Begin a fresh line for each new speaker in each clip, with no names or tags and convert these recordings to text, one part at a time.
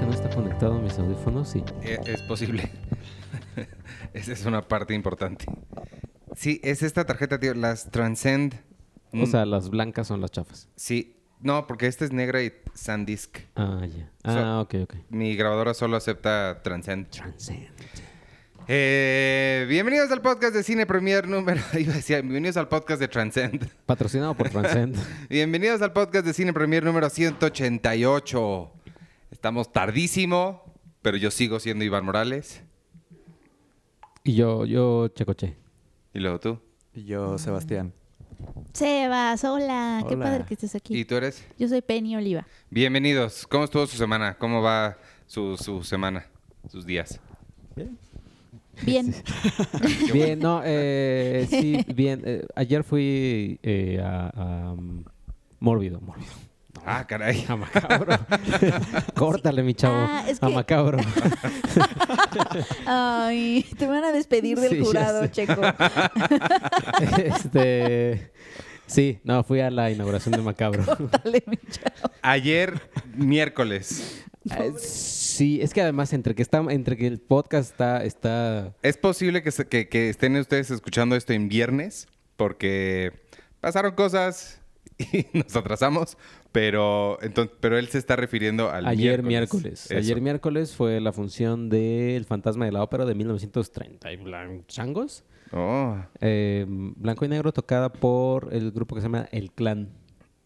Yo no, ¿será porque no está conectado a mis audífonos? Sí.
Eh, Es posible. Esa es una parte importante. Sí, es esta tarjeta, tío, las Transcend.
O
Mm,
sea, las blancas son las chafas.
Sí, no, porque esta es negra y SanDisk.
Ah, ya. Ah, ok, ok.
Mi grabadora solo acepta Transcend.
Transcend.
Eh, bienvenidos al podcast de Cine Premier número... Iba a decir, bienvenidos al podcast de Transcend.
Patrocinado por Transcend.
Bienvenidos al podcast de Cine Premier número 188. Estamos tardísimo, pero yo sigo siendo Iván Morales.
y yo, yo, Checoche.
Y luego tú.
Y yo, Sebastián.
Sebas, hola. Qué padre que estés aquí.
¿Y tú eres?
Yo soy Penny Oliva.
Bienvenidos. ¿Cómo estuvo su semana? ¿Cómo va su, su semana? Sus días.
Bien.
Bien.
Bien, no, eh, sí, bien. Eh, ayer fui eh, a, a, um, Mórbido, Mórbido.
Ah, caray.
A Macabro. Córtale, mi chavo.
Ah, es
A Macabro.
Ay, te van a despedir del
Sí, ya
jurado,
sé.
Checo.
este. Sí, no, fui a la inauguración de Macabro.
Dale, mi chavo.
Ayer, miércoles.
Eh, sí, es que además entre que está, entre que el podcast está, está
Es posible que, se- que- que estén ustedes escuchando esto en viernes, porque pasaron cosas y nos atrasamos, pero, entonces, pero él se está refiriendo al
ayer miércoles. Ayer miércoles fue la función del Fantasma de la Ópera de 1930 y Changos.
Oh.
Eh, blanco y negro tocada por el grupo que se llama El Clan.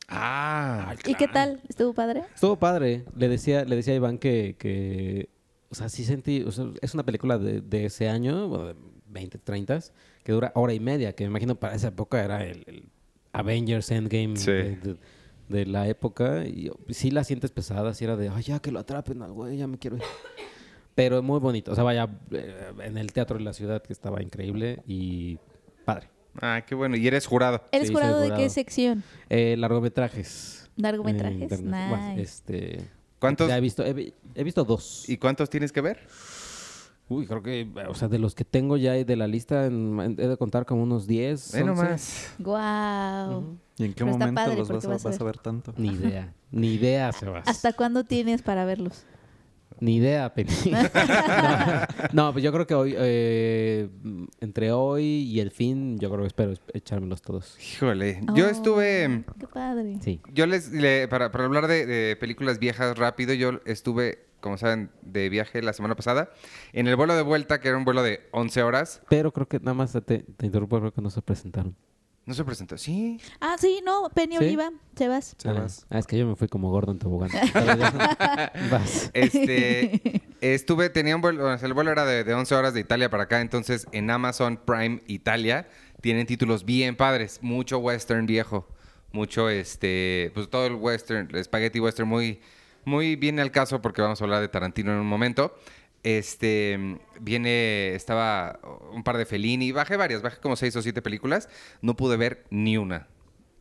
Ah.
¿Y qué tal? ¿Estuvo padre?
Estuvo padre. Le decía, le decía a Iván que, que o sea, sí sentí, o sea, es una película de, de ese año, bueno, de 20, 30, que dura hora y media, que me imagino para esa época era el, el Avengers Endgame
Sí.
de, de- la época. Y sí la sientes pesada, sí era de, ay, ya que lo atrapen al güey, ya me quiero ir. Pero muy bonito. O sea, vaya, eh, en el Teatro de la Ciudad, que estaba increíble y padre.
Ah, qué bueno. Y eres jurado.
¿Eres
Sí,
jurado de qué sección?
Eh, largometrajes.
Largometrajes.
Eh, bueno, este,
¿Cuántos?
ya he visto, he, vi- he visto dos.
¿Y cuántos tienes que ver?
Uy, creo que, o sea, de los que tengo ya de la lista, en- en- he de contar como unos 10.
Ve
11.
nomás.
Wow.
¿Y en qué
Pero
momento
padre
los vas a,
vas a
vas a ver tanto?
Ni idea, ni idea, Sebas.
¿Hasta cuándo tienes para verlos?
Ni idea, Penny. no, no, pues yo creo que hoy, eh, entre hoy y el fin, yo creo que espero echármelos todos.
Híjole. Yo
Oh,
estuve...
Qué padre.
Sí.
Yo les... le- para, para hablar de, de películas viejas rápido, yo estuve, como saben, de viaje la semana pasada. En el vuelo de vuelta, que era un vuelo de 11 horas.
Pero creo que nada más te, te interrumpo, creo que no se presentaron.
No se presentó. Sí.
Ah, sí, no, Penny
¿Sí?
Oliva, Sebas.
Sebas.
Ah, es que yo me fui como gordo en tobogán. Vas.
Este, estuve, tenía un vuelo, el vuelo era de, de 11 horas de Italia para acá, entonces en Amazon Prime Italia tienen títulos bien padres, mucho western viejo, mucho este, pues todo el western, el spaghetti western muy, muy bien al caso porque vamos a hablar de Tarantino en un momento. Este, viene, estaba un par de Fellini, bajé varias, bajé como seis o siete películas, no pude ver ni una.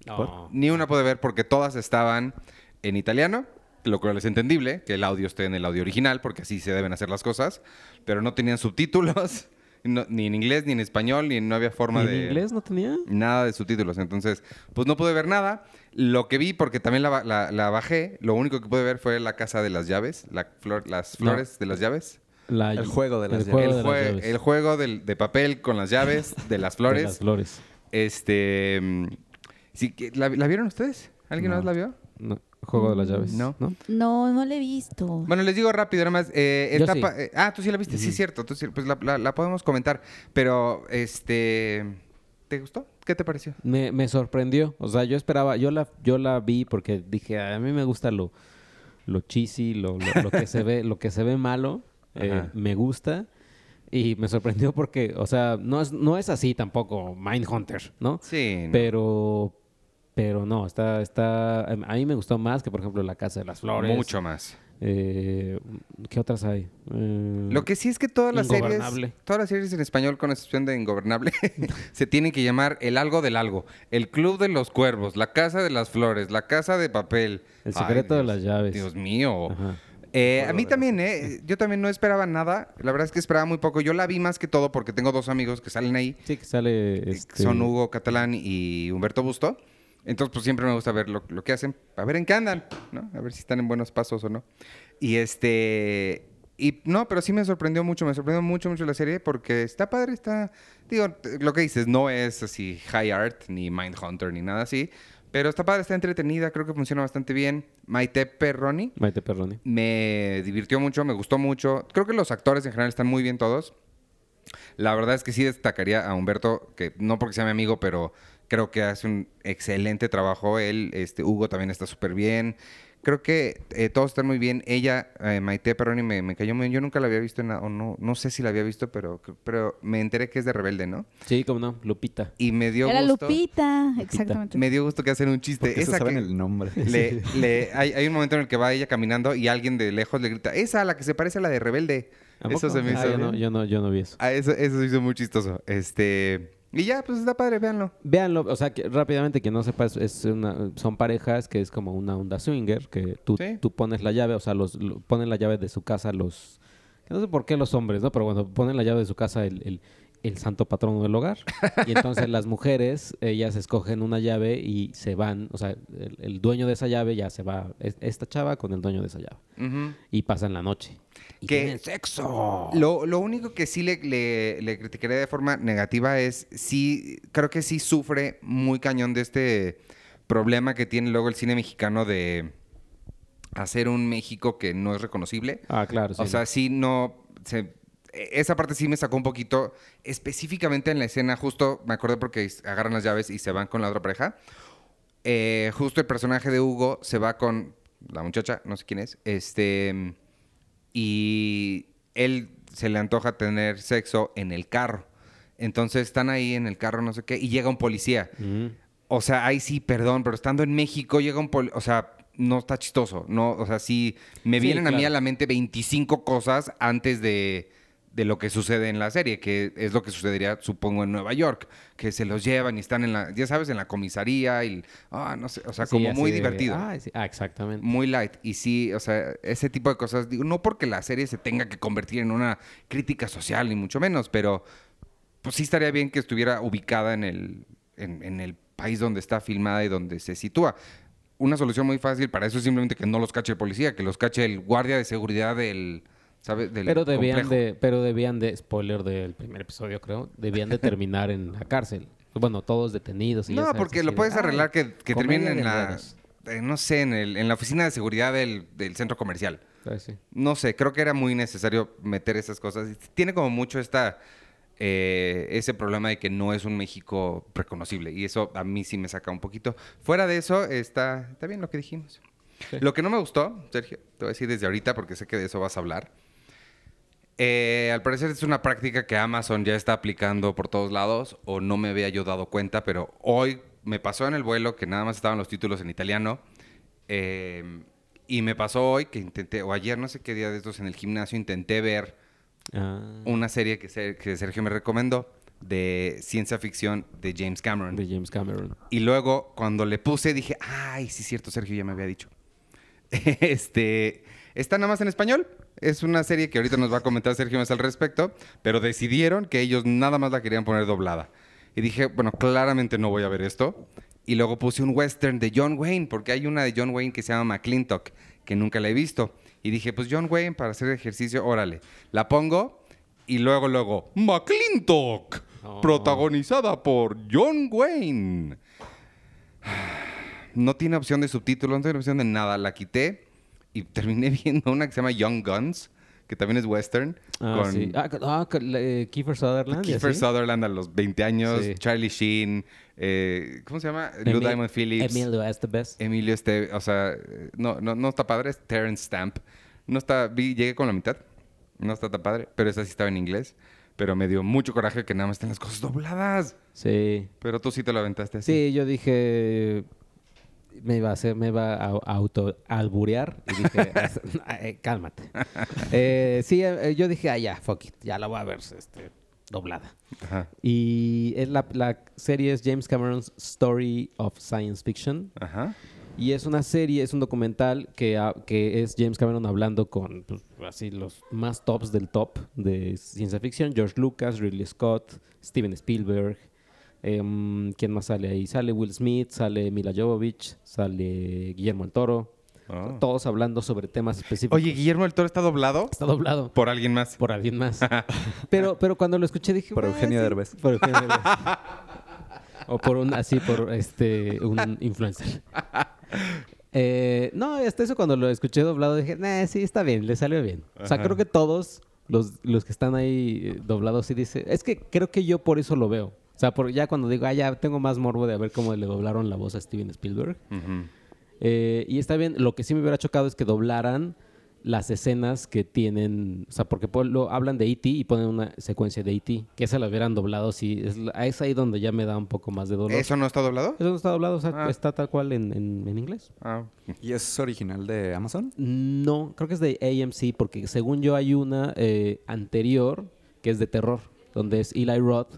No.
Ni una pude ver porque todas estaban en italiano, lo cual es entendible, que el audio esté en el audio original, porque así se deben hacer las cosas, pero no tenían subtítulos, no- ni en inglés, ni en español, ni no había forma
¿Y en
de...
inglés no tenía?
Nada de subtítulos, entonces, pues no pude ver nada. Lo que vi, porque también la, ba- la- la bajé, lo único que pude ver fue la casa de las llaves, la flor- las
No.
flores de las llaves.
La-
El juego de las
el
llaves.
juego
el,
de las
jue-
llaves.
el juego del- de papel con las llaves, de las
De
flores.
las flores.
Este... mm, sí, ¿la, la vieron ustedes? ¿Alguien
No.
más la vio?
No, juego de las llaves.
No.
¿No?
No, no le he visto.
Bueno, les digo rápido, nada más. eh,
Yo
está
sí.
eh, ah, tú sí la viste, sí, cierto. Tú sí, pues la, la- la podemos comentar. Pero, este. ¿Te gustó? ¿Qué te pareció?
Me, me sorprendió. O sea, yo esperaba, yo la, yo la vi porque dije, a mí me gusta lo, lo cheesy, lo, lo, lo que se ve, lo que se ve malo, eh, me gusta. Y me sorprendió porque, o sea, no es, no es así tampoco Mindhunter, ¿no?
Sí. no.
Pero, pero no, está, está, a mí me gustó más que, por ejemplo, La Casa de las Flores.
Mucho más.
Eh, ¿Qué otras hay? Eh,
Lo que sí es que todas las series, todas las series en español, con excepción de Ingobernable, se tienen que llamar El Algo del Algo, El Club de los Cuervos, La Casa de las Flores, La Casa de Papel.
El
Ay,
secreto de
Dios-
las llaves.
Dios mío. Eh, a mí también, ¿eh? Yo también no esperaba nada. La verdad es que esperaba muy poco. Yo la vi más que todo porque tengo dos amigos que salen ahí.
Sí, que sale...
Eh,
Este...
Son Hugo Catalán y Humberto Busto. Entonces, pues siempre me gusta ver lo, lo que hacen, a ver en qué andan, ¿no? A ver si están en buenos pasos o no. Y este. Y no, pero sí me sorprendió mucho, me sorprendió mucho, mucho la serie porque está padre, está. Digo, lo que dices, no es así high art, ni Mindhunter, ni nada así. Pero está padre, está entretenida, creo que funciona bastante bien. Maite Perroni
Maite Perroni.
me divirtió mucho, me gustó mucho. Creo que los actores en general están muy bien todos. La verdad es que sí destacaría a Humberto, que no porque sea mi amigo, pero creo que hace un excelente trabajo. Él, este, Hugo también está súper bien. Creo que eh, todos están muy bien. Ella, eh, Maite Perroni, me, me cayó muy bien. Yo nunca la había visto en nada, o no, no sé si la había visto, pero, pero me enteré que es de Rebelde, ¿no?
Sí, cómo no, Lupita.
Y me dio
Era
gusto.
Lupita, exactamente.
Me dio gusto que hacen un chiste.
Porque
Esa
saben
que-
el nombre.
le, le- hay, hay un momento en el que va ella caminando y alguien de lejos le grita, esa, la que se parece a la de Rebelde.
¿A
Eso se me
Ah,
hizo...
yo, no, yo, no, yo no vi eso.
Ah, eso, eso se hizo muy chistoso. Este... Y ya, pues está padre, véanlo.
Véanlo, o sea, que rápidamente, que no sepas, es una, son parejas que es como una onda swinger, que tú,
Sí.
tú pones la llave, o sea, los, lo- ponen la llave de su casa los... No sé por qué los hombres, ¿no? Pero bueno, ponen la llave de su casa el, el, el santo patrono del hogar. Y entonces las mujeres, ellas escogen una llave y se van, o sea, el, el dueño de esa llave ya se va, es- esta chava con el dueño de esa llave. Y pasan la noche. Y
Que-
tienen sexo.
Lo, lo único que sí le, le, le criticaré de forma negativa es, sí, creo que sí sufre muy cañón de este problema que tiene luego el cine mexicano de hacer un México que no es reconocible.
Ah, claro, sí.
O sea, sí no. se- esa parte sí me sacó un poquito. Específicamente en la escena, justo me acordé porque agarran las llaves y se van con la otra pareja. Eh, justo el personaje de Hugo se va con la muchacha, no sé quién es. Este. Y él se le antoja tener sexo en el carro. Entonces están ahí en el carro, no sé qué, y llega un policía.
Mm.
O sea, ahí sí, perdón, pero estando en México llega un poli... O sea, no está chistoso. No, o sea, sí, me
Sí,
vienen a mí a la mente 25 cosas antes de, de lo que sucede en la serie, que es lo que sucedería, supongo, en Nueva York, que se los llevan y están en la, ya sabes, en la comisaría y, ah, no sé, o sea, como muy
de-
divertido.
Ah, sí. Ah, exactamente.
Muy light. Y sí, o sea, ese tipo de cosas, digo, no porque la serie se tenga que convertir en una crítica social, ni mucho menos, pero pues sí estaría bien que estuviera ubicada en el, en, en el país donde está filmada y donde se sitúa. Una solución muy fácil para eso es simplemente que no los cache el policía, que los cache el guardia de seguridad del, ¿sabes? Del
Pero debían
complejo.
de, pero debían de, spoiler del primer episodio, creo, debían de terminar en la cárcel. Bueno, todos detenidos. Y
No,
sabes,
porque lo
de,
puedes
"Ay,
arreglar que, que terminen en la,
enredos".
eh, no sé, en, el, en la oficina de seguridad del, del centro comercial.
Ah, sí.
No sé, creo que era muy necesario meter esas cosas. Tiene como mucho esta eh, ese problema de que no es un México reconocible. Y eso a mí sí me saca un poquito. Fuera de eso, está, está bien lo que dijimos.
Sí.
Lo que no me gustó, Sergio, te voy a decir desde ahorita porque sé que de eso vas a hablar. Eh, al parecer es una práctica que Amazon ya está aplicando por todos lados o no me había yo dado cuenta, pero hoy me pasó en el vuelo que nada más estaban los títulos en italiano eh, y me pasó hoy que intenté, o ayer no sé qué día de estos en el gimnasio, intenté ver
Ah,
una serie que, Ser- que Sergio me recomendó de ciencia ficción de James Cameron.
de James Cameron.
Y luego cuando le puse dije, ay, sí es cierto, Sergio ya me había dicho. este, está nada más en español. Es una serie que ahorita nos va a comentar Sergio más al respecto, pero decidieron que ellos nada más la querían poner doblada. Y dije, bueno, claramente no voy a ver esto. Y luego puse un western de John Wayne, porque hay una de John Wayne que se llama McClintock, que nunca la he visto. Y dije, pues John Wayne para hacer ejercicio, órale. La pongo y luego, luego, McClintock,
Oh.
protagonizada por John Wayne. No tiene opción de subtítulos, no tiene opción de nada. La quité y terminé viendo una que se llama Young Guns, que también es western.
Ah,
con
sí. Ah, ah, eh, Kiefer Sutherland. ¿y
Kiefer? Sutherland a los 20 años,
Sí.
Charlie Sheen, eh, ¿cómo se llama? Lou
Emi-
Diamond Phillips.
Emilio Estevez.
Emilio este, o sea, eh, no, no, no está padre, es Terrence Stamp. No está, vi, llegué con la mitad, no está tan padre, pero esa sí estaba en inglés. Pero me dio mucho coraje que nada más estén las cosas dobladas.
Sí.
Pero tú sí te lo aventaste así.
Sí, yo dije. Me iba a hacer, me iba a auto alburear y dije, eh, cálmate. Eh, sí, eh, yo dije, ah, ya, fuck it, ya la voy a ver este, doblada.
Ajá,
Y es la, la serie es James Cameron's Story of Science Fiction.
ajá.
Y es una serie, es un documental que, ha- que es James Cameron hablando con pues, así los más tops del top de ciencia ficción. George Lucas, Ridley Scott, Steven Spielberg, Em, ¿Quién más sale ahí? Sale Will Smith, sale Mila Jovovich, sale Guillermo el Toro.
Oh.
Todos hablando sobre temas específicos.
Oye, Guillermo del Toro está doblado
Está doblado
por alguien más.
por alguien más. pero, pero cuando lo escuché dije...
Por
"Ah,
Eugenio
sí".
Derbez.
Por Eugenio Derbez. o por un, así, por este, un influencer. Eh, no, hasta eso cuando lo escuché doblado dije, nah, sí, está bien, le salió bien. O sea, creo que todos los, los que están ahí eh, doblados sí dice, es que creo que yo por eso lo veo. O sea, por, ya cuando digo, ah, ya tengo más morbo de ver cómo le doblaron la voz a Steven Spielberg. Eh, y está bien, lo que sí me hubiera chocado es que doblaran las escenas que tienen, o sea, porque po- lo, hablan de E.T. y ponen una secuencia de E.T., que esa la hubieran doblado, sí, es, es ahí donde ya me da un poco más de dolor.
¿Eso no está doblado?
Eso no está doblado, o sea,
Ah.
está tal cual en, en- en inglés.
Ah.
¿Y es original de Amazon?
No, creo que es de AMC, porque según yo hay una eh, anterior que es de terror, donde es Eli Roth,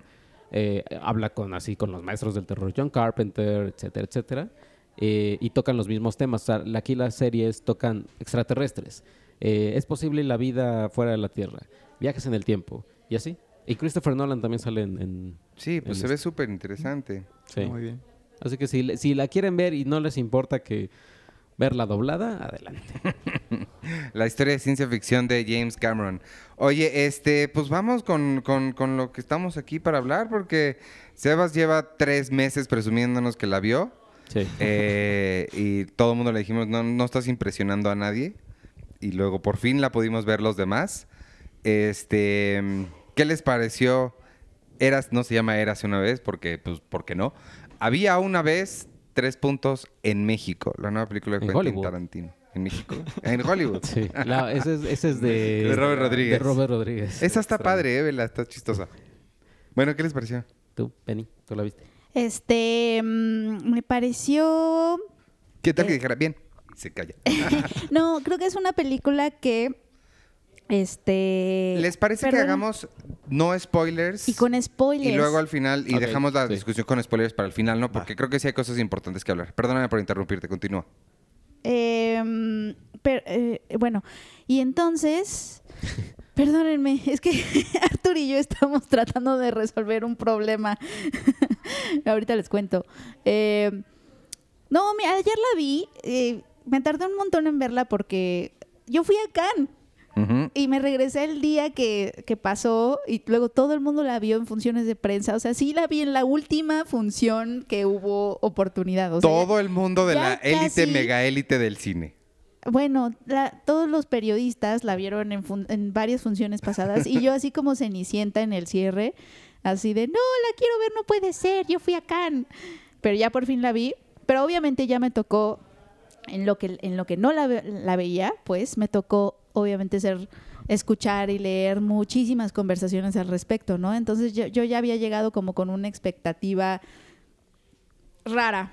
eh, habla con así con los maestros del terror, John Carpenter, etcétera, etcétera, eh, y tocan los mismos temas. O sea, la- aquí las series tocan extraterrestres. Eh, es posible la vida fuera de la Tierra, viajes en el tiempo, y así. Y Christopher Nolan también sale en... en-
Sí, pues
en
se ve
este.
súper interesante.
sí.
Muy bien.
Así que si, si la quieren ver y no les importa que verla doblada, adelante.
La historia de ciencia ficción de James Cameron. Oye, este, pues vamos con, con- con lo que estamos aquí para hablar, porque Sebas lleva tres meses presumiéndonos que la vio.
Sí.
eh, y todo el mundo le dijimos, no, no estás impresionando a nadie. Y luego por fin la pudimos ver los demás. Este, ¿qué les pareció? Eras, no se llama Eras una vez, porque, pues, ¿por qué no? Había una vez tres puntos en México, la nueva película de
En
Quentin
Hollywood.
Tarantino. En México. En Hollywood.
Sí, la- ese, es, ese es de...
De Robert Rodríguez.
De Robert Rodríguez.
Esa está padre, eh, vela, está chistosa. Bueno, ¿qué les pareció?
Tú, Penny, tú la viste.
Este, mm, me pareció...
¿Qué tal que
Eh.
dijera bien? Se calla.
No, creo que es una película que... Este...
¿Les parece que hagamos no spoilers?
Y con spoilers.
Y luego al final, y dejamos la
sí.
discusión con spoilers para el final, ¿no? Porque creo que sí hay cosas importantes que hablar. Perdóname por interrumpirte, continúa.
Em, pero, eh, bueno, y entonces, perdónenme, es que Artur y yo estamos tratando de resolver un problema. Ahorita les cuento. Em, no, ayer la vi, eh, me tardé un montón en verla porque yo fui a Cannes. Y me regresé el día que, que pasó y luego todo el mundo la vio en funciones de prensa. O sea, sí la vi en la última función que hubo oportunidad. O sea, ya-
Todo el mundo de la élite,
casi-
mega élite del cine.
bueno, la- todos los periodistas la vieron en, fun- en varias funciones pasadas y yo así como cenicienta en el cierre, así de, no, la quiero ver, no puede ser, yo fui a Cannes. Pero ya por fin la vi, pero obviamente ya me tocó, en lo que, en lo que no la, la veía, pues me tocó obviamente ser escuchar y leer muchísimas conversaciones al respecto, ¿no? Entonces yo, yo ya había llegado como con una expectativa rara.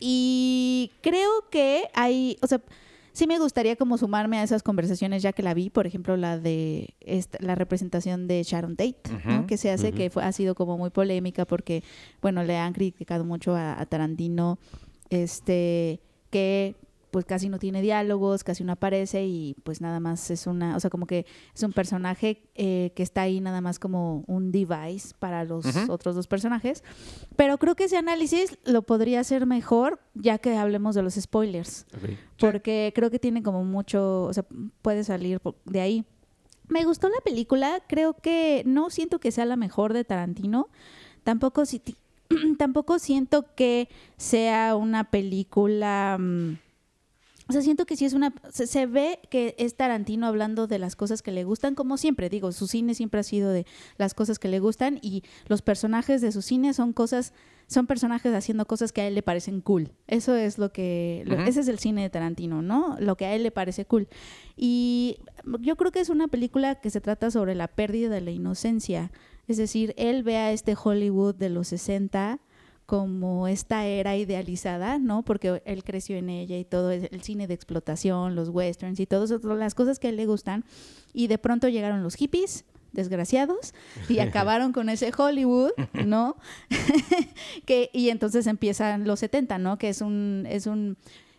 Y creo que hay, o sea, sí me gustaría como sumarme a esas conversaciones ya que la vi, por ejemplo, la de esta- la representación de Sharon Tate, ¿no? Que se hace que fue- ha sido como muy polémica porque, bueno, le han criticado mucho a, a Tarantino, este, que pues casi no tiene diálogos, casi no aparece y pues nada más es una, o sea, como que es un personaje eh, que está ahí nada más como un device para los otros dos personajes. Pero creo que ese análisis lo podría hacer mejor ya que hablemos de los spoilers, porque creo que tiene como mucho, o sea, puede salir de ahí. Me gustó la película, creo que no siento que sea la mejor de Tarantino, tampoco si tampoco siento que sea una película mm, o sea, siento que sí es una... Se, se ve que es Tarantino hablando de las cosas que le gustan, como siempre, digo, su cine siempre ha sido de las cosas que le gustan y los personajes de su cine son cosas, son personajes haciendo cosas que a él le parecen cool. Eso es lo que... lo- ese es el cine de Tarantino, ¿no? Lo que a él le parece cool. Y yo creo que es una película que se trata sobre la pérdida de la inocencia. Es decir, él ve a este Hollywood de los 60 como esta era idealizada, ¿no? Porque él creció en ella y todo, el cine de explotación, los westerns y todas las cosas que a él le gustan. Y de pronto llegaron los hippies, desgraciados, y acabaron con ese Hollywood, ¿no? que, y entonces empiezan los 70, ¿no? Que es un, es un,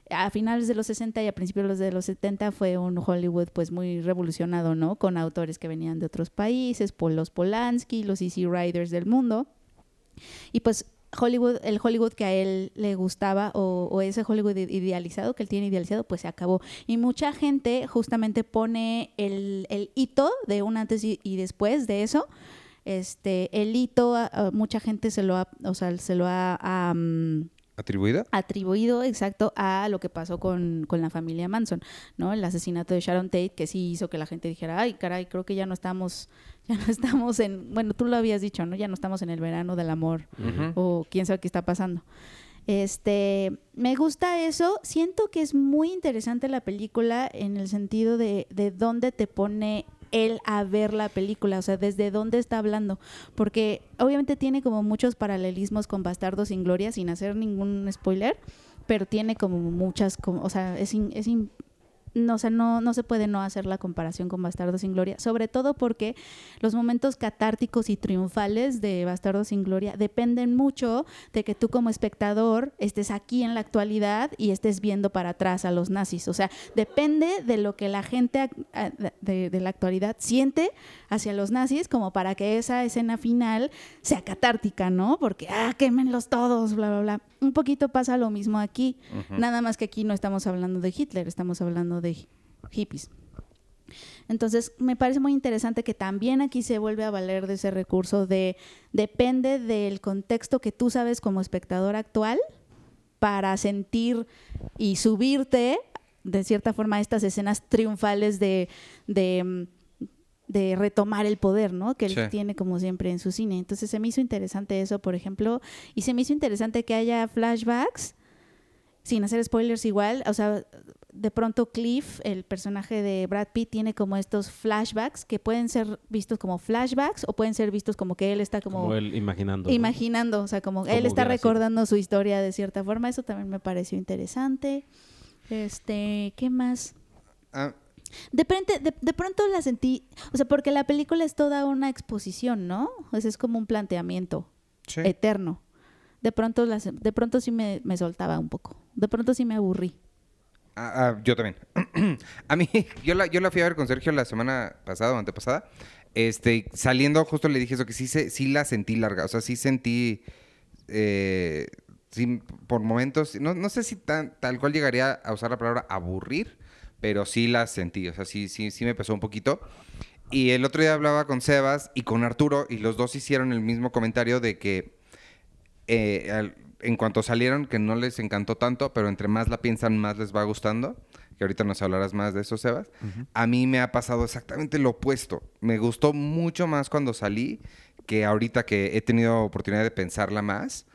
a finales de los 60 y a principios de los 70 fue un Hollywood pues muy revolucionado, ¿no? Con autores que venían de otros países, los Polanski, los Easy Riders del mundo. Y pues Hollywood, el Hollywood que a él le gustaba o, ese Hollywood idealizado que él tiene idealizado, pues se acabó. Y mucha gente justamente pone el, hito de un antes y, después de eso. Este, el hito, mucha gente se lo ha, o sea, se lo ha...
¿Atribuido?
Atribuido, exacto, a lo que pasó con, con, la familia Manson, ¿no? El asesinato de Sharon Tate, que sí hizo que la gente dijera, ay, caray, creo que ya no estamos, ya no estamos en, bueno, tú lo habías dicho, ¿no? Ya no estamos en el verano del amor, o quién sabe qué está pasando. Este, me gusta eso. Siento que es muy interesante la película en el sentido de, de dónde te pone él a ver la película, o sea, desde dónde está hablando, porque obviamente tiene como muchos paralelismos con Bastardos sin Gloria, sin hacer ningún spoiler, pero tiene como muchas, como, o sea, es, es no, o sea, no, no se puede no hacer la comparación con Bastardo sin Gloria, sobre todo porque los momentos catárticos y triunfales de Bastardo sin Gloria dependen mucho de que tú como espectador estés aquí en la actualidad y estés viendo para atrás a los nazis. O sea, depende de lo que la gente de, de la actualidad siente hacia los nazis como para que esa escena final sea catártica, ¿no? Porque, ah, quémenlos todos, bla, bla, bla. Un poquito pasa lo mismo aquí, nada más que aquí no estamos hablando de Hitler, estamos hablando de hippies. Entonces, me parece muy interesante que también aquí se vuelve a valer de ese recurso de depende del contexto que tú sabes como espectador actual para sentir y subirte de cierta forma a estas escenas triunfales de, de, mm, retomar el poder, ¿no? Que él tiene como siempre en su cine. Entonces se me hizo interesante eso, por ejemplo, y se me hizo interesante que haya flashbacks sin hacer spoilers igual, o sea, de pronto Cliff, el personaje de Brad Pitt, tiene como estos flashbacks que pueden ser vistos como flashbacks o pueden ser vistos como que él está como...
Como él imaginando.
Imaginando, o sea, como, él está recordando su historia de cierta forma. Eso también me pareció interesante. Este, ¿qué más? Ah. De, de, pronto la sentí, o sea, porque la película es toda una exposición, ¿no? O sea, es como un planteamiento eterno. De pronto, de pronto sí me, me soltaba un poco. De pronto sí me aburrí.
Ah, ah, yo también. a mí, yo la, yo la fui a ver con Sergio la semana pasada o antepasada. Este, saliendo, justo le dije eso, que sí, sí la sentí larga. O sea, sí sentí. Eh, por momentos. No, no sé si tan, tal cual llegaría a usar la palabra aburrir, pero sí la sentí. O sea, sí, sí, sí me pesó un poquito. Y el otro día hablaba con Sebas y con Arturo, y los dos hicieron el mismo comentario de que. Eh, en cuanto salieron, que no les encantó tanto, pero entre más la piensan, más les va gustando. Que ahorita nos hablarás más de eso, Sebas. A mí me ha pasado exactamente lo opuesto. Me gustó mucho más cuando salí que ahorita que he tenido oportunidad de pensarla más.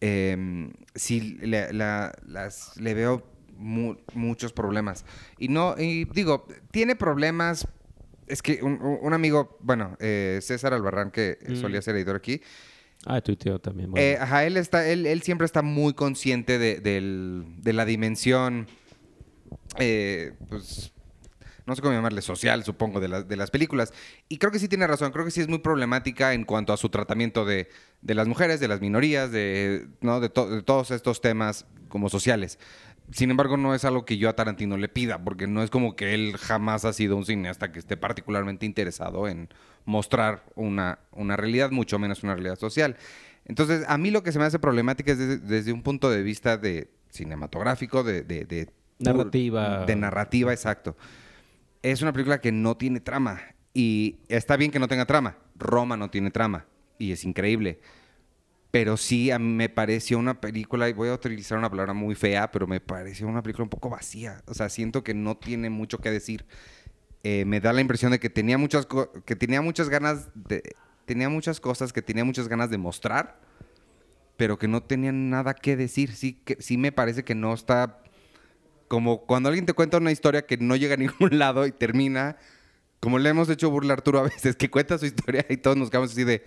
Eh, sí, le, las, le veo muchos problemas. Y no, y digo, tiene problemas. Es que un, amigo, bueno, eh, César Albarrán, que solía ser editor aquí,
Ah, tuiteo también.
Eh, ajá, él, está, él, él, siempre está muy consciente de, de la dimensión, eh, pues, no sé cómo llamarle, social, supongo, de, de, las películas. Y creo que sí tiene razón, creo que sí es muy problemática en cuanto a su tratamiento de, de las mujeres, de las minorías, de, ¿no? de, de todos estos temas como sociales. Sin embargo, no es algo que yo a Tarantino le pida, porque no es como que él jamás ha sido un cineasta que esté particularmente interesado en mostrar una, una realidad, mucho menos una realidad social. Entonces, a mí lo que se me hace problemática es desde, un punto de vista de cinematográfico, de, de,
narrativa.
De narrativa, exacto. Es una película que no tiene trama. Y está bien que no tenga trama. Roma no tiene trama. Y es increíble. Pero sí, a mí me pareció una película, y voy a utilizar una palabra muy fea, pero me pareció una película un poco vacía. O sea, siento que no tiene mucho que decir. Eh, me da la impresión de que tenía muchas, que tenía muchas ganas de... Tenía muchas cosas que tenía muchas ganas de mostrar, pero que no tenía nada que decir. Sí, que, sí me parece que no está... Como cuando alguien te cuenta una historia que no llega a ningún lado y termina... Como le hemos hecho burla a Arturo a veces, que cuenta su historia y todos nos quedamos así de...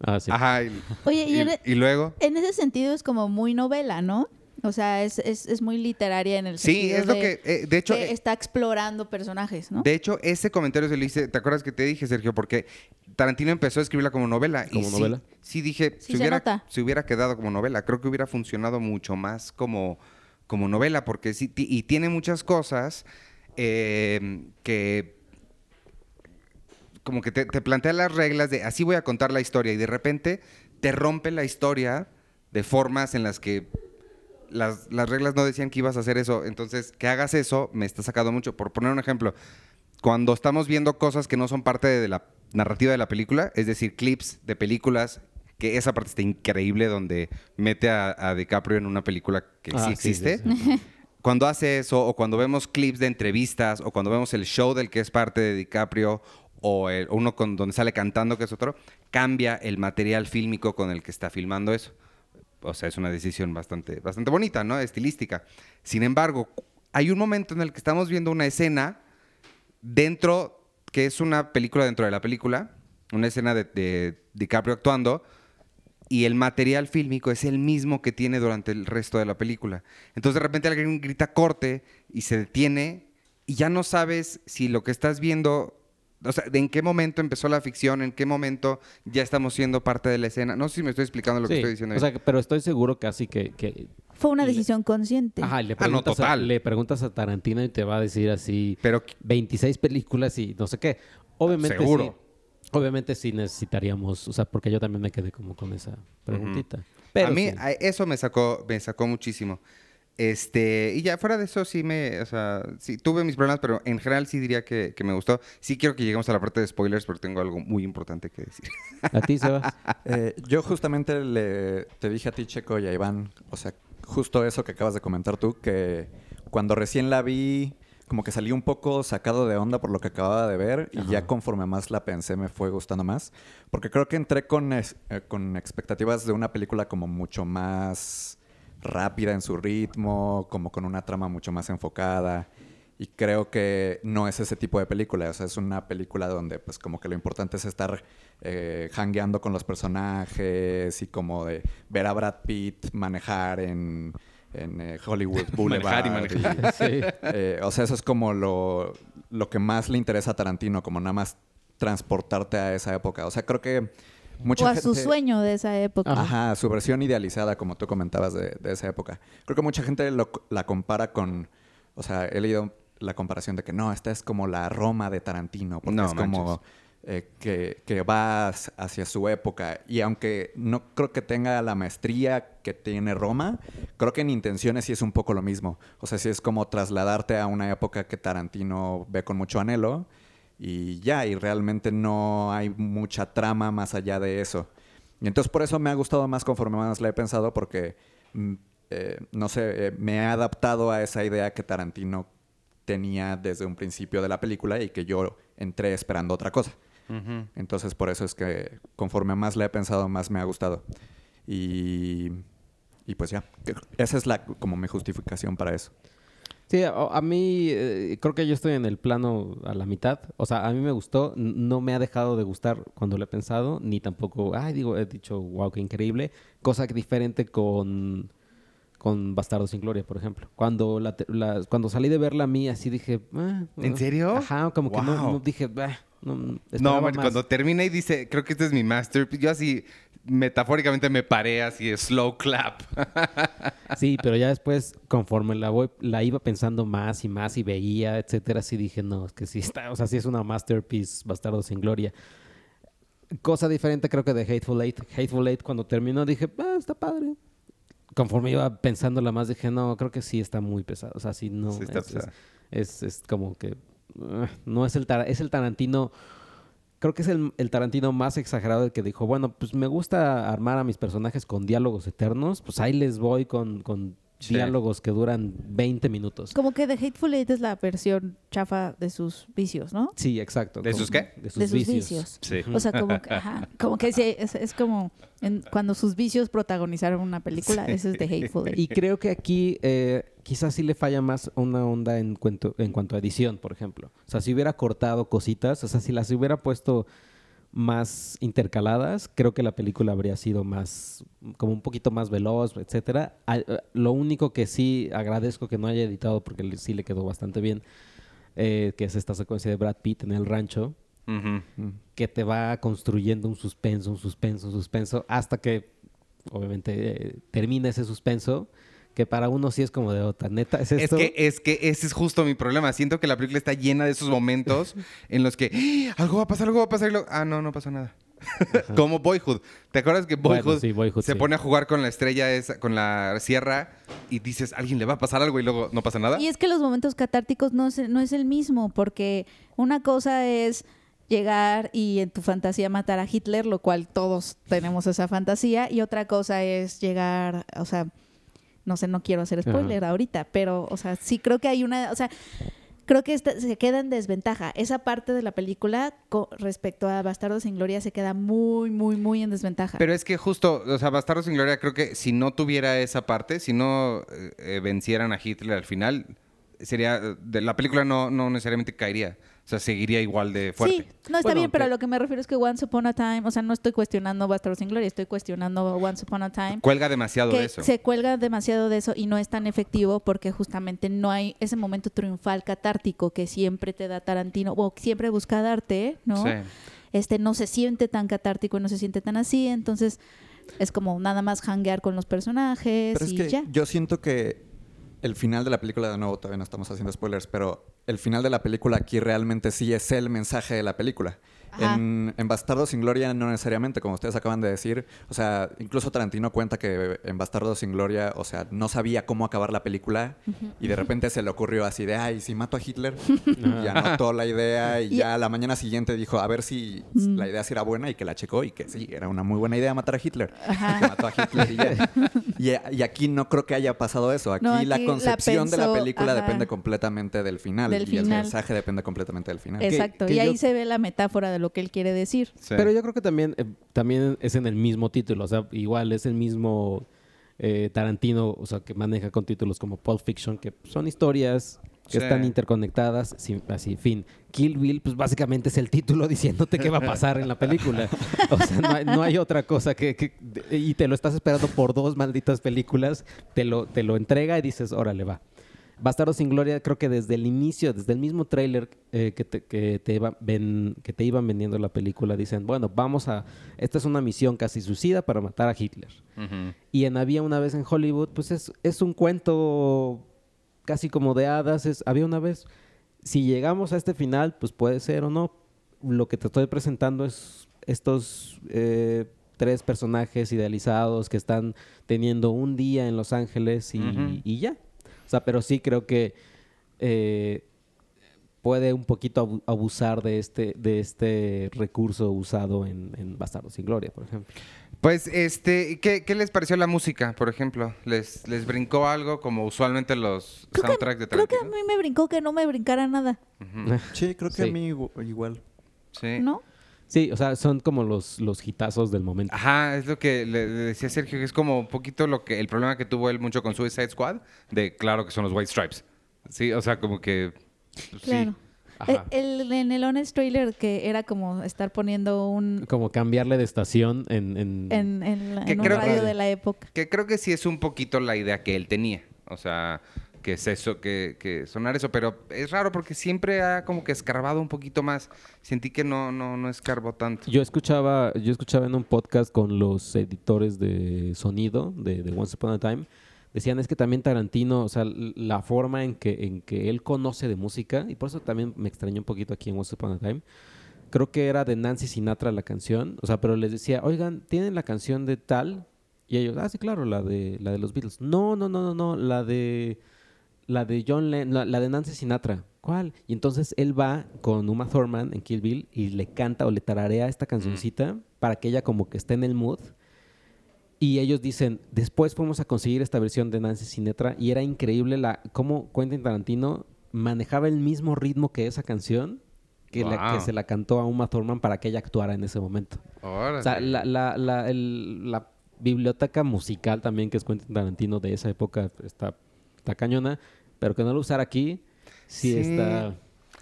Ah, sí.
Ajá. Y,
Oye, y,
y, luego.
En ese sentido es como muy novela, ¿no? O sea, es, es, es muy literaria en el sentido
Sí, es lo que, eh, de hecho...
Que está explorando personajes, ¿no?
De hecho, ese comentario se lo hice, ¿te acuerdas que te dije, Sergio? Porque Tarantino empezó a escribirla como novela.
¿Como
y
novela?
Sí, dije, si hubiera, hubiera quedado como novela. Creo que hubiera funcionado mucho más como, como novela, porque sí, y tiene muchas cosas eh, que como que te, plantea las reglas de así voy a contar la historia y de repente te rompe la historia de formas en las que las, las reglas no decían que ibas a hacer eso. Entonces, que hagas eso me está sacando mucho. Por poner un ejemplo, cuando estamos viendo cosas que no son parte de la narrativa de la película, es decir, clips de películas, que esa parte está increíble donde mete a, a DiCaprio en una película que
Ah,
sí
sí, sí,
existe.
sí.
Cuando hace eso, o cuando vemos clips de entrevistas, o cuando vemos el show del que es parte de DiCaprio, o el- o uno con, donde sale cantando, que es otro, cambia el material fílmico con el que está filmando eso. O sea, es una decisión bastante, bastante bonita, ¿no? Estilística. Sin embargo, hay un momento en el que estamos viendo una escena dentro, que es una película dentro de la película, una escena de, de DiCaprio actuando, y el material fílmico es el mismo que tiene durante el resto de la película. Entonces de repente alguien grita corte y se detiene y ya no sabes si lo que estás viendo, o sea, de en qué momento empezó la ficción, en qué momento ya estamos siendo parte de la escena. No sé si me estoy explicando lo que estoy diciendo.
O sea, pero estoy seguro casi que, que
Fue una
le-
decisión consciente.
Ajá, y le
Ah, no,
preguntas, a,
total.
le preguntas a Tarantino y te va a decir así
Pero
26 películas y no sé qué. Obviamente
Seguro.
sí. Obviamente sí necesitaríamos, o sea, porque yo también me quedé como con esa preguntita. Pero
a mí
sí.
a- eso me sacó, me sacó muchísimo. Este, y ya fuera de eso sí me, o sea, sí tuve mis problemas, pero en general sí diría que, que me gustó. Sí quiero que lleguemos a la parte de spoilers porque tengo algo muy importante que decir.
a ti Sebas.
Eh, yo justamente le, te dije a ti, Checo, y a Iván, o sea, justo eso que acabas de comentar tú, que cuando recién la vi, como que salí un poco sacado de onda por lo que acababa de ver, y ya conforme más la pensé me fue gustando más, porque creo que entré con, es- eh, con expectativas de una película como mucho más rápida en su ritmo, como con una trama mucho más enfocada. Y creo que no es ese tipo de película. O sea, es una película donde, pues, como que lo importante es estar eh, hangueando con los personajes y como de ver a Brad Pitt manejar en, en eh, Hollywood Boulevard.
Manejar y manejar.
Sí.
eh, o sea, eso es como lo, lo que más le interesa a Tarantino, como nada más transportarte a esa época. O sea, creo que mucha
o a
gente...
su sueño de esa época.
Ajá, su versión idealizada, como tú comentabas de, de esa época. Creo que mucha gente lo- la compara con. O sea, he leído la comparación de que no, esta es como la Roma de Tarantino, porque
No
es como eh, que, que va hacia- hacia su época. Y aunque no creo que tenga la maestría que tiene Roma, creo que en intenciones sí es un poco lo mismo. O sea, sí es como trasladarte a una época que Tarantino ve con mucho anhelo y ya, y realmente no hay mucha trama más allá de eso. Y entonces por eso me ha gustado más conforme más la he pensado, porque, mm, eh, no sé, eh, me he adaptado a esa idea que Tarantino tenía desde un principio de la película y que yo entré esperando otra cosa. Entonces por eso es que conforme más la he pensado, más me ha gustado. Y, y pues ya, esa es la, como mi justificación para eso.
Sí, a, a mí eh, creo que yo estoy en el plano a la mitad. O sea, a mí me gustó, no me ha dejado de gustar cuando lo he pensado, ni tampoco, ay, digo, he dicho, wow, qué increíble. Cosa que diferente con, con Bastardo sin Gloria, por ejemplo. Cuando, la, la- cuando salí de verla a mí, así dije, ah,
¿En serio?
Ajá, como que no, no dije, "Bah, no,
No,
esperaba
man,
más".
cuando termina y dice, creo que este es mi masterpiece, yo así metafóricamente me paré así de slow clap.
Sí, pero ya después, conforme la voy, la iba pensando más y más y veía, etcétera, sí dije, no, es que sí está, o sea, sí es una masterpiece, Bastardo sin Gloria. Cosa diferente creo que de Hateful Eight. Hateful Eight cuando terminó dije, ah, está padre. Conforme iba pensándola más dije, no, creo que sí está muy pesado. O sea, sí, no.
Sí está
es, es-
pesada.
es- es como que no es el, es el Tarantino. Creo que es el, el Tarantino más exagerado el que dijo, bueno, pues me gusta armar a mis personajes con diálogos eternos, pues ahí les voy con, con
Sí.
diálogos que duran 20 minutos.
Como que The Hateful Eight es la versión chafa de sus vicios, ¿no?
Sí, exacto.
¿De
como-
sus qué?
De sus,
de sus
vicios.
vicios.
Sí.
O sea, como que, ajá, como que sí, es, es como en- cuando sus vicios protagonizaron una película, ese es The Hateful Eight.
Y creo que aquí eh, quizás sí le falla más una onda en cuanto, en cuanto a edición, por ejemplo. O sea, si hubiera cortado cositas, o sea, si las hubiera puesto más intercaladas, creo que la película habría sido más, como un poquito más veloz, etcétera. Lo único que sí agradezco que no haya editado, porque sí le quedó bastante bien, eh, que es esta secuencia de Brad Pitt en el rancho,
Ujú.
que te va construyendo un suspenso, un suspenso, un suspenso, hasta que obviamente eh, termina ese suspenso, que para uno sí es como de otra, neta, es
Es
esto.
que, es que ese es justo mi problema. Siento que la película está llena de esos momentos en los que "¡Ah! algo va a pasar, algo va a pasar. y luego, ah, no, no pasó nada. Como Boyhood. ¿Te acuerdas que
Bueno,
Boyhood,
sí, Boyhood,
se
sí.
pone a jugar con la estrella esa, con la sierra y dices, alguien le va a pasar algo y luego no pasa nada?
Y es que los momentos catárticos no es, no es el mismo, porque una cosa es llegar y en tu fantasía matar a Hitler, lo cual todos tenemos esa fantasía, y otra cosa es llegar, o sea, no sé, no quiero hacer spoiler ahorita, pero, o sea, sí creo que hay una, o sea, creo que esta- se queda en desventaja. Esa parte de la película co- respecto a Bastardos sin Gloria se queda muy, muy, muy en desventaja.
Pero es que justo, o sea, Bastardos sin Gloria, creo que si no tuviera esa parte, si no eh, eh, vencieran a Hitler al final, sería, eh, de, la película no, no necesariamente caería. O sea, seguiría igual de fuerte.
Sí, no está
Bueno,
bien, pero
que-
a lo que me refiero es que Once Upon a Time, o sea, no estoy cuestionando Bastardos sin Gloria, estoy cuestionando Once Upon a Time.
Cuelga demasiado de eso.
se cuelga demasiado de eso y no es tan efectivo porque justamente no hay ese momento triunfal catártico que siempre te da Tarantino o siempre busca darte, ¿no?
Sí.
Este no se siente tan catártico y no se siente tan así, entonces es como nada más hanguear con los personajes
Pero es
y
que
ya.
yo siento que el final de la película, de nuevo, todavía no estamos haciendo spoilers, pero el final de la película aquí realmente sí es el mensaje de la película. En, en Bastardo sin Gloria no necesariamente, como ustedes acaban de decir. O sea, incluso Tarantino cuenta que en Bastardo sin Gloria, o sea, no sabía cómo acabar la película y de repente se le ocurrió así de, ay, si mato a Hitler, y anotó la idea y
Y-
ya la mañana siguiente dijo, a ver si
Mm.
la idea sí era buena y que la checó y que sí, era una muy buena idea matar a Hitler.
Ajá.
Que mató a Hitler y ya. Y, y aquí no creo que haya pasado eso. Aquí,
No, aquí
la
la
concepción de la película
ajá.
depende completamente del final.
Del
y el mensaje depende completamente del final.
Exacto,
que
y ahí se ve la metáfora de lo que él quiere decir.
Sí.
Pero yo creo que también, eh, también es en el mismo título. O sea, igual es el mismo eh, Tarantino, o sea, que maneja con títulos como Pulp Fiction, que son historias que
Sí.
están interconectadas, sin- así, fin. Kill Bill, pues básicamente es el título diciéndote qué va a pasar en la película. O sea, no hay, no hay otra cosa que, que- Y te lo estás esperando por dos malditas películas, te lo, te lo entrega y dices, órale, va. Bastardo sin Gloria, creo que desde el inicio, desde el mismo tráiler eh, que, te, que, te iba- ven- que te iban vendiendo la película, dicen, bueno, vamos a... Esta es una misión casi suicida para matar a Hitler. Y en Había una vez en Hollywood, pues es, es un cuento casi como de hadas. Es, había una vez. Si llegamos a este final, pues puede ser o no. Lo que te estoy presentando es estos eh, tres personajes idealizados que están teniendo un día en Los Ángeles y ya. O sea, pero sí creo que eh, puede un poquito abu- abusar de este, de este recurso usado en, en Bastardo sin Gloria, por ejemplo.
Pues, este, ¿qué, qué les pareció la música, por ejemplo? ¿Les, les brincó algo como usualmente los
Creo que,
soundtracks de
creo que a
Tarantino?
mí me brincó que no me brincara nada.
Sí, creo que
Sí.
a mí igu- igual.
Sí.
¿no?
Sí, o sea, son como los, los hitazos del momento.
Ajá, es lo que le, le decía Sergio, que es como un poquito lo que el problema que tuvo él mucho con Suicide Squad, de claro que son los White Stripes. Sí, o sea, como que pues,
Claro.
Ajá.
El, el- en el Honest Trailer que era como estar poniendo un
Como cambiarle de estación en... en-
en, en la-
Que
en un radio
que-
de la época.
Que creo que sí es un poquito la idea que él tenía. O sea, que es eso, que, que sonar eso, pero es raro porque siempre ha como que escarbado un poquito más. Sentí que no, no, no escarbó tanto.
Yo escuchaba, yo escuchaba en un podcast con los editores de sonido de, Once Upon a Time. Decían es que también Tarantino, o sea, la forma en que, en que él conoce de música, y por eso también me extrañó un poquito aquí en Once Upon a Time. Creo que era de Nancy Sinatra la canción, o sea, pero les decía, oigan, ¿tienen la canción de tal? Y ellos, ah, sí, claro, la de, la de los Beatles. No, no, no, no, no, la de, la de John Lennon, la, la de Nancy Sinatra. ¿Cuál? Y entonces él va con Uma Thurman en Kill Bill y le canta o le tararea esta cancioncita para que ella como que esté en el mood. Y ellos dicen, después fuimos a conseguir esta versión de Nancy Sinatra y era increíble la cómo Quentin Tarantino manejaba el mismo ritmo que esa canción que, la- que se la cantó a Uma Thurman para que ella actuara en ese momento. O sea, la, la, la, el- la biblioteca musical también que es Quentin Tarantino de esa época está, está cañona, pero que no lo usara aquí, sí,
Sí.
está...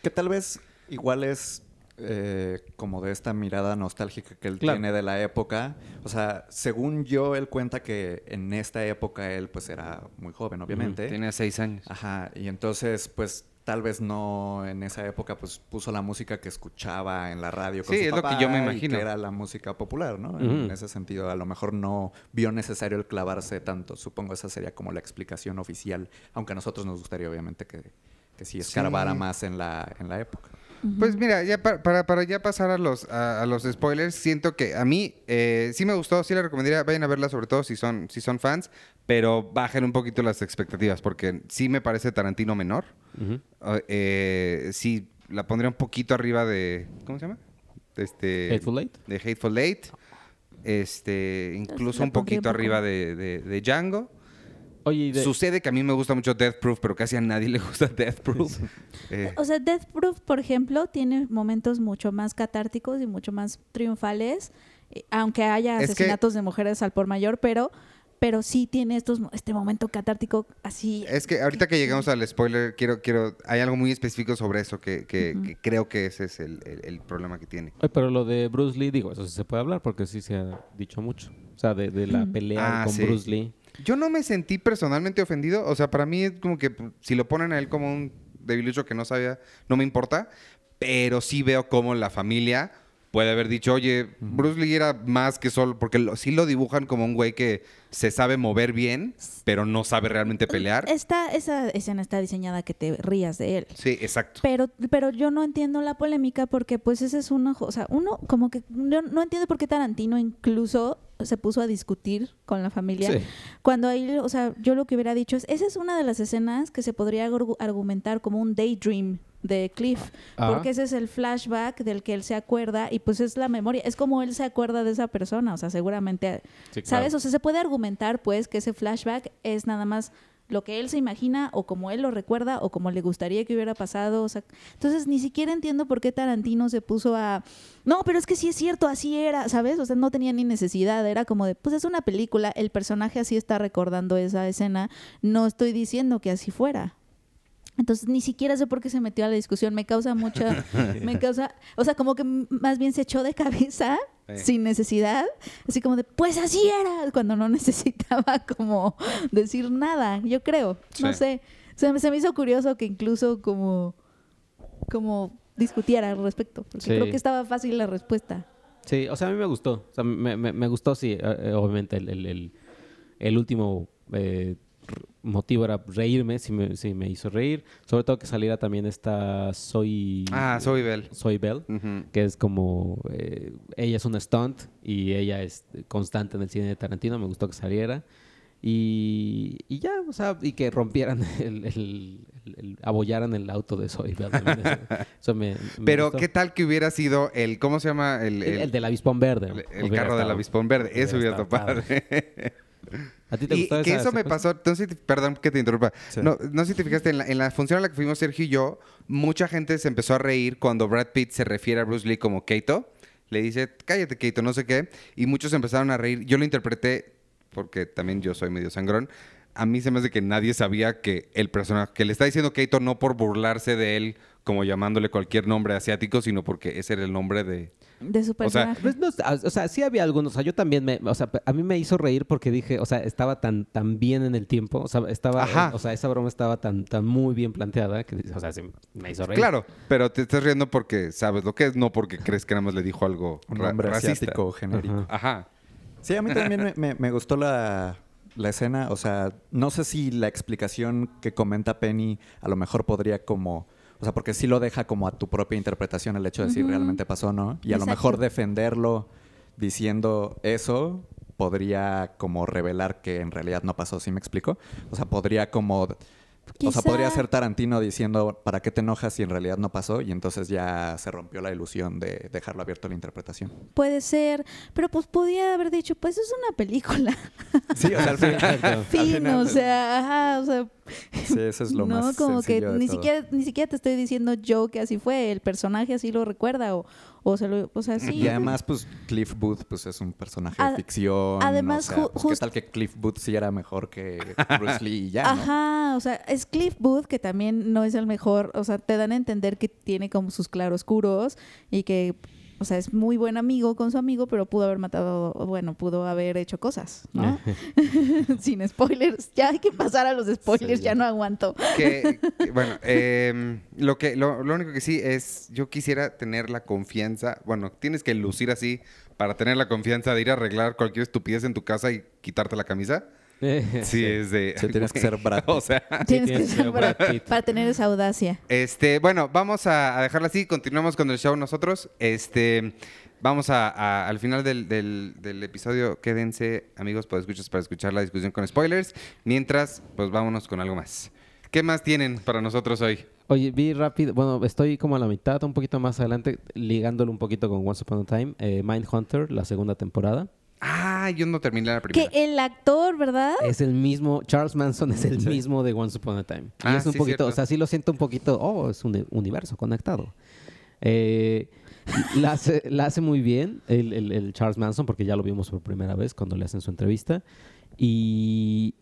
Que tal vez igual es eh, como de esta mirada nostálgica que él
Claro.
tiene de la época. O sea, según yo, él cuenta que en esta época él pues era muy joven, obviamente.
Tenía seis años.
Ajá, y entonces pues tal vez no en esa época pues puso la música que escuchaba en la radio con
Sí,
su
es lo que yo me imagino.
que era la música popular, ¿no? En ese sentido, a lo mejor no vio necesario el clavarse tanto. Supongo esa sería como la explicación oficial, aunque a nosotros nos gustaría obviamente que, que sí escarbara
Sí.
más en la, en la época.
Pues mira, ya para, para, para ya pasar a los, a, a los spoilers, siento que a mí eh, sí me gustó, sí la recomendaría, vayan a verla sobre todo si son, si son fans, pero bajen un poquito las expectativas porque sí me parece Tarantino menor. Eh, sí, la pondría un poquito arriba de, ¿cómo se llama? Este,
Hateful Eight.
De Hateful Eight. Este, incluso un poquito arriba de- de Django.
Oye, y de-
Sucede que a mí me gusta mucho Death Proof, pero casi a nadie le gusta Death Proof. Eh,
O sea, Death Proof, por ejemplo, tiene momentos mucho más catárticos y mucho más triunfales, eh, aunque haya
Es que-
asesinatos de mujeres al por mayor, pero, pero sí tiene estos, este momento catártico así.
Es que ahorita que llegamos al spoiler, quiero, quiero, hay algo muy específico sobre eso que, que- que creo que ese es el, el- el problema que tiene.
Oye, pero lo de Bruce Lee, digo, eso sí se puede hablar porque sí se ha dicho mucho. O sea, de, de la pelea
Ah,
con
sí.
Bruce Lee.
Yo no me sentí personalmente ofendido, o sea, para mí es como que pues, si lo ponen a él como un debilucho que no sabía, no me importa, pero sí veo como la familia puede haber dicho, oye, Bruce Lee era más que solo, porque lo- sí lo dibujan como un güey que se sabe mover bien, pero no sabe realmente pelear.
Esta, esa escena está diseñada que te rías de él.
Sí, exacto.
Pero, pero yo no entiendo la polémica porque pues ese es uno, o sea, uno como que yo no entiendo por qué Tarantino incluso se puso a discutir con la familia.
Sí.
Cuando ahí, o sea, yo lo que hubiera dicho es, esa es una de las escenas que se podría argu- argumentar como un daydream de Cliff,
Ah.
porque ese es el flashback del que él se acuerda y pues es la memoria, es como él se acuerda de esa persona, o sea, seguramente,
Sí, claro.
¿sabes? O sea, se puede argumentar pues que ese flashback es nada más lo que él se imagina o como él lo recuerda o como le gustaría que hubiera pasado, o sea, entonces ni siquiera entiendo por qué Tarantino se puso a no, pero es que sí es cierto, así era, ¿sabes? O sea, no tenía ni necesidad, era como de, pues es una película, el personaje así está recordando esa escena, no estoy diciendo que así fuera. Entonces ni siquiera sé por qué se metió a la discusión, me causa mucha, me causa, o sea, como que más bien se echó de cabeza
Sí.
sin necesidad, así como de, pues así era, cuando no necesitaba como decir nada, yo creo, no sé, se, me- se me hizo curioso que incluso como, como discutiera al respecto, porque
Sí.
creo que estaba fácil la respuesta.
Sí, o sea, a mí me gustó. O sea, me, me- me gustó, sí, eh, eh, obviamente el, el- el- el último eh, motivo era reírme, sí me, sí me hizo reír. Sobre todo que saliera también esta Soy...
Ah, soy Bell.
Soy Bell, que es como... eh, ella es una stunt y ella es constante en el cine de Tarantino. Me gustó que saliera. Y, y ya, o sea, y que rompieran el... el, el- el- abollaran el auto de Soy Bell. también, Eso, eso me, me
Pero,
gustó.
¿qué tal que hubiera sido el, ¿cómo se llama? El,
El,
el-
el del avispón verde.
el- carro del avispón verde. Eso hubiera
estado
padre.
¿A ti te
Y
gustó
que
esa
eso me pasó, no sé, perdón que te interrumpa.
Sí.
No, no sé si te fijaste, en la, en la función a la que fuimos Sergio y yo, mucha gente se empezó a reír cuando Brad Pitt se refiere a Bruce Lee como Keito. Le dice, cállate Keito, no sé qué. Y muchos empezaron a reír. Yo lo interpreté, porque también yo soy medio sangrón. A mí se me hace que nadie sabía que el personaje, que le está diciendo Keito no por burlarse de él, como llamándole cualquier nombre asiático, sino porque ese era el nombre de...
De su
O sea,
personaje.
Pues no, o sea, sí había algunos. O sea, yo también me, o sea, a mí me hizo reír porque dije, o sea, estaba tan, tan bien en el tiempo. O sea, estaba,
Ajá.
o sea, esa broma estaba tan, tan muy bien planteada que, o sea, sí me hizo reír.
Claro, pero te estás riendo porque sabes lo que es, no porque crees que nada más le dijo algo
Un
ra- racista.
asiático genérico.
Ajá.
Ajá.
Sí, a mí también me, me- me gustó la, la escena. O sea, no sé si la explicación que comenta Penny a lo mejor podría como... O sea, porque sí lo deja como a tu propia interpretación el hecho de si
Ujú.
realmente pasó o no. Y a lo mejor defenderlo diciendo eso podría como revelar que en realidad no pasó. ¿Sí me explico? O sea, podría como... O sea, podría ser Tarantino diciendo, ¿para qué te enojas si en realidad no pasó? Y entonces ya se rompió la ilusión de dejarlo abierto a la interpretación.
Puede ser, pero pues podía haber dicho, pues es una película.
Sí, o sea, al final...
Fin, o sea, ajá, o sea,
Sí, eso es lo
no,
más
como que ni
todo.
siquiera, ni siquiera te estoy diciendo yo que así fue, el personaje así lo recuerda o, o se lo, o sea, sí.
Y además, pues, Cliff Booth, pues, es un personaje
Ad-
de ficción.
además,
o sea, pues, ¿qué
just-
tal que Cliff Booth sí era mejor que Bruce Lee y ya, no?
Ajá, o sea, es Cliff Booth que también no es el mejor, o sea, te dan a entender que tiene como sus claroscuros y que, o sea, es muy buen amigo con su amigo, pero pudo haber matado, bueno, pudo haber hecho cosas, ¿no? Sin spoilers, ya hay que pasar a los spoilers,
Sí,
ya
ya.
no aguanto.
Que, que, bueno, em, lo, que, lo, lo único que sí es, yo quisiera tener la confianza, bueno, tienes que lucir así para tener la confianza de ir a arreglar cualquier estupidez en tu casa y quitarte la camisa. Sí, es de...
Sí, tienes que ser Brad Pitt.
O sea...
Tienes que
tienes que
ser
Brad Pitt.
para tener esa audacia.
Este, bueno, vamos a, a dejarlo así. Continuamos con el show nosotros. Este, vamos a, a- al final del, del- del episodio. Quédense, amigos, para escuchar, para escuchar la discusión con spoilers. Mientras, pues vámonos con algo más. ¿Qué más tienen para nosotros hoy?
Oye, vi rápido, bueno, estoy como a la mitad, un poquito más adelante, ligándolo un poquito con Once Upon a Time, eh, Mindhunter, la segunda temporada.
Ah, yo no terminé la
Que
primera.
el actor, ¿verdad?
Es el mismo, Charles Manson es el mismo de Once Upon a Time. Y
Ah,
es un
sí,
poquito,
cierto.
o sea, sí lo siento un poquito, oh, es un universo conectado. Eh, la, hace, la hace muy bien el, el- el Charles Manson, porque ya lo vimos por primera vez cuando le hacen su entrevista. Y,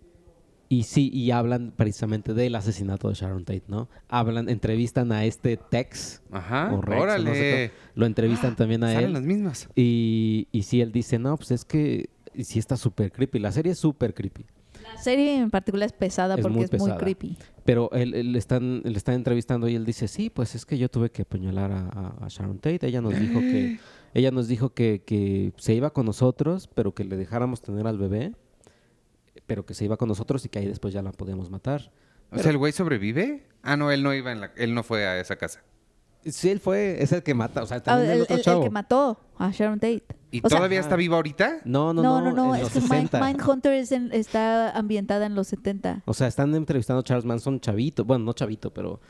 y sí, y hablan precisamente del asesinato de Sharon Tate, ¿no? Hablan, entrevistan a este Tex.
Ajá,
o Rex, o no sé
órale.
cómo, lo entrevistan también a
Salen
él.
las mismas.
Y, y sí, él dice, no, pues es que sí está súper creepy. La serie es súper creepy.
La serie en particular es pesada
Es
porque
muy
es muy creepy.
Pero él, él le están, le están entrevistando y él dice, sí, pues es que yo tuve que apuñalar a, a- a Sharon Tate. Ella nos dijo que, ella nos dijo que, que se iba con nosotros, pero que le dejáramos tener al bebé, pero que se iba con nosotros y que ahí después ya la podíamos matar.
O sea, ¿el güey sobrevive? Ah, no, él no iba en la... Él no fue a esa casa.
Sí, él fue, es el que mata, o sea,
Ah,
también el,
el,
otro
el- que mató a Sharon Tate.
¿Y
O sea,
todavía está viva ahorita?
No, no,
no,
no,
no, no,
en
es
los
que Mind-
60.
Mindhunter es en- está ambientada en los 70.
O sea, están entrevistando a Charles Manson chavito, bueno, no chavito, pero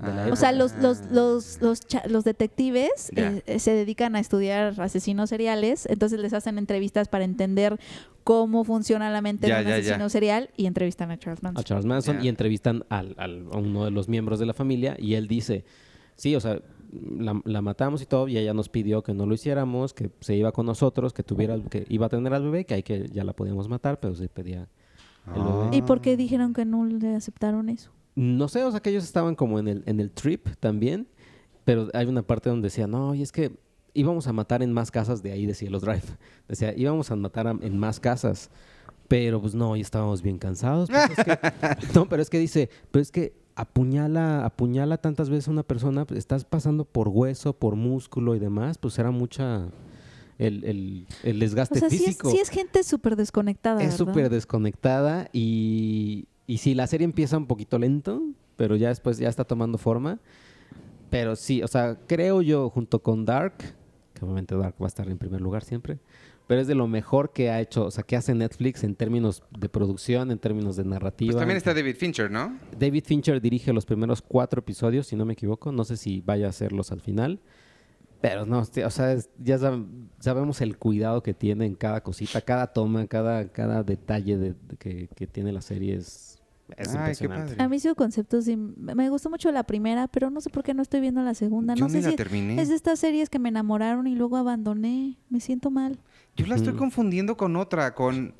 Ah.
O sea, los, los, los, los, cha- los detectives eh, eh, se dedican a estudiar asesinos seriales, entonces les hacen entrevistas para entender cómo funciona la mente de un asesino serial y entrevistan a Charles Manson.
a Charles Manson y entrevistan al, al- a uno de los miembros de la familia y él dice, sí, o sea, la, la matamos y todo y ella nos pidió que no lo hiciéramos, que se iba con nosotros, que tuviera, que iba a tener al bebé, que ahí que ya la podíamos matar, pero se pedía el
Ah.
bebé.
¿Y por qué dijeron que no le aceptaron eso?
No sé, o sea, que ellos estaban como en el, en el trip también, pero hay una parte donde decía, no, y es que íbamos a matar en más casas de ahí de Cielos Drive. Decía, íbamos a matar a- en más casas, pero pues no, ya estábamos bien cansados. pues, es que- no, pero es que dice, pero es que apuñala, apuñala tantas veces a una persona, pues, estás pasando por hueso, por músculo y demás, pues era mucha el, el, el desgaste
O sea, sí es,
físico
sí es gente súper desconectada.
es súper desconectada y, y sí, la serie empieza un poquito lento, pero ya después ya está tomando forma. Pero sí, o sea, creo yo junto con Dark, que obviamente Dark va a estar en primer lugar siempre, pero es de lo mejor que ha hecho, o sea, que hace Netflix en términos de producción, en términos de narrativa.
Pues también está David Fincher, ¿no?
David Fincher dirige los primeros cuatro episodios, si no me equivoco. No sé si vaya a hacerlos al final. Pero no, o sea, es- ya sab- sabemos el cuidado que tiene en cada cosita, cada toma, cada, cada detalle de, de que, que tiene la serie es, es
Ay, qué
impresionante.
padre.
A mí su concepto sí, me gustó mucho la primera, pero no sé por qué no estoy viendo la segunda.
Yo
no
ni
sé
la
si
terminé.
es de estas series que me enamoraron y luego abandoné. Me siento mal.
Yo la estoy confundiendo con otra, con...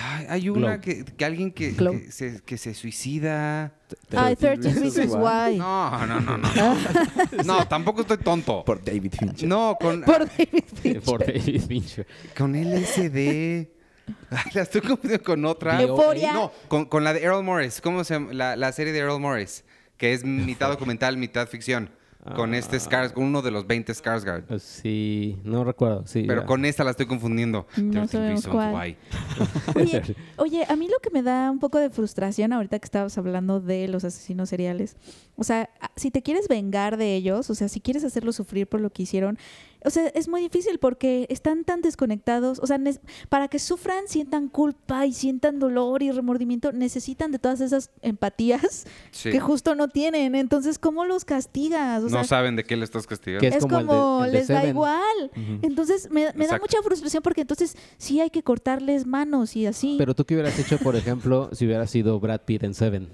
Ay, hay una que, que alguien que, que se, que se suicida.
Ay, 13
Reasons. Why.
No, no, no, no. No, tampoco estoy tonto.
Por David Fincher.
No, con,
Por David Fincher.
Por David Fincher.
con LSD. La estoy confundiendo con otra.
Euforia.
No, con, con la de Earl Morris. ¿Cómo se llama? La, la serie de Earl Morris. Que es mitad documental, mitad ficción. Con
Ah.
este Skars, con uno de los 20 Skarsgård.
Pues Sí, no recuerdo. Sí,
Pero
ya.
con esta la estoy confundiendo.
No
13
sabemos
Reasons
cuál.
Why.
Oye, oye, a mí lo que me da un poco de frustración ahorita que estabas hablando de los asesinos seriales, o sea, si te quieres vengar de ellos, o sea, si quieres hacerlos sufrir por lo que hicieron, o sea, es muy difícil porque están tan desconectados, o sea, para que sufran, sientan culpa y sientan dolor y remordimiento, necesitan de todas esas empatías
Sí.
que justo no tienen. Entonces, ¿cómo los castigas? O
No
sea,
saben de qué le estás castigando.
Que es
es
como
como,
el de- el de
les da igual. Entonces me, me da mucha frustración porque entonces sí hay que cortarles manos y así.
Pero tú qué hubieras hecho, por ejemplo, si hubiera sido Brad Pitt en Seven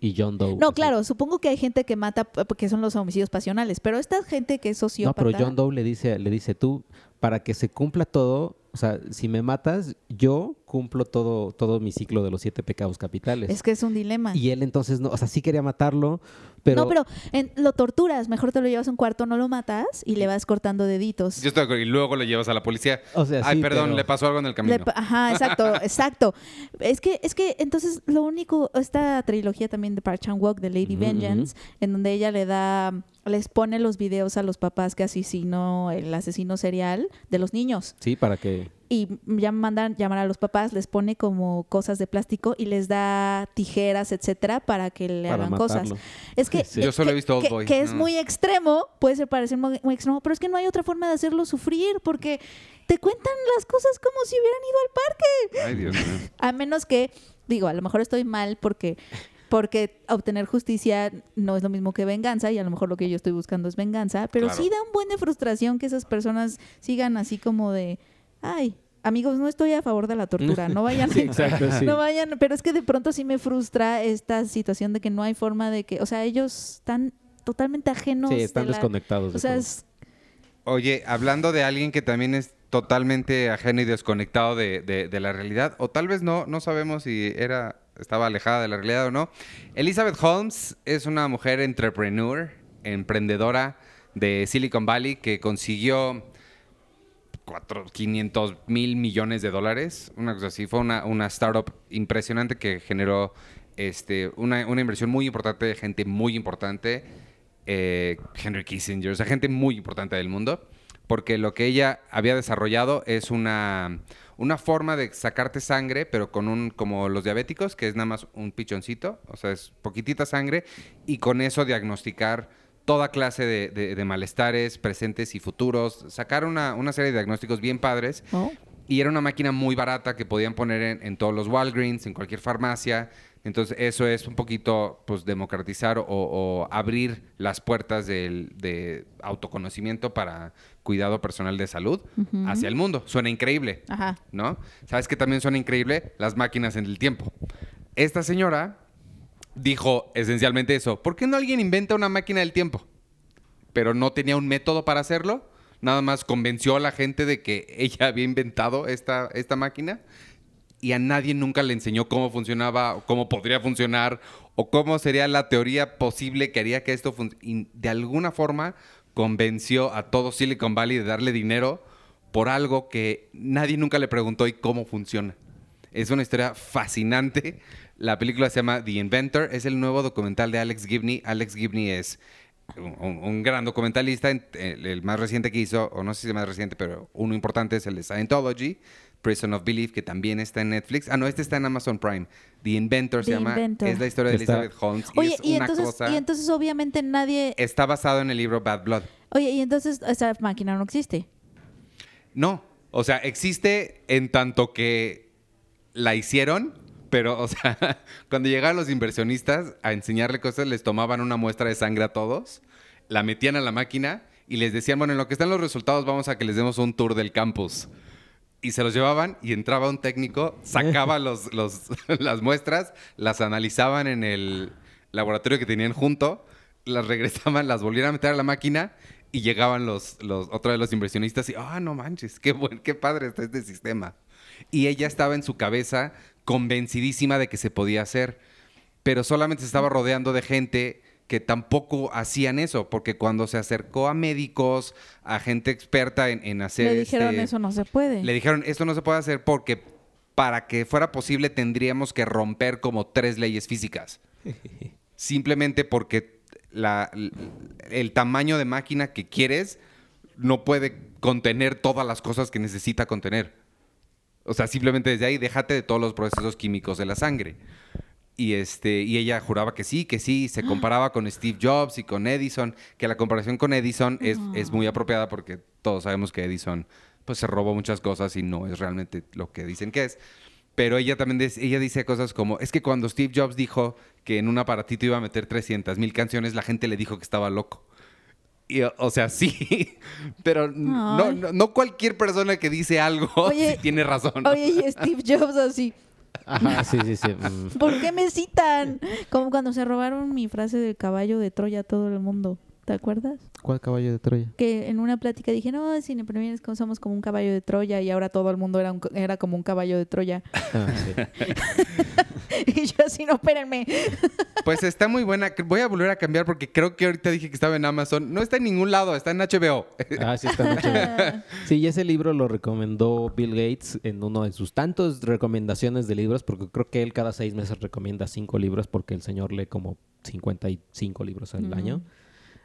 y John Doe.
no,
así.
claro, supongo que hay gente que mata porque son los homicidios pasionales, pero esta gente que es
No,
sociópata.
pero John Doe le dice, le dice tú, para que se cumpla todo, o sea, si me matas, yo cumplo todo, todo mi ciclo de los siete pecados capitales.
Es que es un dilema.
Y él entonces, no, o sea, sí quería matarlo, pero...
no, pero en- lo torturas, mejor te lo llevas a un cuarto, no lo matas y le vas cortando deditos.
Yo estoy de acuerdo. Y luego lo llevas a la policía.
O sea,
Ay,
sí,
perdón,
pero-
le pasó algo en el camino.
Ajá, exacto, exacto. Es que, es que entonces lo único, esta trilogía también de Park Chan Wook de Lady Vengeance, en donde ella le da, les pone los videos a los papás que asesinó el asesino serial de los niños.
Sí, para que...
y ya mandan llamar a los papás, les pone como cosas de plástico y les da tijeras, etcétera, para que le
Para
hagan cosas. Es que,
Sí.
Yo solo he
que-
visto Old
que-
Boy,
que es
no.
muy extremo, puede ser parecer muy, muy extremo, pero es que no hay otra forma de hacerlo sufrir porque te cuentan las cosas como si hubieran ido al parque.
Ay, Dios mío.
A menos que, digo, a lo mejor estoy mal porque porque obtener justicia no es lo mismo que venganza y a lo mejor lo que yo estoy buscando es venganza, pero
Claro.
sí da un buen de frustración que esas personas sigan así como de, ay, amigos, no estoy a favor de la tortura, no vayan,
Sí, exacto, sí.
no vayan, pero es que de pronto sí me frustra esta situación de que no hay forma de que, o sea, ellos están totalmente ajenos.
Sí, están
de la-
desconectados.
O sea, es,
Oye, hablando de alguien que también es totalmente ajeno y desconectado de, de- de la realidad, o tal vez no, no sabemos si era, estaba alejada de la realidad o no. Elizabeth Holmes es una mujer entrepreneur, emprendedora de Silicon Valley que consiguió cuatro- 500 mil millones de dólares, una cosa así. Fue una, una startup impresionante que generó este, una, una inversión muy importante de gente muy importante, eh, Henry Kissinger, o sea, gente muy importante del mundo, porque lo que ella había desarrollado es una, una forma de sacarte sangre, pero con un, como los diabéticos, que es nada más un pichoncito, o sea, es poquitita sangre, y con eso diagnosticar toda clase de, de- de malestares presentes y futuros, sacar una, una serie de diagnósticos bien padres.
oh,
Y era una máquina muy barata que podían poner en, en todos los Walgreens, en cualquier farmacia. Entonces, eso es un poquito, pues, democratizar o, o abrir las puertas del, de autoconocimiento para cuidado personal de salud hacia el mundo. Suena increíble,
ajá.
¿no? ¿Sabes que también suena increíble? Las máquinas en el tiempo. Esta señora dijo esencialmente eso. ¿Por qué no alguien inventa una máquina del tiempo? Pero no tenía un método para hacerlo. Nada más convenció a la gente de que ella había inventado esta, esta máquina y a nadie nunca le enseñó cómo funcionaba, o cómo podría funcionar, o cómo sería la teoría posible que haría que esto funcionara. De alguna forma convenció a todo Silicon Valley de darle dinero por algo que nadie nunca le preguntó y cómo funciona. Es una historia fascinante. La película se llama The Inventor. Es el nuevo documental de Alex Gibney. Alex Gibney es un, gran documentalista. En- El, el más reciente que hizo, o no sé si es el más reciente, pero uno importante es el de Scientology. Prison of Belief, que también está en Netflix. Ah, no, este está en Amazon Prime. The Inventor se
The
llama.
Inventor.
Es la historia de
Está-
Elizabeth Holmes. y
Oye,
es
y
una
entonces,
cosa.
y entonces obviamente nadie...
Está basado en el libro Bad Blood.
Oye, y entonces esa máquina no existe.
No, o sea, existe en tanto que la hicieron, pero, o sea, cuando llegaban los inversionistas a enseñarle cosas, les tomaban una muestra de sangre a todos, la metían a la máquina y les decían, bueno, en lo que están los resultados, vamos a que les demos un tour del campus. Y se los llevaban y entraba un técnico, sacaba los, los- las muestras, las analizaban en el laboratorio que tenían junto, las regresaban, las volvían a meter a la máquina y llegaban los, los otra vez los inversionistas y, ah, no manches, qué, buen, qué padre está este sistema. Y ella estaba en su cabeza convencidísima de que se podía hacer, pero solamente se estaba rodeando de gente que tampoco hacían eso, porque cuando se acercó a médicos, a gente experta en, en hacer...
Le dijeron
este-
eso no se puede.
le dijeron, esto no se puede hacer porque para que fuera posible tendríamos que romper como tres leyes físicas. Simplemente porque la- el tamaño de máquina que quieres no puede contener todas las cosas que necesita contener. O sea, simplemente desde ahí déjate de todos los procesos químicos de la sangre. Y, este, y ella juraba que sí, que sí, se comparaba con Steve Jobs y con Edison, que la comparación con Edison es, es muy apropiada porque todos sabemos que Edison pues se robó muchas cosas y no es realmente lo que dicen que es. Pero ella también ella dice cosas como, es que cuando Steve Jobs dijo que en un aparatito iba a meter 300 mil canciones, la gente le dijo que estaba loco. Y, o sea, sí, pero no, no, no cualquier persona que dice algo
Oye,
sí tiene razón.
Oye, y Steve Jobs así.
Ajá, sí, sí, sí.
¿Por qué me citan? Como cuando se robaron mi frase del caballo de Troya a todo el mundo. ¿Te acuerdas?
¿Cuál caballo de Troya?
Que en una plática dije, no, Cine Premier es como somos como un caballo de Troya y ahora todo el mundo era, un- era como un caballo de Troya.
Ah, sí.
y yo así, no, espérenme.
Pues está muy buena. Voy a volver a cambiar porque creo que ahorita dije que estaba en Amazon. No está en ningún lado, está en HBO.
Ah, sí, está mucho. Sí, y ese libro lo recomendó Bill Gates en uno de sus tantos recomendaciones de libros, porque creo que él cada seis meses recomienda cinco libros, porque el señor lee como 55 libros al
Mm.
año.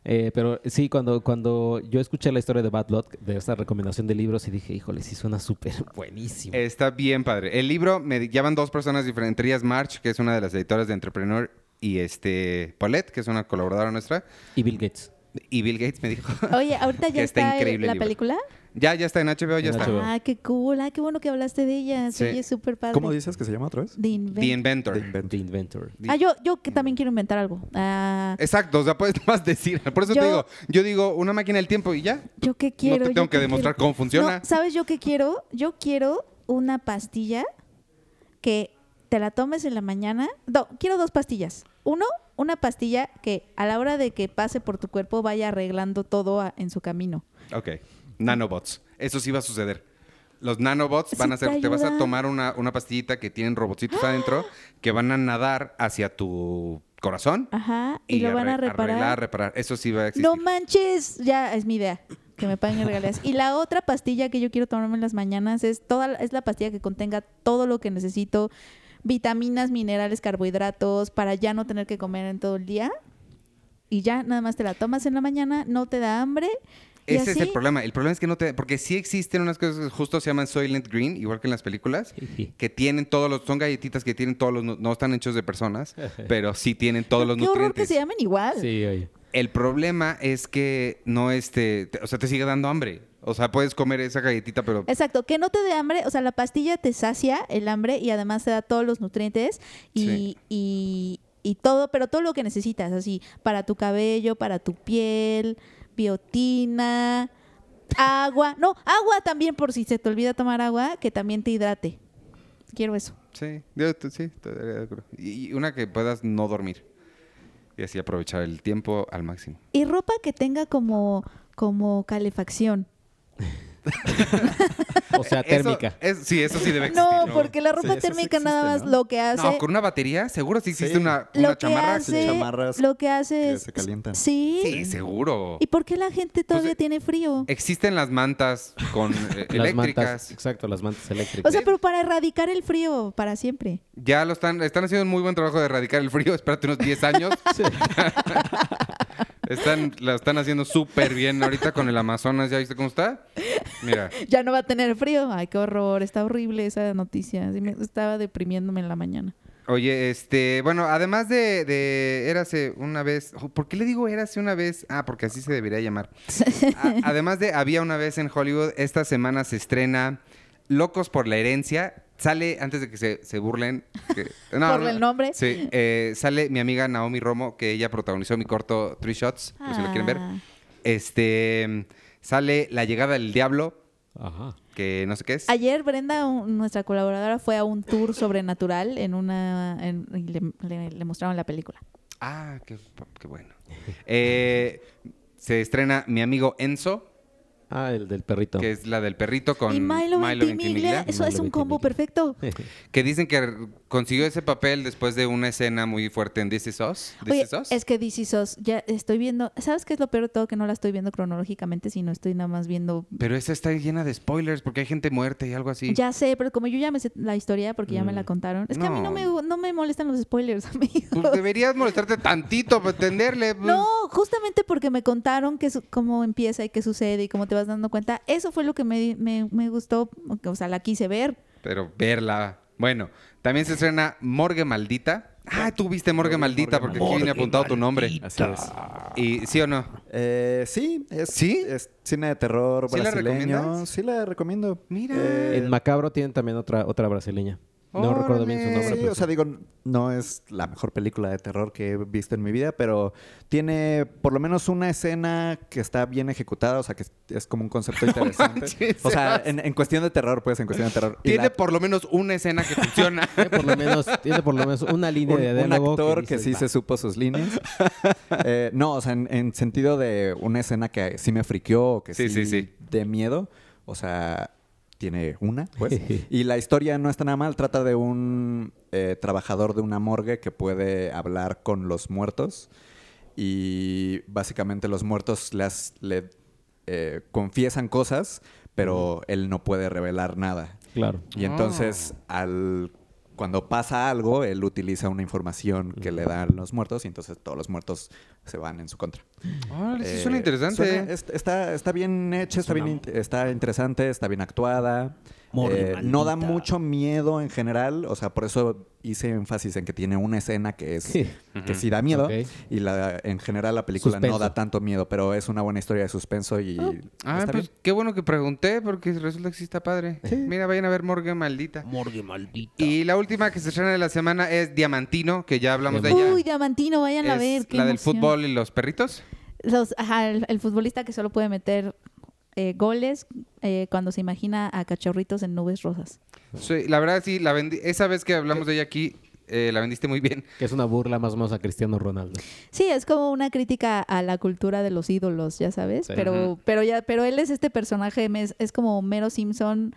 Eh, pero sí, cuando, cuando yo escuché la historia de Bad Luck, de esta recomendación de libros, y dije, híjole, sí suena súper buenísimo.
Está bien padre. El libro me llaman dos personas diferentes, entre ellas March, que es una de las editoras de Entrepreneur, y este Paulette, que es una colaboradora nuestra,
Y Bill Gates.
y Bill Gates me dijo.
Oye, ahorita
Que
ya
está
está,
increíble el
la
libro.
película.
Ya, ya está en HBO, ya
En
está.
HBO.
Ah, qué cool. Ah, qué bueno que hablaste de ella.
Sí.
Es súper padre.
¿Cómo dices que se llama otra vez?
The Invent-
The Inventor.
The Invent-
The Inventor.
Ah, yo, yo que también quiero inventar algo. Ah,
Exacto, o sea, puedes más decir. Por eso
Yo-
te digo, yo digo una máquina del tiempo y ya.
yo qué quiero.
no te tengo que demostrar
quiero.
cómo funciona.
No, ¿Sabes yo qué quiero? Yo quiero una pastilla que te la tomes en la mañana. No, quiero dos pastillas. Uno, una pastilla que a la hora de que pase por tu cuerpo vaya arreglando todo a- en su camino.
Ok. Nanobots. Eso sí va a suceder. Los nanobots
Sí
van a
te
hacer, te vas a tomar una, una pastillita que tienen robotcitos adentro que van a nadar hacia tu corazón
Ajá. Y, lo van a reparar.
arreglar, reparar. Eso sí va a existir.
No manches, ya es mi idea. Que me paguen regalías. Y la otra pastilla que yo quiero tomarme en las mañanas es toda es la pastilla que contenga todo lo que necesito, vitaminas, minerales, carbohidratos, para ya no tener que comer en todo el día. Y ya nada más te la tomas en la mañana, no te da hambre.
Ese es el problema. El problema es que no te... Porque sí existen unas cosas que justo se llaman Soylent Green, igual que en las películas, que tienen todos los... Son galletitas que tienen todos los... No están hechos de personas, pero sí tienen todos los
Qué horror que
nutrientes.
se llamen igual.
Sí, oye.
El problema es que no este... te- o sea, te sigue dando hambre. O sea, puedes comer esa galletita, pero...
Exacto, que no te dé hambre, o sea, la pastilla te sacia el hambre y además te da todos los nutrientes y,
Sí.
y, y todo, pero todo lo que necesitas, así, para tu cabello, para tu piel, biotina, agua, no, agua también por si se te olvida tomar agua, que también te hidrate. Quiero eso.
Sí, yo sí, estoy de acuerdo. Y y una que puedas no dormir. Y así aprovechar el tiempo al máximo.
Y ropa que tenga como, como calefacción.
O sea,
Eso
térmica.
es- sí, eso sí debe existir.
No, porque la ropa
Sí, eso sí
térmica nada más lo que hace...
No, con una batería, seguro sí existe
Sí.
una, una
lo que
chamarra.
hace,
chamarras
lo que hace
que
es
se calientan.
sí,
Sí, seguro.
¿Y por qué la gente todavía
Pues,
tiene frío?
Existen las mantas con eh,
Las
eléctricas.
mantas, exacto, las mantas eléctricas.
O sea, pero para erradicar el frío para siempre.
Ya lo están, están haciendo un muy buen trabajo de erradicar el frío. Espérate unos 10 años. Están, la están haciendo súper bien ahorita con el Amazonas. ¿Ya viste cómo está? Mira.
Ya no va a tener frío. Ay, qué horror. Está horrible esa noticia. Sí me estaba deprimiéndome en la mañana.
Oye, este, bueno, además de, de Érase una vez, oh, ¿por qué le digo Érase una vez? Ah, porque así se debería llamar. A- además de Había una vez en Hollywood, esta semana se estrena Locos por la herencia. Sale, antes de que se, se burlen. que- no,
Por
no,
el nombre.
Sí, eh, sale mi amiga Naomi Romo, que ella protagonizó mi corto Three Shots, por si lo quieren ver.
Ah.
Este, sale La llegada del diablo,
Ajá.
que no sé qué es.
Ayer Brenda, un- nuestra colaboradora, fue a un tour sobrenatural en una en- y le, le- le mostraron la película.
Ah, qué, qué bueno. Eh, se estrena mi amigo Enzo,
Ah, el del perrito.
que es la del perrito con
y Milo, Ventimiglia, eso es
Milo
un combo perfecto.
Que dicen que consiguió ese papel después de una escena muy fuerte en This Is Us. This
Oye,
Is Us.
es que DC SOS, ya estoy viendo, ¿sabes qué es lo peor de todo? Que no la estoy viendo cronológicamente, sino estoy nada más viendo...
Pero esa está llena de spoilers porque hay gente muerta y algo así.
Ya sé, pero como yo ya me sé la historia porque ya me la
Mm.
contaron, es que a mí no me,
No.
no me molestan los spoilers, amigos.
Pues deberías molestarte tantito para entenderle. pues.
No, justamente porque me contaron que su- cómo empieza y qué sucede y cómo te vas dando cuenta. Eso fue lo que me, me, me gustó, o sea, la quise ver.
Pero verla. Bueno, también se estrena Morgue Maldita. Ah, tú viste Morgue Maldita porque aquí viene apuntado tu nombre.
Así es.
¿Y sí o no?
Eh, sí, es,
¿Sí?
es cine de terror
¿Sí la
brasileño.
recomiendas?
sí la recomiendo.
Mira.
Eh,
En Macabro tienen también otra, otra brasileña. No recuerdo bien su nombre.
Sí,
pero
o sea, digo, no es la mejor película de terror que he visto en mi vida, pero tiene por lo menos una escena que está bien ejecutada, o sea, que es- como un concepto interesante.
manches,
o sea, en, en cuestión de terror, pues, en cuestión de terror.
Tiene
la-
por lo menos una escena que funciona.
Tiene por lo menos, tiene por lo menos una línea
un,
de
un
diálogo
actor que, sí
"Va".
se supo sus líneas. Eh, no, o sea, en, en sentido de una escena que sí me friqueó, o que
Sí,
sí,
sí, sí.
de miedo. O sea, tiene una, pues. y la historia no está nada mal. Trata de un eh, trabajador de una morgue que puede hablar con los muertos. Y básicamente los muertos les, le eh, confiesan cosas, pero él no puede revelar nada.
Claro.
Y entonces, al cuando pasa algo, él utiliza una información que le dan los muertos y entonces todos los muertos se van en su contra.
Sí
Eh,
suena interesante.
suena- está, está bien hecha, está bien, int- está interesante, está bien actuada. Eh, no da mucho miedo en general, o sea, por eso hice énfasis en que tiene una escena que es
Sí.
que sí da miedo y la en general la película
Suspenso.
no da tanto miedo, pero es una buena historia de suspenso y
Ah,
está
pues qué bueno que pregunté porque resulta que sí está padre. Mira, vayan a ver Morgue Maldita.
Morgue maldita.
Y la última que se estrena de la semana es Diamantino, que ya hablamos de ella.
Uy, Diamantino, vayan a ver. qué
la del
emoción.
fútbol y los perritos.
Los- ajá, el, el futbolista que solo puede meter eh, goles eh, cuando se imagina a cachorritos en nubes rosas.
Sí, la verdad sí, la vendi- esa vez que hablamos de ella aquí, eh, la vendiste muy bien.
Que es una burla más o menos a Cristiano Ronaldo.
Sí, es como una crítica a la cultura de los ídolos, ya sabes.
Sí.
Pero, pero ya, pero él es este personaje, es, es como Mero Simpson,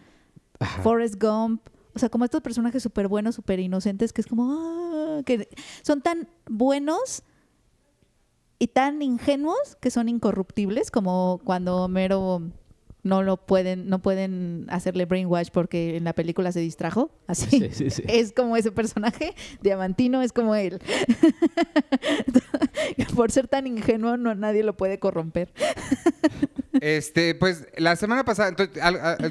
Ajá.
Forrest Gump. O sea, como estos personajes súper buenos, súper inocentes, que es como, ah, que son tan buenos y tan ingenuos que son incorruptibles, como cuando Mero no lo pueden, no pueden hacerle brainwash porque en la película se distrajo. Así.
Sí, sí, sí.
Es como ese personaje. Diamantino es como él. Por ser tan ingenuo, no nadie lo puede corromper.
Este, pues la semana pasada, entonces,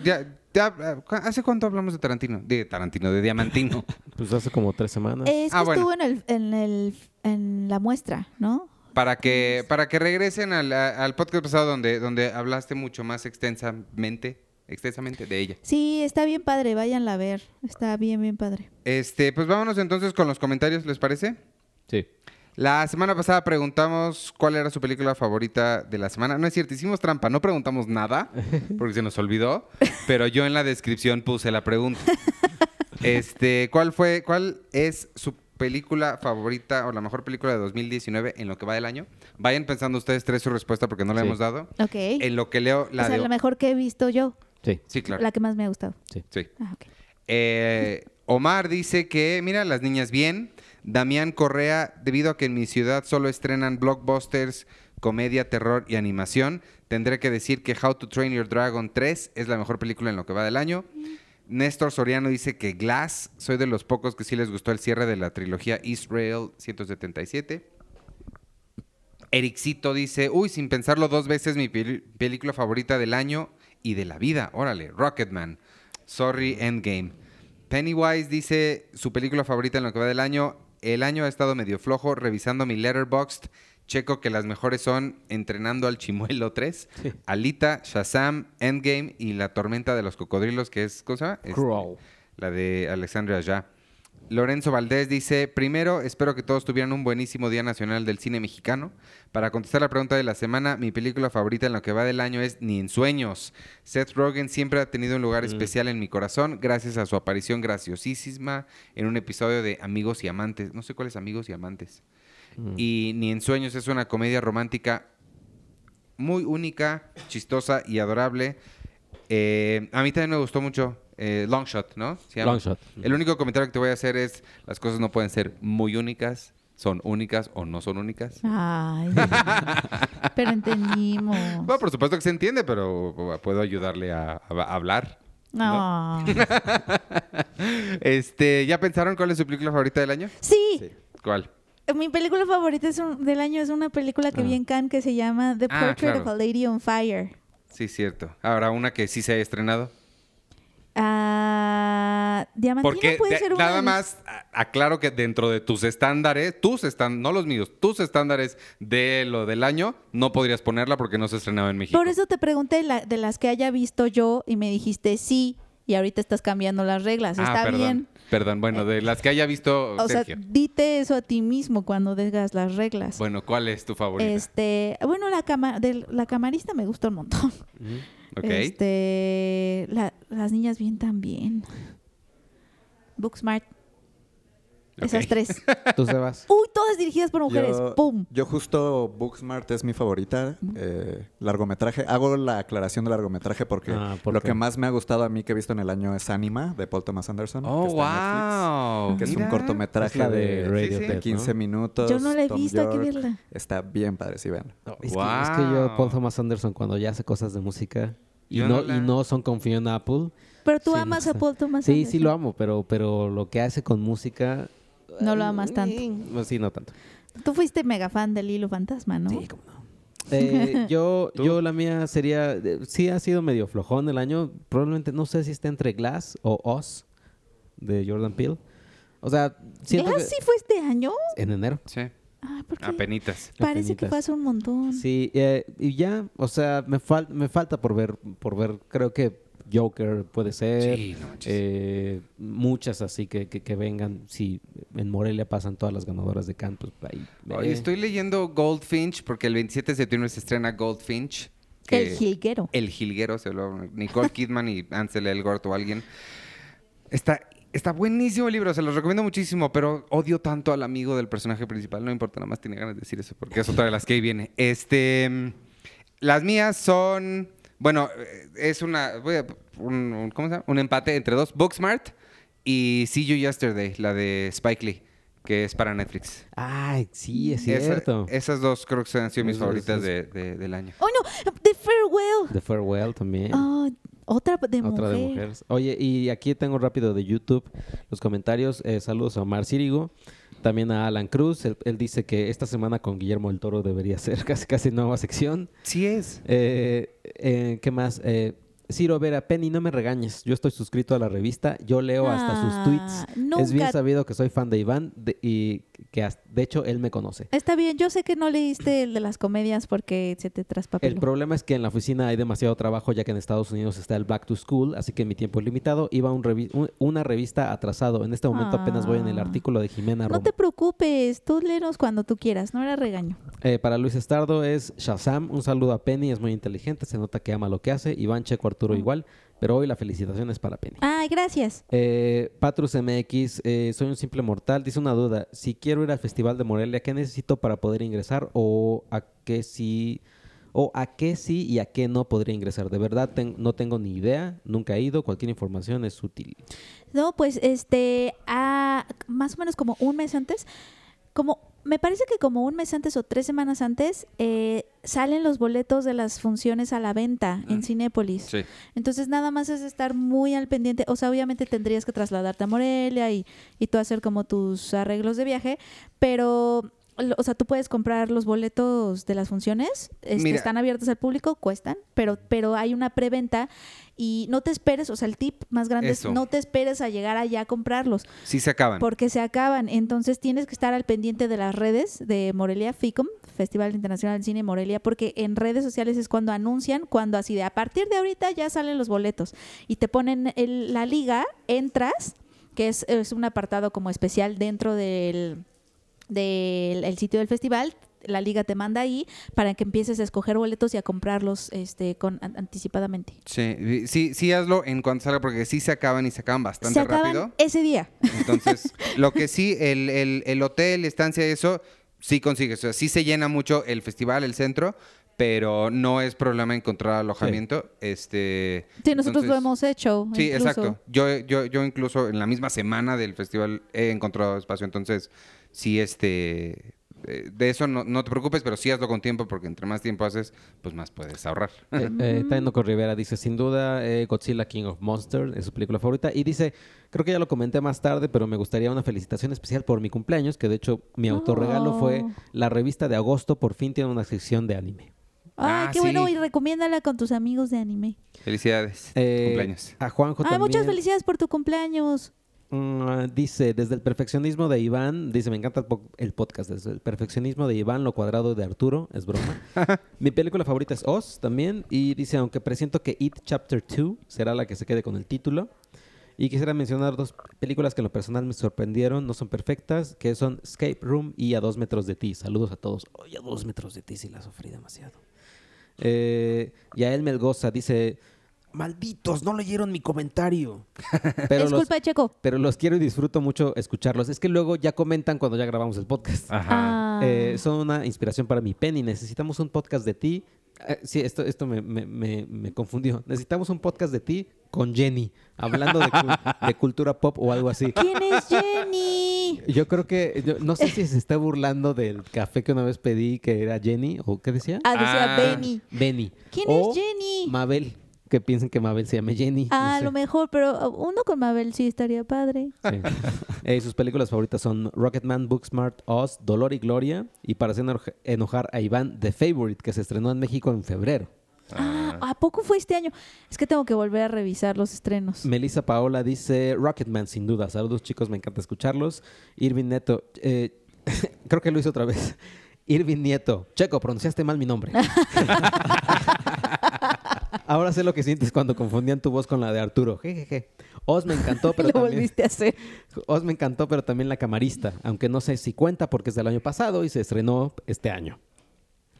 ya- ya, ¿hace cuánto hablamos de Tarantino? De Tarantino, de Diamantino.
Pues hace como tres semanas.
Es que
Ah, bueno.
estuvo en, el, en, el, en la muestra, ¿no?
Para que, para que regresen al, al podcast pasado donde, donde hablaste mucho más extensamente, extensamente de ella.
Sí, está bien padre, váyanla a ver. Está bien, bien padre.
Este, pues vámonos entonces con los comentarios, ¿les parece?
Sí.
La semana pasada preguntamos cuál era su película favorita de la semana. No es cierto, hicimos trampa, no preguntamos nada porque se nos olvidó, pero yo en la descripción puse la pregunta. Este, ¿cuál fue, cuál es su película favorita o la mejor película de 2019 en lo que va del año? Vayan pensando ustedes tres su respuesta porque no la
Sí.
hemos dado.
Ok.
En lo que leo la
o sea,
de-
la mejor que he visto yo.
Sí.
Sí, claro.
La que más me ha gustado.
Sí.
Ah, ok.
Eh, Omar dice que, mira, las niñas bien. Damián Correa, debido a que en mi ciudad solo estrenan blockbusters, comedia, terror y animación, tendré que decir que How to Train Your Dragon 3 es la mejor película en lo que va del año. Néstor Soriano dice que Glass, soy de los pocos que sí les gustó el cierre de la trilogía Israel 177. Ericito dice, uy, sin pensarlo dos veces, mi película favorita del año y de la vida. Órale, Rocketman. Sorry, Endgame. Pennywise dice su película favorita en lo que va del año. El año ha estado medio flojo. Revisando mi letterboxd, checo que las mejores son Entrenando al Chimuelo 3, Alita, Shazam, Endgame y La Tormenta de los Cocodrilos, que es, ¿cómo se llama? Este,
Crawl.
la de Alexandria Ya. Lorenzo Valdés dice, primero, espero que todos tuvieran un buenísimo Día Nacional del Cine Mexicano. Para contestar la pregunta de la semana, mi película favorita en lo que va del año es Ni en Sueños. Seth Rogen siempre ha tenido un lugar especial en mi corazón gracias a su aparición graciosísima en un episodio de Amigos y Amantes. No sé cuál es Amigos y Amantes. Y Ni en Sueños es una comedia romántica muy única, chistosa y adorable. Eh, a mí también me gustó mucho eh, Long Shot, ¿no?
Long Shot.
El único comentario que te voy a hacer es, las cosas no pueden ser muy únicas, son únicas o no son únicas.
Ay. pero entendimos.
Bueno, por supuesto que se entiende, pero puedo ayudarle a, a hablar.
No.
Este, ¿ya pensaron cuál es su película favorita del año?
Sí.
Sí.
¿Cuál?
Mi película favorita es un- del año es una película que
Ah.
vi en Cannes que se llama The
Ah,
Portrait of a Lady on Fire.
Sí, cierto. Ahora una que sí se ha estrenado.
Ah, Diamantino
Porque
puede
de-
ser una
nada más aclaro que dentro de tus estándares, tus estándares, no los míos, tus estándares de lo del año, no podrías ponerla porque no se estrenaba en México.
Por eso te pregunté la- de las que haya visto yo y me dijiste sí y ahorita estás cambiando las reglas.
Ah,
Está
perdón.
bien.
Perdón, bueno, de las que haya visto
O sea,
Sergio.
dite eso a ti mismo cuando digas las reglas.
bueno, ¿cuál es tu favorita?
Este, bueno, la cama, de, la camarista me gusta un montón.
ok.
Este, la- las niñas bien también. Booksmart. Esas tres.
Tú, Sebas.
Uy, todas dirigidas por mujeres.
Yo,
¡Pum!
yo justo Booksmart es mi favorita. eh, largometraje. Hago la aclaración de largometraje porque
Ah, ¿por
lo
qué?
que más me ha gustado a mí que he visto en el año es Anima de Paul Thomas Anderson.
Oh,
que está en
wow.
Netflix, que es un cortometraje
Es de
de,
Radio
sí.
Dead, ¿no?
15 minutos.
Yo no la he
Tom
visto, hay que
York.
verla.
Está bien padre, sí, vean.
No, es, que, es que yo, Paul Thomas Anderson, cuando ya hace cosas de música y, no,
la-
y no son con Fiona Apple,
Pero tú
Sí,
amas
no
a. Paul Thomas
Sí,
Anderson.
sí lo amo, pero, pero lo que hace con música...
No lo amas tanto.
No, sí, no tanto.
Tú fuiste mega fan del Hilo Fantasma, ¿no?
Sí, cómo no. Eh, yo,
¿Tú?
yo la mía sería, eh, sí ha sido medio flojón el año, probablemente no sé si está entre Glass o Oz de Jordan Peele. O sea, siento
¿Glass
que
sí fue este año?
en enero.
Sí,
Ah, ¿por qué?
apenitas.
Parece que
Apenitas.
fue hace un montón.
Sí, eh, y ya, o sea, me, fal- me falta por ver, por ver, creo que Joker puede ser.
Sí, no
eh, muchas así que, que, que vengan. Si en Morelia pasan todas las ganadoras de Cannes, pues ahí.
Oye,
eh,
estoy leyendo Goldfinch porque el 27 de septiembre se estrena Goldfinch. que-
El jilguero.
El Jilguero, se lo, Nicole Kidman y Ansel Elgort o alguien. Está, está buenísimo el libro, se los recomiendo muchísimo, pero odio tanto al amigo del personaje principal. No importa, nada más tiene ganas de decir eso porque es otra de las que ahí viene. Este, mm, las mías son, bueno, eh, es una, voy a- un, un- ¿cómo se llama? Un empate entre dos, Booksmart y See You Yesterday, la de Spike Lee, que es para Netflix.
Ay, sí, es
Esa-
cierto.
esas dos creo que han sido mis
Esas-
favoritas de- de- del año.
¡Oh, no! ¡The Farewell!
The Farewell también.
Ah, otra de
Otra
mujer.
de mujeres. Oye, y aquí tengo rápido de YouTube los comentarios. Eh, saludos a Omar Círigo. También a Alan Cruz. Él, él dice que esta semana con Guillermo del Toro debería ser casi casi nueva sección.
Sí es.
Eh, eh, ¿Qué más? Eh, Ciro Vera, Penny, no me regañes. Yo estoy suscrito a la revista. Yo leo hasta sus
Ah,
tweets. Es bien
nunca-
sabido que soy fan de Iván de- y que has- de hecho él me conoce.
Está bien, yo sé que no leíste el de las comedias porque se te traspapeló.
El problema es que en la oficina hay demasiado trabajo ya que en Estados Unidos está el Back to School, así que mi tiempo es limitado. Iba un revi- un- una revista atrasado. En este momento apenas voy en el
Ah.
artículo de Jimena
No
Romo.
te preocupes, tú léenos cuando tú quieras, no era regaño.
Eh, para Luis Estardo es Shazam. Un saludo a Penny, es muy inteligente, se nota que ama lo que hace. Iván Checo Arturo
Ah.
igual, pero hoy la felicitación es para Penny.
Ay, gracias.
Eh, Patrus MX, eh, soy un simple mortal. Dice una duda: si quiero ir al Festival de Morelia, ¿qué necesito para poder ingresar? ¿O a qué sí, o a qué sí y a qué no podría ingresar? De verdad, ten- no tengo ni idea, nunca he ido. Cualquier información es útil.
No, pues este, a, más o menos como un mes antes, como me parece que como un mes antes o tres semanas antes, eh, salen los boletos de las funciones a la venta en. Cinépolis.
Sí.
Entonces nada más es estar muy al pendiente. O sea, obviamente tendrías que trasladarte a Morelia y, y tú hacer como tus arreglos de viaje, pero... O sea, tú puedes comprar los boletos de las funciones, este, están abiertos al público, cuestan, pero, pero hay una preventa y no te esperes, o sea, el tip más grande
Eso.
es no te esperes a llegar allá a comprarlos,
Sí se acaban.
porque se acaban. Entonces tienes que estar al pendiente de las redes de Morelia FICOM, Festival Internacional de Cine Morelia, porque en redes sociales es cuando anuncian, cuando así de a partir de ahorita ya salen los boletos y te ponen el- la liga, entras, que es, es un apartado como especial dentro del, del el sitio del festival. La liga te manda ahí para que empieces a escoger boletos y a comprarlos este, con an- anticipadamente.
Sí, sí, sí hazlo en cuanto salga porque sí se acaban y se acaban bastante
Se acaban
rápido.
ese día.
Entonces, lo que sí, el, el, el hotel, estancia, eso, sí consigues. O sea, sí se llena mucho el festival, el centro, pero no es problema encontrar alojamiento. Este,
Sí, nosotros
entonces-
lo hemos hecho.
Sí,
incluso.
exacto. Yo, yo, yo incluso en la misma semana del festival he encontrado espacio. Entonces, sí, este... eh, De eso no, no te preocupes, pero sí hazlo con tiempo porque entre más tiempo haces, pues más puedes ahorrar.
Eh, eh, Tainoco Rivera dice, sin duda, eh, Godzilla King of Monsters es su película favorita. Y dice, creo que ya lo comenté más tarde, pero me gustaría una felicitación especial por mi cumpleaños, que de hecho mi autorregalo fue
Oh.
la revista de agosto, por fin tiene una sección de anime.
Ay,
Ah,
qué bueno. Y recomiéndala con tus amigos de anime.
Felicidades.
Eh,
Cumpleaños.
A Juanjo
Ay,
también.
muchas felicidades por tu cumpleaños.
Mm, dice, desde el perfeccionismo de Iván, dice, me encanta el, po- el podcast, desde el perfeccionismo de Iván, lo cuadrado de Arturo, es broma. Mi película favorita es Oz también, y dice, aunque presiento que It Chapter 2 será la que se quede con el título. Y quisiera mencionar dos películas que en lo personal me sorprendieron, no son perfectas, que son Escape Room y A Dos Metros de Ti. Saludos a todos. Oye, A Dos Metros de Ti sí la sufrí demasiado. Eh, Yael Melgoza dice, malditos, no leyeron mi comentario. Pero
es
los,
culpa de Checo.
pero los quiero y disfruto mucho escucharlos. Es que luego ya comentan cuando ya grabamos el podcast.
Ah.
Eh, son una inspiración para mi Penny. Necesitamos un podcast de ti. Eh, sí, esto, esto me, me- me- me confundió. Necesitamos un podcast de ti con Jenny, hablando de, cu- de cultura pop o algo así.
¿Quién es Jenny?
Yo creo que, yo- no sé si se está burlando del café que una vez pedí que era Jenny, o qué decía.
Ah, decía
Ah.
Benny.
Benny.
¿Quién
O
es Jenny?
Mabel. Que piensen que Mabel se llame Jenny. no
Ah, a lo mejor, pero uno con Mabel sí estaría padre.
Sí. Eh, sus películas favoritas son Rocketman, Booksmart, Oz, Dolor y Gloria. Y para hacer enoja- enojar a Iván, The Favorite, que se estrenó en México en febrero.
Ah, ¿a poco fue este año? Es que tengo que volver a revisar los estrenos.
Melissa Paola dice Rocketman, sin duda. Saludos, chicos, me encanta escucharlos. Irving Neto, eh, creo que lo hizo otra vez. Irving Nieto, Checo, pronunciaste mal mi nombre. Ahora sé lo que sientes cuando confundían tu voz con la de Arturo. Jejeje. Oz me encantó, pero
lo
también...
volviste a hacer.
Oz me encantó, pero también La Camarista, aunque no sé si cuenta porque es del año pasado y se estrenó este año.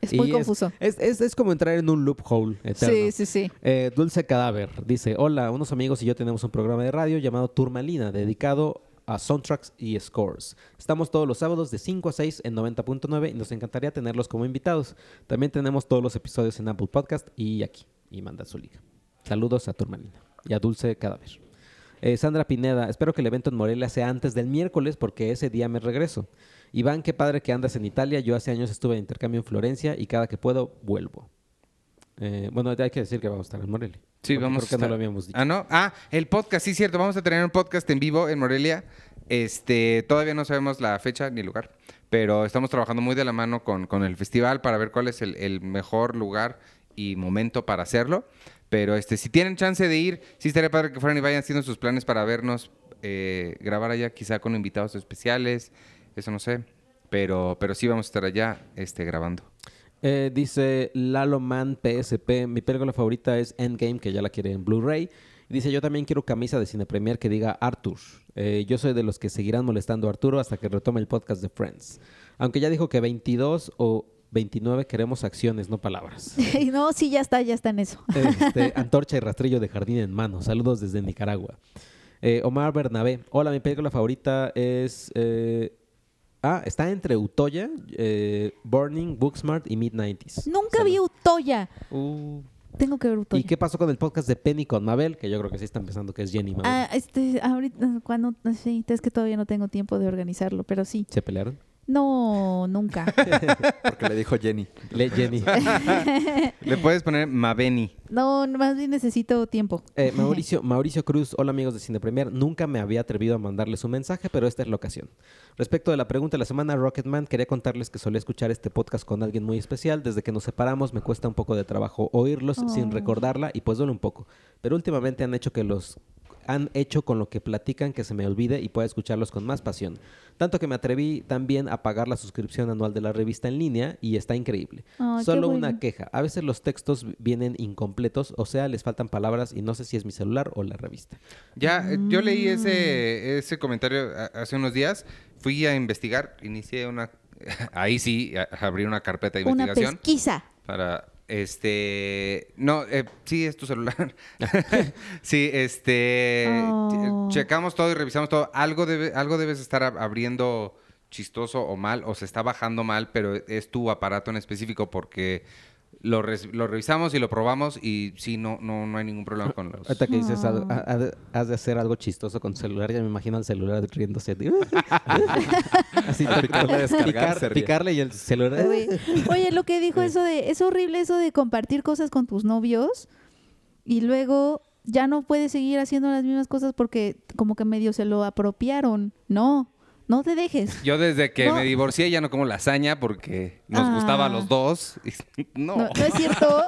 Es
Y
muy confuso.
Es, es- es como entrar en un loophole eterno.
Sí, sí, sí.
Eh, Dulce Cadáver dice, hola, unos amigos y yo tenemos un programa de radio llamado Turmalina, dedicado a soundtracks y scores. Estamos todos los sábados de 5 a 6 en 90.9 y nos encantaría tenerlos como invitados. También tenemos todos los episodios en Apple Podcast y aquí. Y manda su liga. Saludos a Turmalina y a Dulce Cadáver. Eh, Sandra Pineda, espero que el evento en Morelia sea antes del miércoles porque ese día me regreso. Iván, qué padre que andas en Italia. Yo hace años estuve de intercambio en Florencia y cada que puedo vuelvo. Eh, bueno, hay que decir que vamos a estar en Morelia.
Sí, vamos a
no
estar-
lo habíamos dicho.
Ah, ¿no? Ah, el podcast, sí, cierto. Vamos a tener un podcast en vivo en Morelia. Este, todavía no sabemos la fecha ni lugar, pero estamos trabajando muy de la mano con, con el festival para ver cuál es el, el mejor lugar y momento para hacerlo. Pero este, si tienen chance de ir, sí estaría padre que fueran y vayan haciendo sus planes para vernos, eh, grabar allá, quizá con invitados especiales, eso no sé. Pero, pero sí vamos a estar allá este, grabando.
Eh, dice Lalo Man PSP, mi película favorita es Endgame, que ya la quiere en Blu-ray. Dice, yo también quiero camisa de Cine Premier que diga Arthur. Eh, yo soy de los que seguirán molestando a Arturo hasta que retome el podcast de Friends. Aunque ya dijo que 22 o 29 queremos acciones, no palabras.
No, sí, ya está, ya está en eso.
Este, antorcha y rastrillo de jardín en mano. Saludos desde Nicaragua. Eh, Omar Bernabé. Hola, mi película favorita es... eh, ah, está entre Utoya, eh, Burning, Booksmart y Mid-90s.
Nunca vi Utoya.
Uh,
Tengo que ver Utoya.
¿Y qué pasó con el podcast de Penny con Mabel? Que yo creo que sí están pensando que es Jenny Mabel.
Ah, este, ahorita, cuando, sí, es que todavía no tengo tiempo de organizarlo, pero sí.
¿Se pelearon?
No, nunca.
Porque le dijo Jenny.
Le Jenny.
Le puedes poner Maveni.
No, más bien necesito tiempo.
Eh, Mauricio, Mauricio Cruz, hola amigos de Cine Premier. Nunca me había atrevido a mandarles un mensaje, pero esta es la ocasión. Respecto de la pregunta de la semana, Rocketman, quería contarles que solía escuchar este podcast con alguien muy especial. Desde que nos separamos me cuesta un poco de trabajo oírlos sin
Oh.
recordarla y pues duele un poco. Pero últimamente han hecho que los han hecho con lo que platican que se me olvide y pueda escucharlos con más pasión. Tanto que me atreví también a pagar la suscripción anual de la revista en línea y está increíble.
Qué
Solo
bueno.
una queja. A veces los textos vienen incompletos, o sea, les faltan palabras y no sé si es mi celular o la revista.
Ya, eh, yo leí
Mm.
ese, ese comentario hace unos días. Fui a investigar, inicié una. Ahí sí, abrí una carpeta de
Una
investigación
pesquisa.
para. Este. No, eh, sí, es tu celular. sí, este.
Oh.
che- Checamos todo y revisamos todo. Algo, debe, algo debes estar ab- abriendo chistoso o mal, o se está bajando mal, pero es tu aparato en específico porque. Lo, res- lo revisamos y lo probamos y sí, no, no, no hay ningún problema con los...
Ahorita que dices, ha- ha- has de hacer algo chistoso con tu celular, ya me imagino al celular riéndose. Así,
picarle
picar- picarle y el celular...
Oye, oye, lo que dijo eso de, es horrible eso de compartir cosas con tus novios y luego ya no puedes seguir haciendo las mismas cosas porque como que medio se lo apropiaron. No, no te dejes.
Yo desde que
No.
me divorcié ya no como lasaña porque nos
Ah.
gustaba a los dos. no.
No, no es cierto.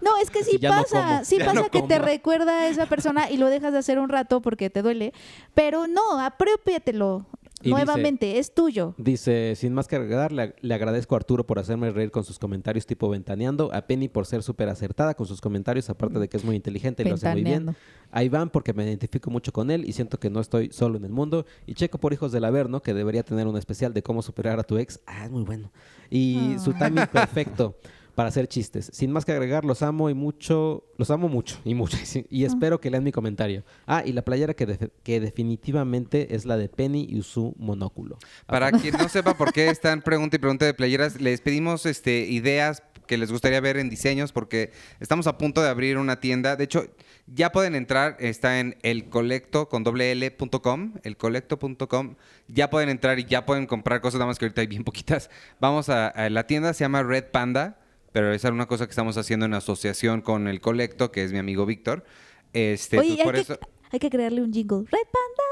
No, es que sí
ya
pasa, sí
Ya
pasa
no
que te recuerda a esa persona y lo dejas de hacer un rato porque te duele, pero no, apropiatelo.
Y dice-
Nuevamente, es tuyo.
Dice, sin más que agregar, le, le agradezco a Arturo por hacerme reír con sus comentarios tipo ventaneando, a Penny por ser súper acertada con sus comentarios, aparte de que es muy inteligente y lo hace muy bien, a Iván porque me identifico mucho con él y siento que no estoy solo en el mundo, y Checo por Hijos del Averno, que debería tener un especial de cómo superar a tu ex, ah, es muy bueno, y su timing perfecto para hacer chistes. Sin más que agregar, los amo y mucho, los amo mucho y mucho, y espero que lean mi comentario. Ah, y la playera que, que definitivamente es la de Penny y su monóculo.
Para quien no sepa por qué están pregunta y pregunta de playeras, les pedimos este, ideas que les gustaría ver en diseños porque estamos a punto de abrir una tienda. De hecho, ya pueden entrar, está en elcolecto con doble L punto com, elcolecto.com. Ya pueden entrar y ya pueden comprar cosas, nada más que ahorita hay bien poquitas. Vamos a, a la tienda, se llama Red Panda. Pero es una cosa que estamos haciendo en asociación con el Colecto, que es mi amigo Víctor. Este,
Oye,
entonces,
hay
por
que,
eso,
hay que crearle un jingle. Red Panda.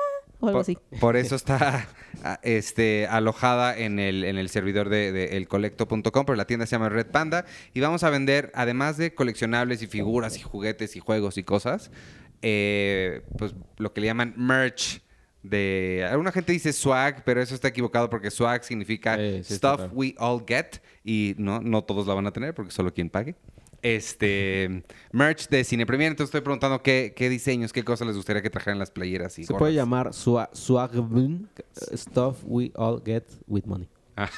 O algo
por,
así.
por eso está ah, este, alojada en el, en el servidor de, de elcolecto.com, pero la tienda se llama Red Panda. Y vamos a vender, además de coleccionables y figuras y juguetes y juegos y cosas, eh, pues lo que le llaman merch. De alguna gente dice swag, pero eso está equivocado porque swag significa
sí,
stuff
claro.
we all get y no, no todos la van a tener porque solo quien pague. Este merch de Cine Premier. Entonces estoy preguntando qué, qué diseños, qué cosas les gustaría que trajeran las playeras y
Se puede
gorras.
llamar swag, swag stuff we all get with money.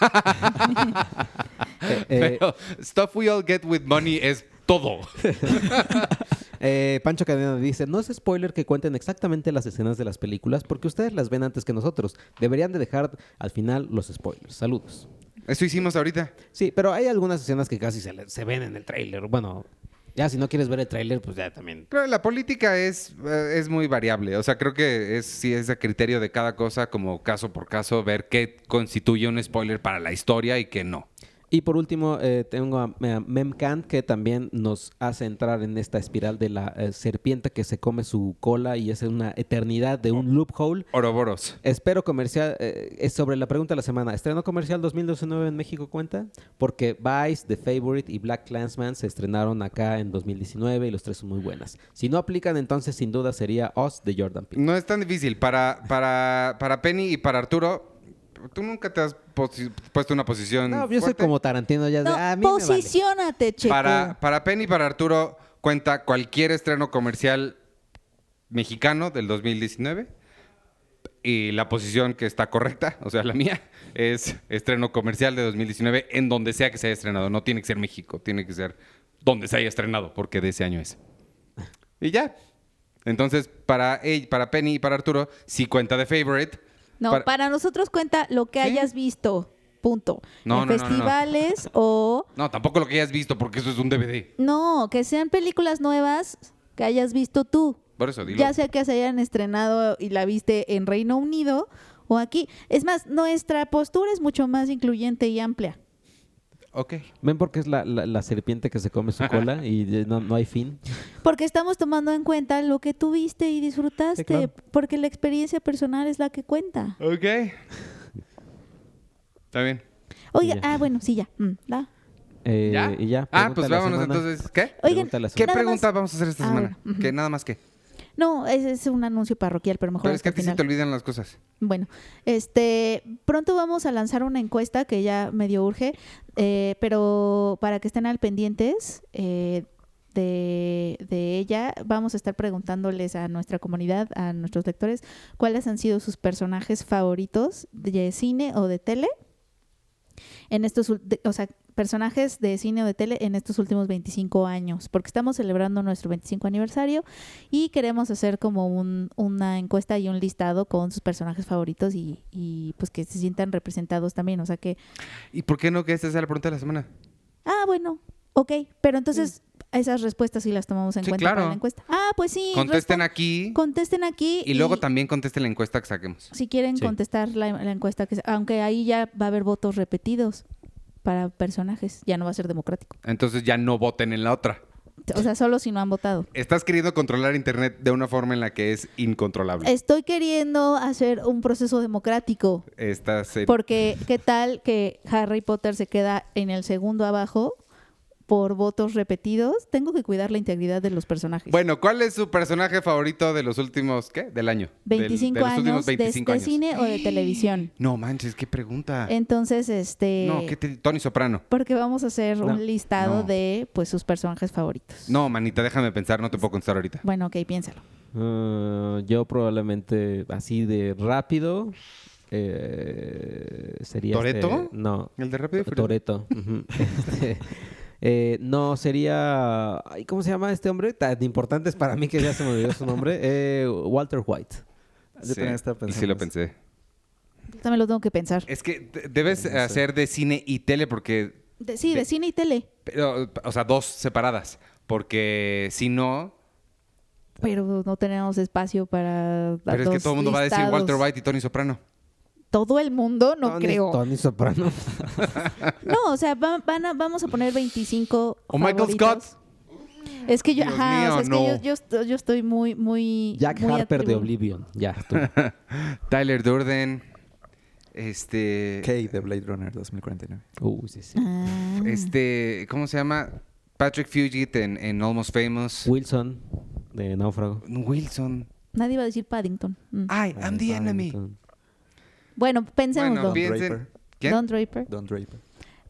Eh, eh,
Pero stuff we all get with money es todo.
Eh, Pancho Cadena dice, no es spoiler que cuenten exactamente las escenas de las películas porque ustedes las ven antes que nosotros. Deberían de dejar al final los spoilers. Saludos.
Eso hicimos ahorita.
Sí, pero hay algunas escenas que casi se, le- se ven en el tráiler. Bueno, ya si no quieres ver el tráiler, pues ya también.
Pero la política es, eh, es muy variable. O sea, creo que es sí es a criterio de cada cosa, como caso por caso, ver qué constituye un spoiler para la historia y qué no.
Y por último, eh, tengo a, a Memcan que también nos hace entrar en esta espiral de la eh, serpiente que se come su cola y es una eternidad de un loophole.
Oroboros.
Espero comercial, eh, es sobre la pregunta de la semana. ¿Estreno comercial 2019 en México cuenta? Porque Vice, The Favorite y Black Clansman se estrenaron acá en 2019 y los tres son muy buenas. Si no aplican, entonces sin duda sería Us de Jordan Peele.
No es tan difícil. Para, para, para Penny y para Arturo, tú nunca te has puesto una posición.
No, yo soy
fuerte?
como Tarantino ya. de,
No,
"Ah, a mí me vale".
Para, para Penny y para Arturo cuenta cualquier estreno comercial mexicano del 2019. Y la posición que está correcta, o sea, la mía, es estreno comercial de 2019 en donde sea que se haya estrenado. No tiene que ser México, tiene que ser donde se haya estrenado, porque de ese año es. Y ya. Entonces, para, para Penny y para Arturo, sí cuenta de Favorite.
No,
Para-
para... nosotros cuenta lo que
¿Sí?
hayas visto. Punto.
No,
en
no, no, no.
festivales o...
No, tampoco lo que hayas visto, porque eso es un DVD.
No, que sean películas nuevas que hayas visto tú.
Por eso, dilo.
Ya sea que se hayan estrenado y la viste en Reino Unido o aquí. Es más, nuestra postura es mucho más incluyente y amplia.
Ok.
¿Ven por qué es la, la- la serpiente que se come su cola y no, no hay fin?
Porque estamos tomando en cuenta lo que tú viste y disfrutaste.
Sí, claro.
Porque la experiencia personal es la que cuenta.
Ok. Está bien.
Oiga, ah, bueno, sí, ya. Mm.
Eh,
¿Ya?
Y ya.
Ah, pues vámonos
semana.
entonces. ¿Qué?
Oigan,
Pregunta
¿Qué pregunta
más-
vamos a hacer esta
Ah,
semana? Que nada más que.
No, es un anuncio parroquial, pero mejor
Pero es que a ti se te olvidan las cosas.
Bueno, este, pronto vamos a lanzar una encuesta que ya medio urge, eh, pero para que estén al pendientes eh, de, de ella, vamos a estar preguntándoles a nuestra comunidad, a nuestros lectores, cuáles han sido sus personajes favoritos de cine o de tele en estos, o sea, personajes de cine o de tele en estos últimos 25 años, porque estamos celebrando nuestro 25 aniversario y queremos hacer como un- una encuesta y un listado con sus personajes favoritos y, y, pues que se sientan representados también, o sea que,
¿Y por qué no que esta sea la pregunta de la semana?
ah, bueno, ok, pero entonces esas respuestas sí las tomamos en
Sí,
cuenta
claro.
para la encuesta. Ah, pues sí.
Contesten aquí
Contesten aquí.
y luego también contesten la encuesta que saquemos.
si quieren
Sí.
contestar la, la encuesta, que, aunque ahí ya va a haber votos repetidos para personajes, ya no va a ser democrático.
Entonces ya no voten en la otra.
O sea, solo si no han votado.
Estás queriendo controlar Internet de una forma en la que es incontrolable.
Estoy queriendo hacer un proceso democrático,
Estás en-
porque ¿qué tal que Harry Potter se queda en el segundo abajo por votos repetidos? Tengo que cuidar la integridad de los personajes.
Bueno, ¿cuál es su personaje favorito de los últimos, qué? Del año. Del-
25
de los últimos
años, de-
25
de,
años.
cine o de televisión.
No manches, qué pregunta.
Entonces, este...
No, ¿qué te- Tony Soprano.
Porque vamos a hacer
No,
un listado
no.
de pues sus personajes favoritos.
No, manita, déjame pensar, no te puedo contestar ahorita.
Bueno, ok, piénsalo.
Ah, yo probablemente así de rápido eh, sería este-
¿Toretto?
no
¿El de Rápido?
Toreto Este, eh, no sería ay, cómo se llama este hombre tan importante es para mí que ya se me olvidó su nombre Eh, Walter White
Yo
Sí, y lo pensé.
También lo tengo que pensar.
Es que de- debes
No sé.
hacer de cine y tele porque...
De- sí, de,
de-
cine y tele.
pero, o sea, dos separadas. Porque si no...
Pero no tenemos espacio para.
Pero es que todo el mundo va a decir. Walter White y Tony Soprano.
Todo el mundo, no
Tony-
creo.
Tony Soprano.
No, o sea, va- van a- vamos a poner 25
O Michael. Scott.
Es que yo,
Dios
ajá, o
mío,
sea, es
no.
que yo, yo estoy, yo estoy muy, muy...
Jack
muy
Harper de Oblivion. Ya, tú.
Tyler Durden. Este.
Kay de Blade Runner 2049.
Uh, sí, sí.
Ah.
Este. ¿Cómo se llama? Patrick Fugit en, en Almost Famous.
Wilson de Náufrago.
Wilson.
Nadie iba a decir Paddington. Mm.
Ay, I'm the enemy.
Bueno, pensémoslo.
Bueno, piensen.
Draper.
¿Quién?
Don Draper.
Don Draper.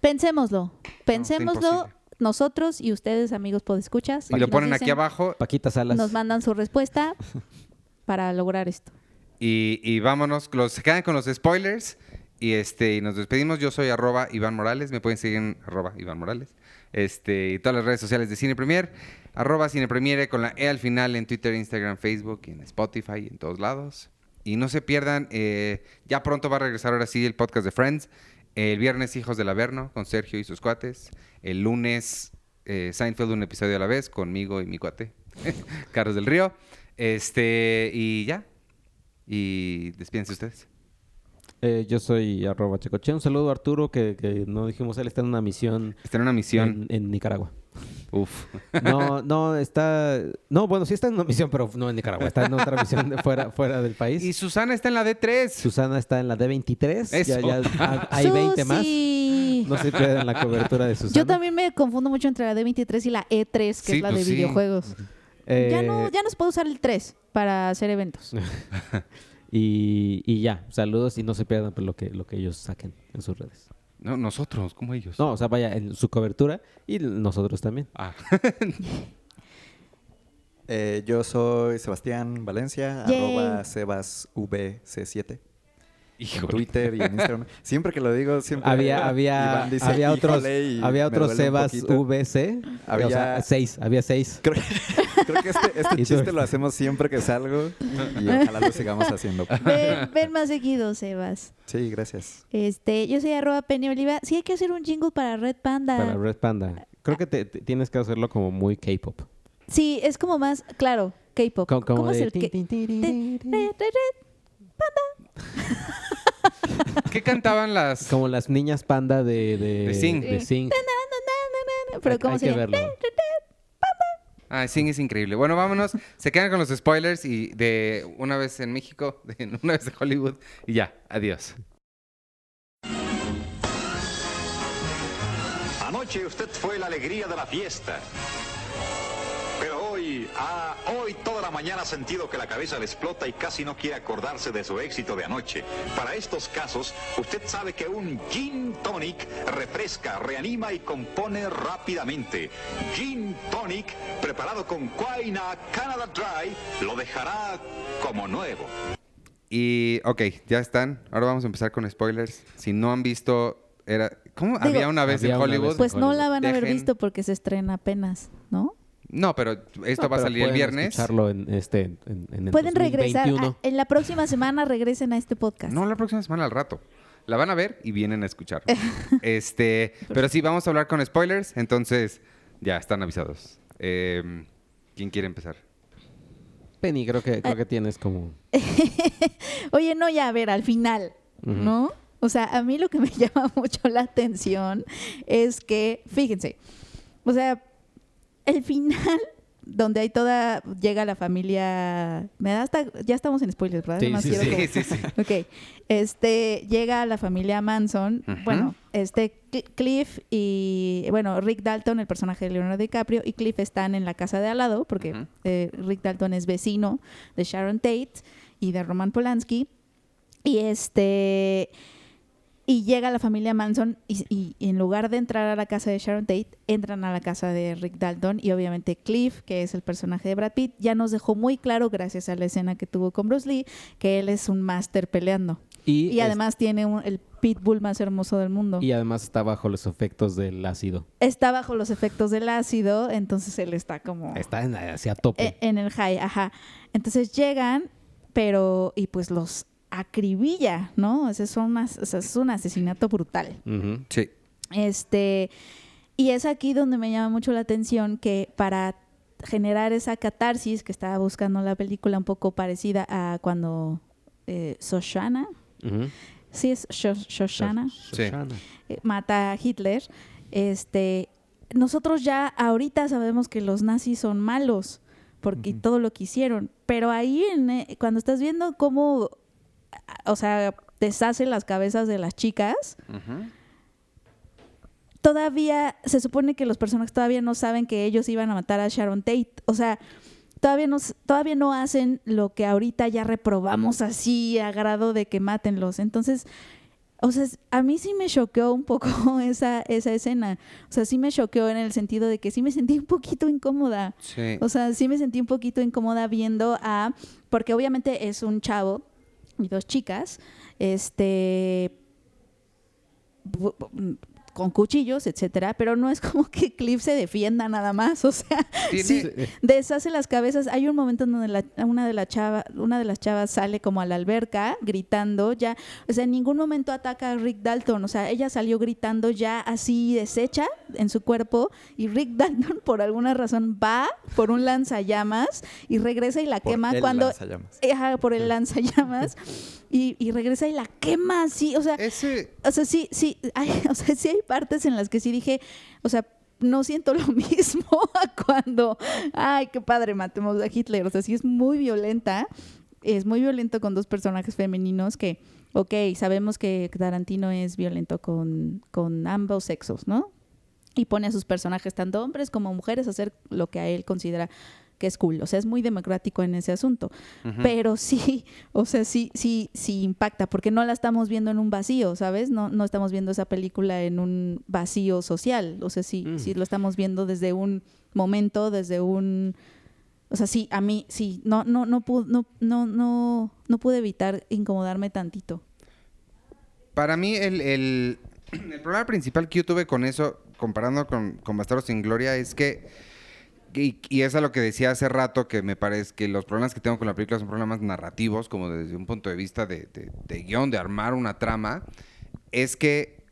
Pensémoslo. Pensémoslo nosotros y ustedes, amigos podescuchas.
Y lo
nos
ponen aquí abajo.
Paquita Salas.
Nos mandan su respuesta para lograr esto.
Y, y vámonos. Los, se quedan con los spoilers. Y este, y nos despedimos. Yo soy arroba Iván Morales. Me pueden seguir en arroba Iván Morales. Este, y todas las redes sociales de Cine Premier. Arroba Cine Premiere con la E al final en Twitter, Instagram, Facebook, y en Spotify, y en todos lados. Y no se pierdan, eh, ya pronto va a regresar ahora sí el podcast de Friends. El viernes Hijos del Averno con Sergio y sus cuates. El lunes eh, Seinfeld un episodio a la vez conmigo y mi cuate, Carlos del Río. Este, y ya. Y despídense ustedes.
Eh, yo soy arroba Checoche. Un saludo a Arturo, que, que no dijimos, él está en una misión
Está en una misión.
en, en Nicaragua.
Uf.
No, no, está... No, bueno, sí está en una misión, pero no en Nicaragua. Está en otra misión de fuera, fuera del país.
Y Susana está en la D3.
Susana está en la D23.
Eso.
Ya, ya ha- hay 20 más. No se pierdan la cobertura de Susana.
Yo también me confundo mucho entre la D23 y la E3, que
Sí,
es la
pues
de
sí.
videojuegos.
Eh,
Ya, no, ya no se puede usar el 3 para hacer eventos.
y, y ya, saludos y no se pierdan lo, que, lo que ellos saquen en sus redes.
No, nosotros, como ellos.
No, o sea, vaya, en su cobertura y nosotros también.
Ah.
Eh, yo soy Sebastián Valencia,
Yay.
arroba sebasvc7. En
Híjole.
Twitter y en Instagram. Siempre que lo digo, siempre
Había, había,
dice,
había otros, había otros Sebas. VC.
Había-
O sea, seis, había seis.
Creo, creo que este, este
tú-
chiste lo hacemos siempre que salgo y ojalá lo sigamos haciendo.
ven, ven más seguido, Sebas.
Sí, gracias.
Este, yo soy arroba Penny Oliva. Sí hay que hacer un jingle para Red Panda.
Para Red Panda. Creo que te, te- tienes que hacerlo como muy K-pop.
Sí, es como más, claro, K-pop.
Como, como
¿Cómo es el
tin,
¿Qué cantaban las...?
Como las niñas panda de, de,
De Sing.
de Sing.
Pero ¿cómo
hay
se
que
llama?
verlo.
Ah, sí, es increíble. Bueno, vámonos. Se quedan con los spoilers y de una vez en México, de una vez de Hollywood. Y ya, adiós.
Anoche usted fue la alegría de la fiesta. Hoy, ah, hoy toda la mañana ha sentido que la cabeza le explota y casi no quiere acordarse de su éxito de anoche. Para estos casos, usted sabe que un gin tonic refresca, reanima y compone rápidamente. Gin tonic, preparado con Quaina Canada Dry, lo dejará como nuevo.
Y, ok, ya están. Ahora vamos a empezar con spoilers. Si no han visto, era... ¿Cómo?
Digo,
había una vez
había
en Hollywood.
vez.
Pues no
Hollywood.
la van a haber visto porque se estrena apenas, ¿no?
No, pero esto
No,
va a salir el viernes.
escucharlo en, este, en, en el
Pueden regresar.
2021.
a- en la próxima semana regresen a este podcast.
No, la próxima semana al rato. La van a ver y vienen a escuchar. este, pero sí, vamos a hablar con spoilers, entonces ya están avisados. Eh, ¿Quién quiere empezar?
Penny, creo que, creo que tienes como...
Oye, no, ya, a ver, al final. ¿no? O sea, a mí lo que me llama mucho la atención es que, fíjense, o sea, el final donde hay toda, llega la familia, me da hasta, ya estamos en spoilers, ¿verdad?
Sí,
Nomás
sí,
Sí,
como-
sí, sí.
Ok, este, llega la familia Manson, bueno, este Cl- Cliff y, bueno, Rick Dalton, el personaje de Leonardo DiCaprio, y Cliff están en la casa de al lado, porque eh, Rick Dalton es vecino de Sharon Tate y de Roman Polanski, y este, y llega la familia Manson y, y- y en lugar de entrar a la casa de Sharon Tate, entran a la casa de Rick Dalton y obviamente Cliff, que es el personaje de Brad Pitt, ya nos dejó muy claro, gracias a la escena que tuvo con Bruce Lee, que él es un máster peleando.
Y,
además tiene un- el pitbull más hermoso del mundo.
y además está bajo los efectos del ácido.
Está bajo los efectos del ácido, entonces él está como
Está en, hacia tope.
e- en el high, ajá. Entonces llegan, pero y pues los acribilla, ¿no? Unas- o sea, es un asesinato brutal.
Sí.
Este, y es aquí donde me llama mucho la atención que para generar esa catarsis que estaba buscando la película un poco parecida a cuando eh, Shoshana, sí es Shoshana,
Sí.
Eh, mata a Hitler, este, nosotros ya ahorita sabemos que los nazis son malos porque todo lo que hicieron, pero ahí en, eh, cuando estás viendo cómo, o sea, deshace las cabezas de las chicas, todavía se supone que los personajes todavía no saben que ellos iban a matar a Sharon Tate. O sea, todavía no, todavía no hacen lo que ahorita ya reprobamos así a grado de que mátenlos. Entonces, o sea, a mí sí me choqueó un poco esa, esa escena. O sea, sí me choqueó en el sentido de que sí me sentí un poquito incómoda.
Sí.
O sea, sí me sentí un poquito incómoda viendo a, porque obviamente es un chavo y dos chicas, este, con cuchillos, etcétera, pero no es como que Cliff se defienda nada más, o sea, sí, deshace las cabezas. Hay un momento en donde la- una de las chava, una de las chavas sale como a la alberca gritando, ya, o sea, en ningún momento ataca a Rick Dalton, o sea, ella salió gritando ya así deshecha en su cuerpo y Rick Dalton por alguna razón va por un lanzallamas y regresa y la
Por
quema
el
cuando
lanzallamas.
Ajá, por el lanzallamas y, y regresa y la quema así, o sea,
Ese,
o sea, sí, sí, hay, o sea, sí hay partes en las que sí dije, o sea, no siento lo mismo a cuando, ay, qué padre, matemos a Hitler. O sea, sí es muy violenta, es muy violento con dos personajes femeninos que, ok, sabemos que Tarantino es violento con, con ambos sexos, ¿no? Y pone a sus personajes, tanto hombres como mujeres, a hacer lo que a él considera que es cool. O sea, es muy democrático en ese asunto. Pero sí, o sea, sí, sí, sí impacta, porque no la estamos viendo en un vacío, ¿sabes? No, no estamos viendo esa película en un vacío social. O sea, sí, sí lo estamos viendo desde un momento, desde un. O sea, sí, a mí, sí, no, no, no pude, no, no, no, no pude evitar incomodarme tantito.
Para mí, el, el- el problema principal que yo tuve con eso, comparando con, con Bastardos sin Gloria, es que, y, y es a lo que decía hace rato, que me parece que los problemas que tengo con la película son problemas narrativos, como desde un punto de vista de, guion, de armar una trama, es que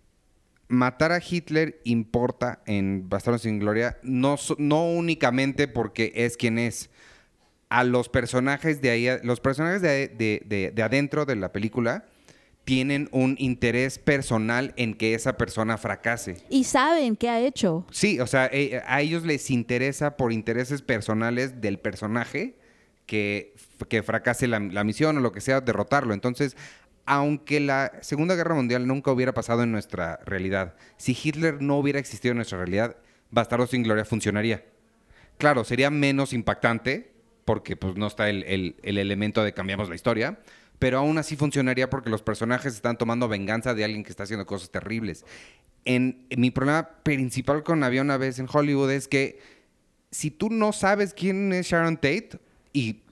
matar a Hitler importa en Bastardos sin Gloria, no, no únicamente porque es quien es. A los personajes de ahí, los personajes de- de- de adentro de la película tienen un interés personal en que esa persona fracase.
Y saben qué ha hecho.
Sí, o sea, eh, a ellos les interesa por intereses personales del personaje que, que fracase la, la misión o lo que sea, derrotarlo. Entonces, aunque la Segunda Guerra Mundial nunca hubiera pasado en nuestra realidad, si Hitler no hubiera existido en nuestra realidad, Bastardos sin Gloria funcionaría. Claro, sería menos impactante porque pues no está el, el- el elemento de cambiamos la historia, pero aún así funcionaría porque los personajes están tomando venganza de alguien que está haciendo cosas terribles. En, mi problema principal con Había una en Hollywood es que si tú no sabes quién es Sharon Tate y,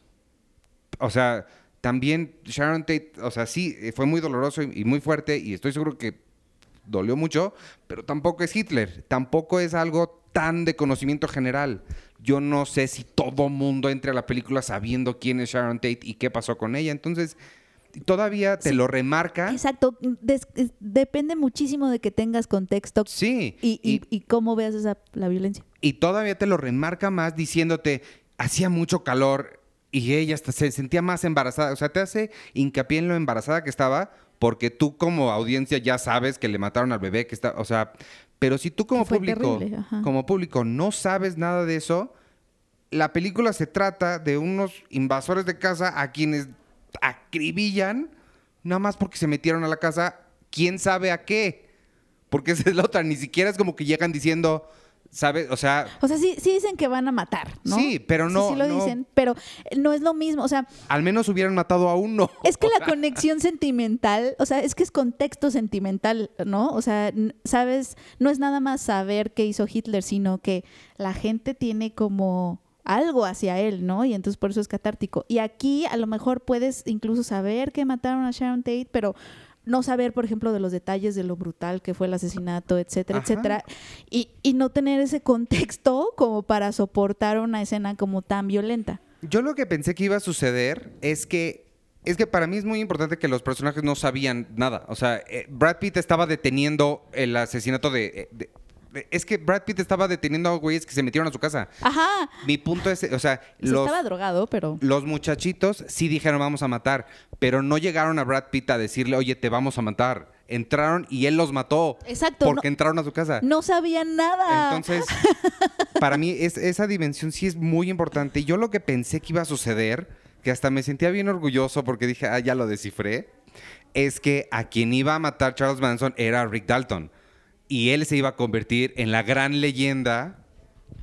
o sea, también Sharon Tate, o sea, sí, fue muy doloroso y, muy fuerte y estoy seguro que dolió mucho, pero tampoco es Hitler, tampoco es algo tan de conocimiento general. Yo no sé si todo mundo entre a la película sabiendo quién es Sharon Tate y qué pasó con ella, entonces todavía te
Sí.
lo remarca.
Exacto. Des- depende muchísimo de que tengas contexto
Sí.
y, y, y cómo veas esa, la violencia.
y todavía te lo remarca más diciéndote, hacía mucho calor y ella hasta se sentía más embarazada. O sea, te hace hincapié en lo embarazada que estaba porque tú como audiencia ya sabes que le mataron al bebé que está, o sea, pero si tú como público,
terrible,
como público no sabes nada de eso, la película se trata de unos invasores de casa a quienes acribillan nada más porque se metieron a la casa, quién sabe a qué. Porque esa es la otra, ni siquiera es como que llegan diciendo, ¿sabes? O sea,
O sea, sí, sí dicen que van a matar, ¿no?
Sí, pero no-
Sí, sí lo
no-
dicen, pero no es lo mismo. O sea,
al menos hubieran matado a uno.
es que la conexión sentimental, o sea, es que es contexto sentimental, ¿no? O sea, sabes, no es nada más saber qué hizo Hitler, sino que la gente tiene como algo hacia él, ¿no? Y entonces por eso es catártico. Y aquí a lo mejor puedes incluso saber que mataron a Sharon Tate, pero no saber, por ejemplo, de los detalles de lo brutal que fue el asesinato, etcétera,
Ajá.
etcétera. Y, y no tener ese contexto como para soportar una escena como tan violenta.
Yo lo que pensé que iba a suceder es que es que para mí es muy importante que los personajes no sabían nada. O sea, eh, Brad Pitt estaba deteniendo el asesinato de, eh, de- Es que Brad Pitt estaba deteniendo a güeyes que se metieron a su casa.
Ajá.
Mi punto es, o sea,
Sí
los,
estaba drogado, pero...
los muchachitos sí dijeron vamos a matar, pero no llegaron a Brad Pitt a decirle, oye, te vamos a matar. Entraron y él los mató.
Exacto,
Porque
no-
entraron a su casa.
No sabían nada.
Entonces, para mí es, esa dimensión sí es muy importante. Yo lo que pensé que iba a suceder, que hasta me sentía bien orgulloso porque dije, ah, ya lo descifré, es que a quien iba a matar Charles Manson era Rick Dalton. Y él se iba a convertir en la gran leyenda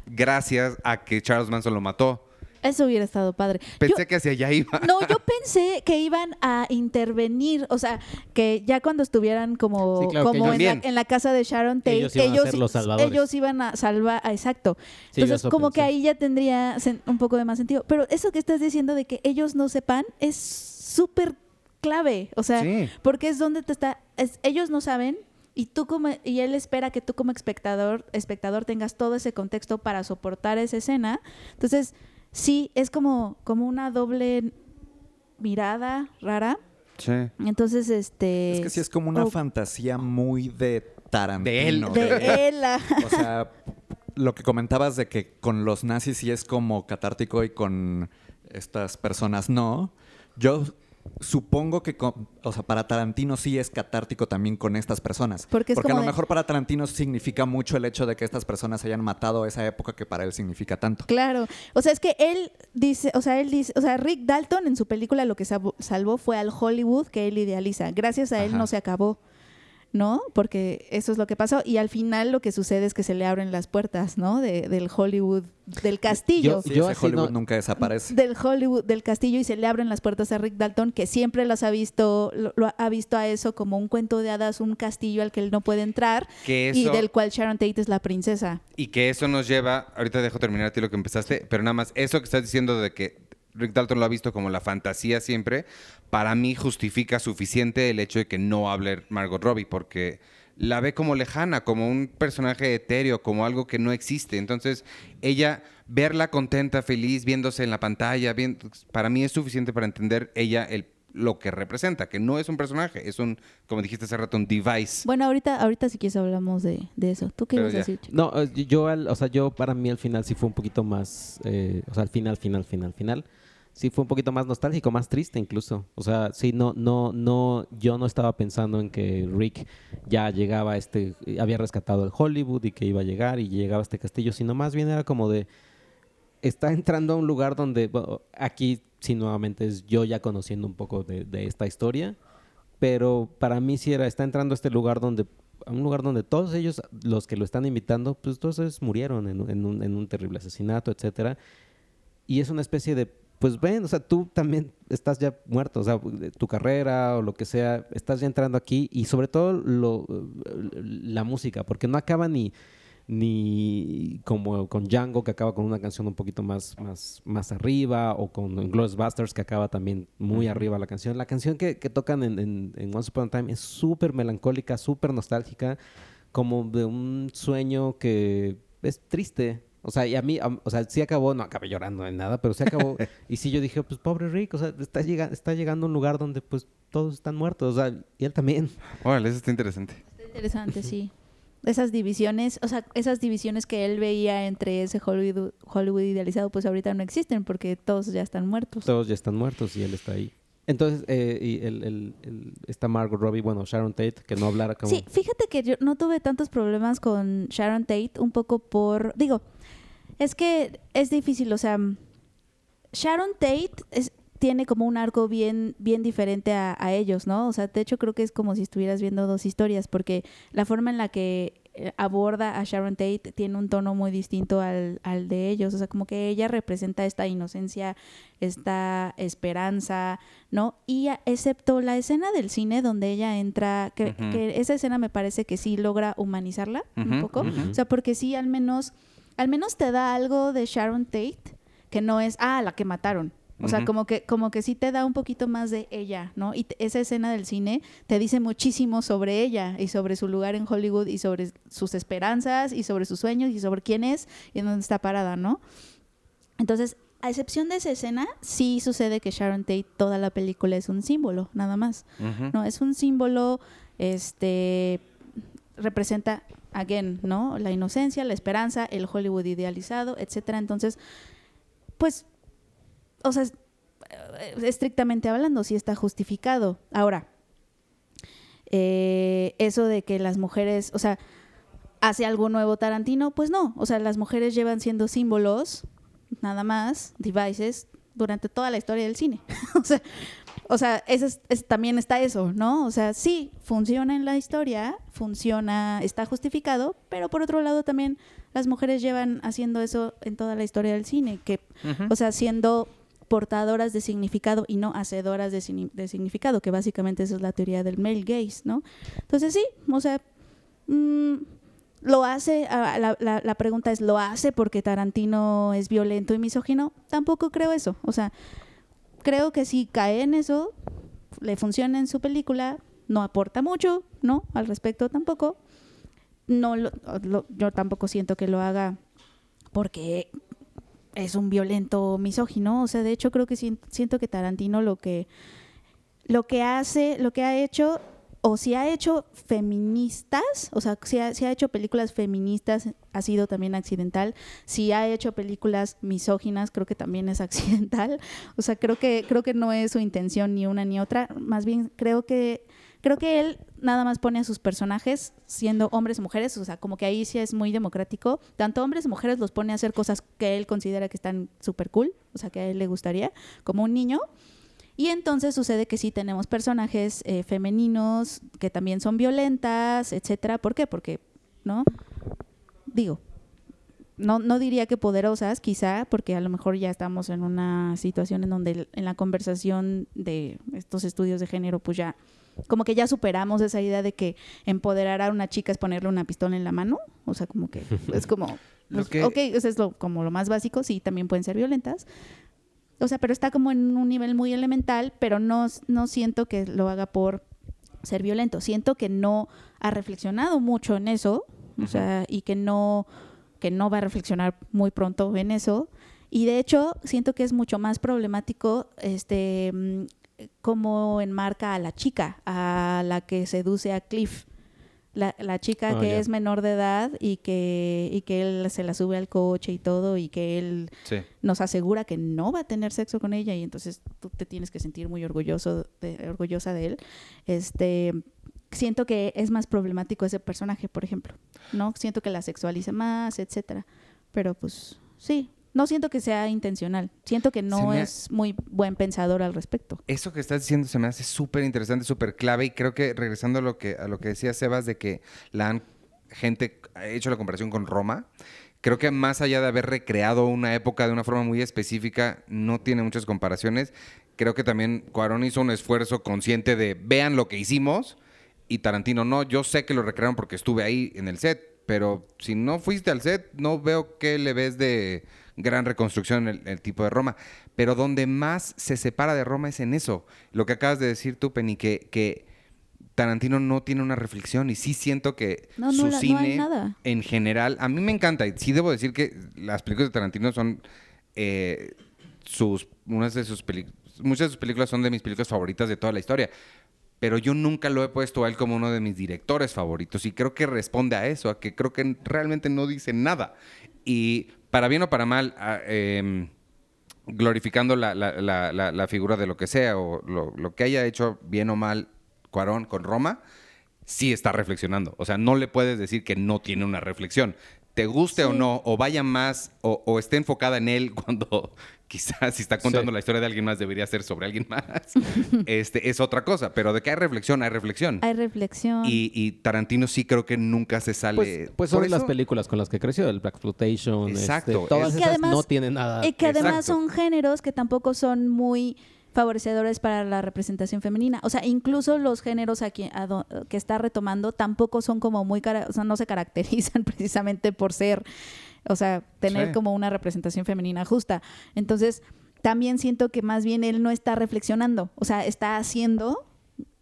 gracias a que Charles Manson lo mató.
Eso hubiera estado padre. Yo-
Pensé que hacia allá iba.
No, yo pensé que iban a intervenir, o sea, que ya cuando estuvieran como,
Sí, claro, que
como en, la, en la casa de Sharon Tate,
Ellos iban a ser los salvadores.
ellos iban a salvar, ah, exacto.
Sí,
Entonces, como que ahí ya tendría un poco de más sentido. Pero eso que estás diciendo de que ellos no sepan es súper clave, o sea,
Sí.
porque es donde te está, es- ellos no saben. Y tú como, y él espera que tú como espectador, espectador tengas todo ese contexto para soportar esa escena. Entonces, sí, es como, como una doble mirada rara.
Sí.
Entonces, este.
Es que sí es como una
oh,
fantasía muy de Tarantino.
De él.
de él. ah.
O sea, lo que comentabas de que con los nazis sí es como catártico y con estas personas no. Yo supongo que, con- o sea, para Tarantino sí es catártico también con estas personas.
Porque es
a
como
lo
de-
mejor para Tarantino significa mucho el hecho de que estas personas hayan matado esa época que para él significa tanto.
Claro. O sea, es que él dice, o sea, él dice, o sea, Rick Dalton en su película lo que salvó fue al Hollywood que él idealiza. Gracias a él
Ajá.
no se acabó. ¿No? Porque eso es lo que pasó. Y al final lo que sucede es que se le abren las puertas, ¿no? De- del Hollywood, del castillo.
Sí,
Yo
ese
así
Hollywood
no-
nunca desaparece.
del Hollywood, del castillo y se le abren las puertas a Rick Dalton, que siempre las ha visto, lo, lo ha visto a eso como un cuento de hadas, un castillo al que él no puede entrar
Que
y
eso-
del cual Sharon Tate es la princesa.
Y que eso nos lleva, ahorita dejo terminar a ti lo que empezaste, pero nada más, eso que estás diciendo de que Rick Dalton lo ha visto como la fantasía siempre, para mí justifica suficiente el hecho de que no hable Margot Robbie, porque la ve como lejana, como un personaje etéreo, como algo que no existe. Entonces, ella, verla contenta, feliz, viéndose en la pantalla, bien, para mí es suficiente para entender ella el, lo que representa, que no es un personaje, es un, como dijiste hace rato, un device.
Bueno, ahorita, ahorita si quieres hablamos de, de eso. ¿Tú qué ibas a decir? Chico?
No, eh, yo, al- o sea, yo para mí al final sí fue un poquito más, eh, o sea, al final, final, final, final, sí fue un poquito más nostálgico, más triste incluso. O sea, sí, no, no, no, yo no estaba pensando en que Rick ya llegaba a este, había rescatado el Hollywood y que iba a llegar y llegaba a este castillo, sino más bien era como de, está entrando a un lugar donde, aquí sí nuevamente es yo ya conociendo un poco de, de esta historia, pero para mí sí era, está entrando a este lugar donde, a un lugar donde todos ellos, los que lo están invitando, pues todos ellos murieron en, en un, en un terrible asesinato, etcétera. Y es una especie de, pues ven, o sea, tú también estás ya muerto, o sea, de tu carrera o lo que sea, estás ya entrando aquí y sobre todo lo, la música, porque no acaba ni ni como con Django que acaba con una canción un poquito más, más, más arriba o con Glorious Busters que acaba también muy arriba la canción. La canción que, que tocan en, en, en Once Upon a Time es súper melancólica, súper nostálgica, como de un sueño que es triste. O sea, y a mí, o sea, sí acabó, no acabé llorando en nada, pero sí acabó. y sí yo dije, pues pobre Rick, o sea, está, llega, está llegando a un lugar donde pues todos están muertos, o sea, y él también.
Órale, eso está interesante.
Está interesante, sí. Esas divisiones, o sea, esas divisiones que él veía entre ese Hollywood, Hollywood idealizado, pues ahorita no existen porque todos ya están muertos.
Todos ya están muertos y él está ahí. Entonces, eh, y el, el, el- esta Margot Robbie, bueno, Sharon Tate, que no hablara como...
Sí, fíjate que yo no tuve tantos problemas con Sharon Tate, un poco por, digo, es que es difícil, o sea, Sharon Tate es- tiene como un arco bien, bien diferente a, a ellos, ¿no? O sea, de hecho creo que es como si estuvieras viendo dos historias, porque la forma en la que eh, aborda a Sharon Tate tiene un tono muy distinto al, al de ellos, o sea, como que ella representa esta inocencia, esta esperanza, ¿no? Y a- excepto la escena del cine donde ella entra, que, esa escena me parece que sí logra humanizarla un poco, o sea, porque sí al menos, al menos te da algo de Sharon Tate que no es, ah, la que mataron. O sea, como que, como que sí te da un poquito más de ella, ¿no? Y esa escena del cine te dice muchísimo sobre ella y sobre su lugar en Hollywood y sobre sus esperanzas y sobre sus sueños y sobre quién es y en dónde está parada, ¿no? Entonces, a excepción de esa escena, sí sucede que Sharon Tate toda la película es un símbolo, nada más. No, es un símbolo, este, representa again, ¿no? La inocencia, la esperanza, el Hollywood idealizado, etcétera. Entonces, pues, o sea, eh, estrictamente hablando, sí está justificado. Ahora, eh, eso de que las mujeres, o sea, hace algo nuevo Tarantino, pues no, o sea, las mujeres llevan siendo símbolos, nada más, devices, durante toda la historia del cine. o sea, o sea también está eso, ¿no? O sea, sí, funciona en la historia, funciona, está justificado, pero por otro lado también las mujeres llevan haciendo eso en toda la historia del cine, que, o sea, siendo portadoras de significado y no hacedoras de, significado, que básicamente esa es la teoría del male gaze, ¿no? Entonces sí, o sea, mm, lo hace, ah, la, la, pregunta es, ¿lo hace porque Tarantino es violento y misógino? Tampoco creo eso, o sea, creo que si cae en eso, le funciona en su película, no aporta mucho, ¿no? Al respecto tampoco. No yo tampoco siento que lo haga porque es un violento misógino. O sea, de hecho creo que siento que Tarantino lo que, lo que hace, lo que ha hecho, o si ha hecho feministas, o sea, si ha, si ha hecho películas feministas, ha sido también accidental. Si ha hecho películas misóginas, creo que también es accidental. O sea, creo que, creo que no es su intención ni una ni otra. Más bien creo que creo que él nada más pone a sus personajes siendo hombres o mujeres, o sea, como que ahí sí es muy democrático. Tanto hombres y mujeres los pone a hacer cosas que él considera que están súper cool, o sea, que a él le gustaría, como un niño. Y entonces sucede que sí tenemos personajes eh, femeninos que también son violentas, etcétera. ¿Por qué? Porque, ¿no? Digo, no, no diría que poderosas, quizá, porque a lo mejor ya estamos en una situación en donde en la conversación de estos estudios de género, pues ya como que ya superamos esa idea de que empoderar a una chica es ponerle una pistola en la mano. O sea, como que es como, pues, ok, eso es lo, como lo más básico, sí, también pueden ser violentas. O sea, pero está como en un nivel muy elemental, pero no, no siento que lo haga por ser violento. Siento que no ha reflexionado mucho en eso, o sea, y que no, que no va a reflexionar muy pronto en eso. Y de hecho, siento que es mucho más problemático este mm, cómo enmarca a la chica, a la que seduce a Cliff. La, la chica ah, que es menor de edad y que, y que él se la sube al coche y todo y que él nos asegura que no va a tener sexo con ella y entonces tú te tienes que sentir muy orgulloso de, orgullosa de él. Este, siento que es más problemático ese personaje, por ejemplo, ¿no? Siento que la sexualiza más, etcétera. Pero pues sí, no siento que sea intencional. Siento que no es muy buen pensador al respecto.
Eso que estás diciendo se me hace súper interesante, súper clave. Y creo que regresando a lo que, a lo que decía Sebas de que la han, gente ha hecho la comparación con Roma. Creo que más allá de haber recreado una época de una forma muy específica, no tiene muchas comparaciones. Creo que también Cuarón hizo un esfuerzo consciente de vean lo que hicimos y Tarantino no. Yo sé que lo recrearon porque estuve ahí en el set, pero si no fuiste al set, no veo qué le ves de gran reconstrucción en el, tipo de Roma. Pero donde más se separa de Roma es en eso. Lo que acabas de decir tú, Penny, que, que Tarantino no tiene una reflexión y sí siento que su cine en general, a mí me encanta y sí debo decir que las películas de Tarantino son eh, sus, unas de sus muchas de sus películas son de mis películas favoritas de toda la historia. Pero yo nunca lo he puesto a él como uno de mis directores favoritos y creo que responde a eso, a que creo que realmente no dice nada. Y para bien o para mal, ah, em, glorificando la, figura de lo que sea o lo, que haya hecho bien o mal Cuarón con Roma, sí está reflexionando. O sea, no le puedes decir que no tiene una reflexión. Te guste o no, o vaya más, o, esté enfocada en él cuando quizás si está contando la historia de alguien más debería ser sobre alguien más. este es otra cosa, pero de que hay reflexión, hay reflexión.
Hay reflexión.
Y, Tarantino sí creo que nunca se sale.
Pues, pues son las películas con las que creció, el Black Flotation, este, Exacto. todas esas no tienen nada.
Y que además son géneros que tampoco son muy favorecedores para la representación femenina. O sea, incluso los géneros aquí, que está retomando tampoco son como muy, o sea, no se caracterizan precisamente por ser o sea, tener como una representación femenina justa. Entonces, también siento que más bien él no está reflexionando, o sea, está haciendo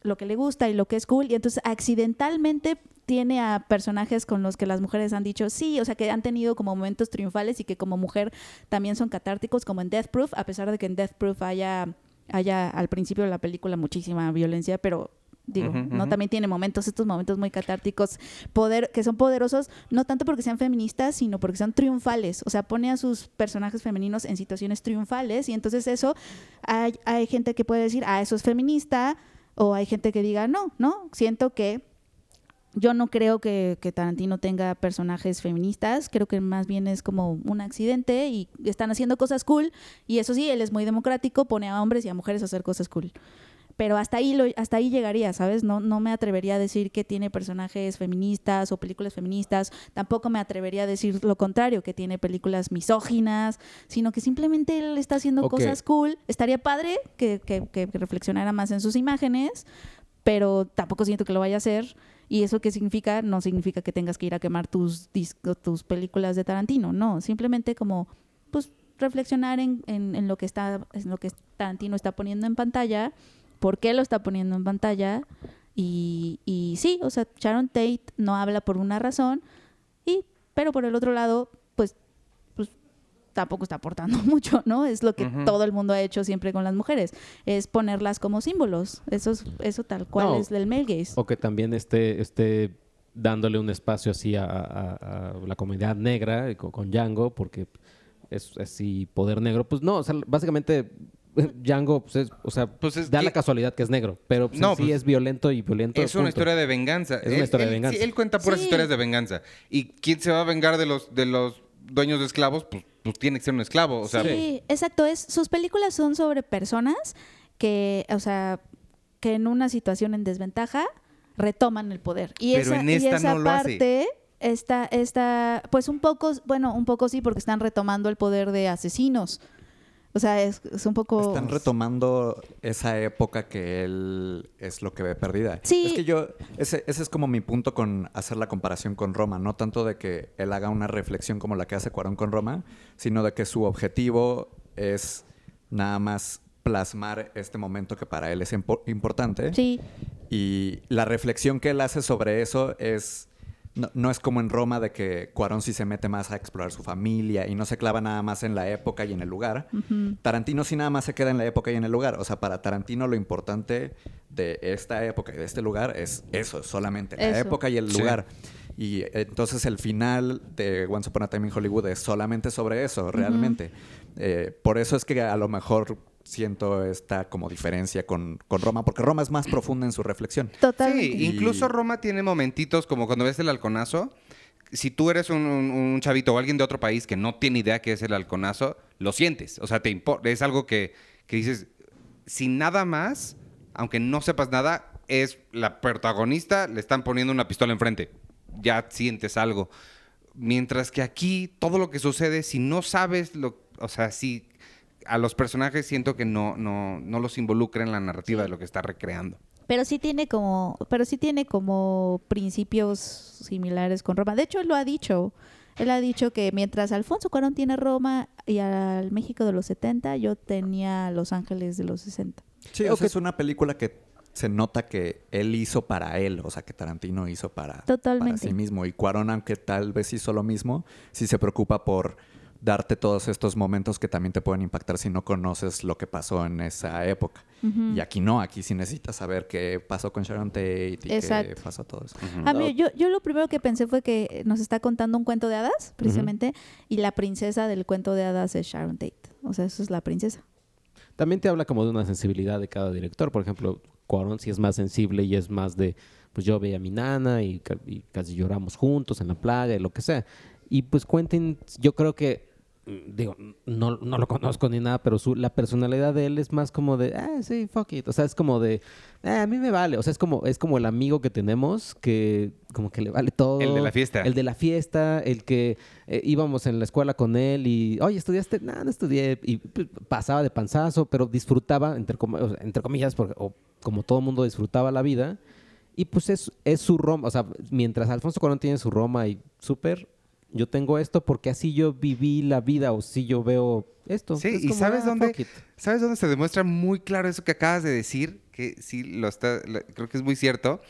lo que le gusta y lo que es cool, y entonces accidentalmente tiene a personajes con los que las mujeres han dicho sí, o sea, que han tenido como momentos triunfales y que como mujer también son catárticos, como en Death Proof, a pesar de que en Death Proof haya, haya al principio de la película muchísima violencia, pero Digo, ¿no? También tiene momentos, estos momentos muy catárticos, poder, que son poderosos, no tanto porque sean feministas, sino porque son triunfales. O sea, pone a sus personajes femeninos en situaciones triunfales y entonces eso, hay, hay gente que puede decir, ah, eso es feminista, o hay gente que diga, no, no, siento que yo no creo que, que Tarantino tenga personajes feministas, creo que más bien es como un accidente y están haciendo cosas cool y eso sí, él es muy democrático, pone a hombres y a mujeres a hacer cosas cool. Pero hasta ahí lo, hasta ahí llegaría, ¿sabes? No, no me atrevería a decir que tiene personajes feministas o películas feministas, tampoco me atrevería a decir lo contrario, que tiene películas misóginas, sino que simplemente él está haciendo cosas cool. Estaría padre que, que, que reflexionara más en sus imágenes, pero tampoco siento que lo vaya a hacer. ¿Y eso qué significa? No significa que tengas que ir a quemar tus discos, tus películas de Tarantino, no, simplemente como pues reflexionar en, en, en lo que está, en lo que Tarantino está poniendo en pantalla, por qué lo está poniendo en pantalla, y, y sí, o sea, Sharon Tate no habla por una razón, y, pero por el otro lado, tampoco está aportando mucho, ¿no? Es lo que todo el mundo ha hecho siempre con las mujeres, es ponerlas como símbolos. Eso es, eso tal cual
No.
es el male gaze.
O que también esté, esté dándole un espacio así a, a- a la comunidad negra eh, con, con Django, porque es así poder negro. Pues no, o sea, básicamente eh, Django, pues es, o sea,
Pues es
da
que-
la casualidad que es negro, pero pues,
No,
en sí
pues,
es violento y violento.
Es una
punto.
historia de venganza.
Es una
Él-
historia de venganza.
sí, él cuenta puras
Sí.
historias de venganza. ¿Y quién se va a vengar de los, de los dueños de esclavos? Pues, pues tiene que ser un esclavo. O sea,
sí, exacto. Es, sus películas son sobre personas que, o sea, que en una situación en desventaja retoman el poder. Y
Pero
esa,
en
y
esta
esa
no lo hace.
parte está, está, pues un poco, bueno, un poco sí, porque están retomando el poder de asesinos. O sea, es, es un poco.
Están retomando esa época que él es lo que ve perdida.
Sí.
Es que yo, ese, ese es como mi punto con hacer la comparación con Roma. No tanto de que él haga una reflexión como la que hace Cuarón con Roma, sino de que su objetivo es nada más plasmar este momento que para él es impo- importante.
Sí,
Y la reflexión que él hace sobre eso es. No, no es como en Roma de que Cuarón sí se mete más a explorar su familia y no se clava nada más en la época y en el lugar. Tarantino sí nada más se queda en la época y en el lugar. O sea, para Tarantino lo importante de esta época y de este lugar es eso, solamente la
Eso.
época y el
Sí.
lugar. Y entonces el final de Once Upon a Time in Hollywood es solamente sobre eso, realmente. Eh, por eso es que a lo mejor siento esta como diferencia con, con Roma, porque Roma es más profunda en su reflexión.
totalmente.
Sí, incluso Roma tiene momentitos como cuando ves el halconazo. Si tú eres un, un- un chavito o alguien de otro país que no tiene idea qué es el halconazo, lo sientes. O sea, te es algo que, que dices, sin nada más, aunque no sepas nada, es la protagonista, le están poniendo una pistola enfrente. Ya sientes algo. Mientras que aquí, todo lo que sucede, si no sabes lo. O sea, si a los personajes siento que no, no, no los involucra en la narrativa de lo que está recreando.
Pero sí tiene como, pero sí tiene como principios similares con Roma. De hecho, él lo ha dicho. Él ha dicho que mientras Alfonso Cuarón tiene Roma y al México de los 70, yo tenía Los Ángeles de los 60.
Sí,
o
o sea,
que-
es una película que se nota que él hizo para él, o sea, que Tarantino hizo para, para sí mismo. Y Cuarón, aunque tal vez hizo lo mismo, sí se preocupa por darte todos estos momentos que también te pueden impactar si no conoces lo que pasó en esa época. Y aquí no, aquí sí necesitas saber qué pasó con Sharon Tate y qué pasó todo eso.
A mí, yo, yo lo primero que pensé fue que nos está contando un cuento de hadas, precisamente, y la princesa del cuento de hadas es Sharon Tate. O sea, eso es la princesa.
También te habla como de una sensibilidad de cada director. Por ejemplo, Cuarón sí es más sensible y es más de, pues yo veía a mi nana y, ca- y casi lloramos juntos en la playa y lo que sea. Y pues Quentin, yo creo que, digo, no, no lo conozco ni nada, pero su, la personalidad de él es más como de, ah, sí, fuck it. O sea, es como de, "Ah, a mí me vale. O sea, es como, es como el amigo que tenemos que como que le vale todo.
El de la fiesta.
El de la fiesta, el que eh, íbamos en la escuela con él y, oye, ¿estudiaste? No, no estudié. Y pues, pasaba de panzazo, pero disfrutaba, entre, com- o sea, entre comillas, porque, o como todo mundo disfrutaba la vida. Y pues es, es su Roma. O sea, mientras Alfonso Cuarón tiene su Roma y súper, yo tengo esto porque así yo viví la vida o si yo veo esto.
Sí,
Es
y
como,
¿sabes
ah,
dónde? ¿Sabes dónde se demuestra muy claro eso que acabas de decir? Que sí, lo está, lo- creo que es muy cierto.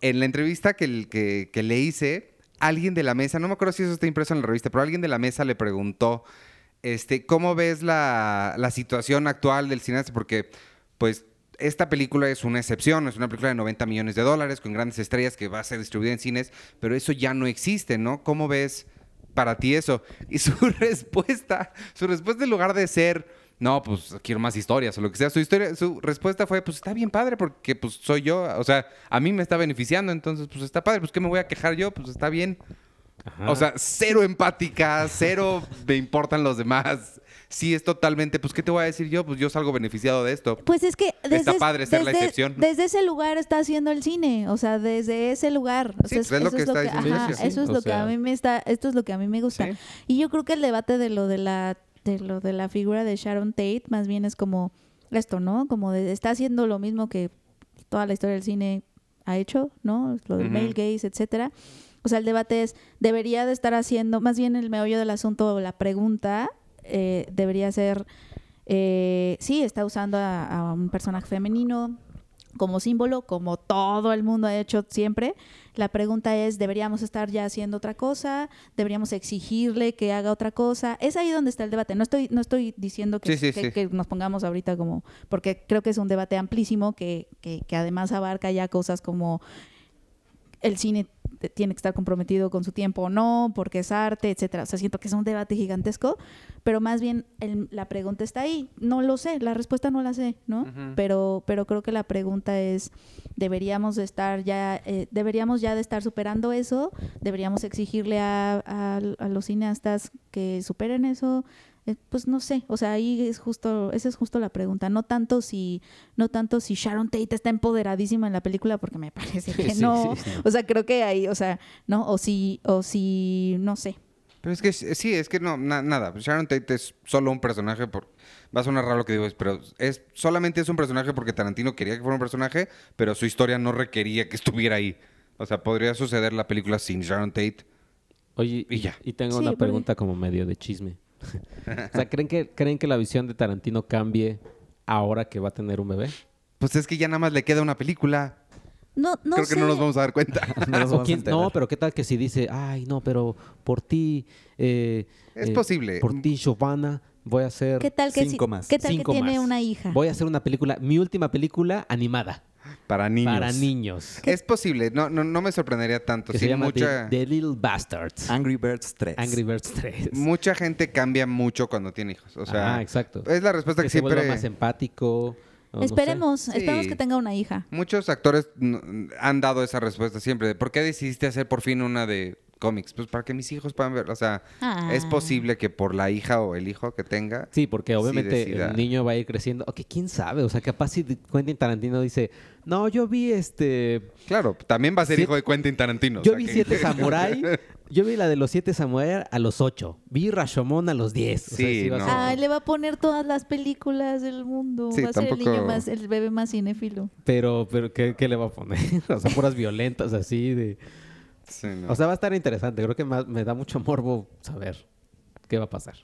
En la entrevista que, que le hice, alguien de la mesa, no me acuerdo si eso está impreso en la revista, pero alguien de la mesa le preguntó, este, ¿cómo ves la, la situación actual del cineasta? Porque, pues, esta película es una excepción, es una película de 90 millones de dólares con grandes estrellas que va a ser distribuida en cines, pero eso ya no existe, ¿no? ¿Cómo ves para ti eso? Y su respuesta, su respuesta en lugar de ser, no, pues quiero más historias o lo que sea, su historia, su respuesta fue, pues está bien padre porque pues soy yo, o sea, a mí me está beneficiando, entonces pues está padre, pues ¿qué me voy a quejar yo? Pues está bien.
Ajá.
O sea, cero empática, cero me importan los demás. Sí, es totalmente, pues, ¿qué te voy a decir yo? Pues yo salgo beneficiado de esto.
Pues es que desde,
Está padre ser la excepción.
Desde ese lugar está haciendo el cine, o sea, desde ese lugar. O
Sí,
sea,
es lo que está diciendo
eso es lo que a mí me está, esto es lo que a mí me gusta.
Sí.
Y yo creo que el debate de lo de la de lo de la figura de Sharon Tate más bien es como esto, ¿no? Como de, está haciendo lo mismo que toda la historia del cine ha hecho, ¿no? Lo del male gaze, etcétera. O sea, el debate es, debería de estar haciendo, más bien el meollo del asunto, o la pregunta, eh, debería ser, eh, sí, está usando a, a un personaje femenino como símbolo, como todo el mundo ha hecho siempre. La pregunta es, ¿deberíamos estar ya haciendo otra cosa? ¿Deberíamos exigirle que haga otra cosa? Es ahí donde está el debate. No estoy, no estoy diciendo que,
Sí, sí,
que-
sí.
que nos pongamos ahorita como, porque creo que es un debate amplísimo que, que, que además abarca ya cosas como el cine tiene que estar comprometido con su tiempo o no, porque es arte, etcétera. O sea, siento que es un debate gigantesco, pero más bien el- la pregunta está ahí. No lo sé, la respuesta no la sé, ¿no? Pero, pero creo que la pregunta es, deberíamos de estar ya, eh, deberíamos ya de estar superando eso, deberíamos exigirle a, a- a los cineastas que superen eso. Eh, Pues no sé, o sea, ahí es justo, esa es justo la pregunta. No tanto si, no tanto si Sharon Tate está empoderadísima en la película, porque me parece que
Sí,
no.
sí, sí.
O sea, creo que ahí, o sea, ¿no? O si, o si, no sé.
Pero es que sí, es que no, na- nada. Sharon Tate es solo un personaje por. Va a sonar raro lo que digo, pero es solamente es un personaje porque Tarantino quería que fuera un personaje, pero su historia no requería que estuviera ahí. O sea, podría suceder la película sin Sharon Tate.
Oye,
Y ya.
y tengo
Sí,
una
porque-
pregunta como medio de chisme. o sea, ¿creen que, ¿creen que la visión de Tarantino cambie ahora que va a tener un bebé?
Pues es que ya nada más le queda una película.
No, no
Creo
sé.
que no nos vamos a dar cuenta.
No
quién- pero ¿qué tal que si dice, ay, no, pero por ti... eh,
Es
eh,
posible.
Por ti, Giovanna, voy a hacer...
¿Qué tal que
Cinco
sí-
más.
¿Qué tal
cinco
que tiene
más.
una hija?
Voy a hacer una película, mi última película animada.
Para niños.
Para niños.
Es posible. No, no, no me sorprendería tanto.
Que
Sí,
se llama
mucha,
The, The Little Bastards.
Angry Birds 3.
Angry Birds 3.
mucha gente cambia mucho cuando tiene hijos. O sea,
ah, exacto.
es la respuesta que,
que se
siempre.
más empático. o no sé.
esperemos,
Sí.
esperemos que tenga una hija.
Muchos actores han dado esa respuesta siempre. de, ¿Por qué decidiste hacer por fin una de cómics? Pues para que mis hijos puedan ver. O sea,
Ah.
es posible que por la hija o el hijo que tenga.
Sí, porque obviamente el niño va a ir creciendo. Ok, quién sabe. O sea, capaz si Quentin Tarantino dice, no, yo vi este.
Claro, también va a ser
Siete-
hijo de Quentin Tarantino. o
Yo
sea
vi
que-
Siete Samurai. Yo vi la de los Siete Samurai a los ocho. Vi Rashomon a los diez. O sea,
Sí,
a
Ay, le va a poner todas las películas del mundo.
Sí,
va a ser el niño más, el bebé más cinéfilo.
Pero, pero ¿qué, qué le va a poner? o sea, puras violentas así de.
Sí, no.
O sea, va a estar interesante. Creo que más- me da mucho morbo saber qué va a pasar.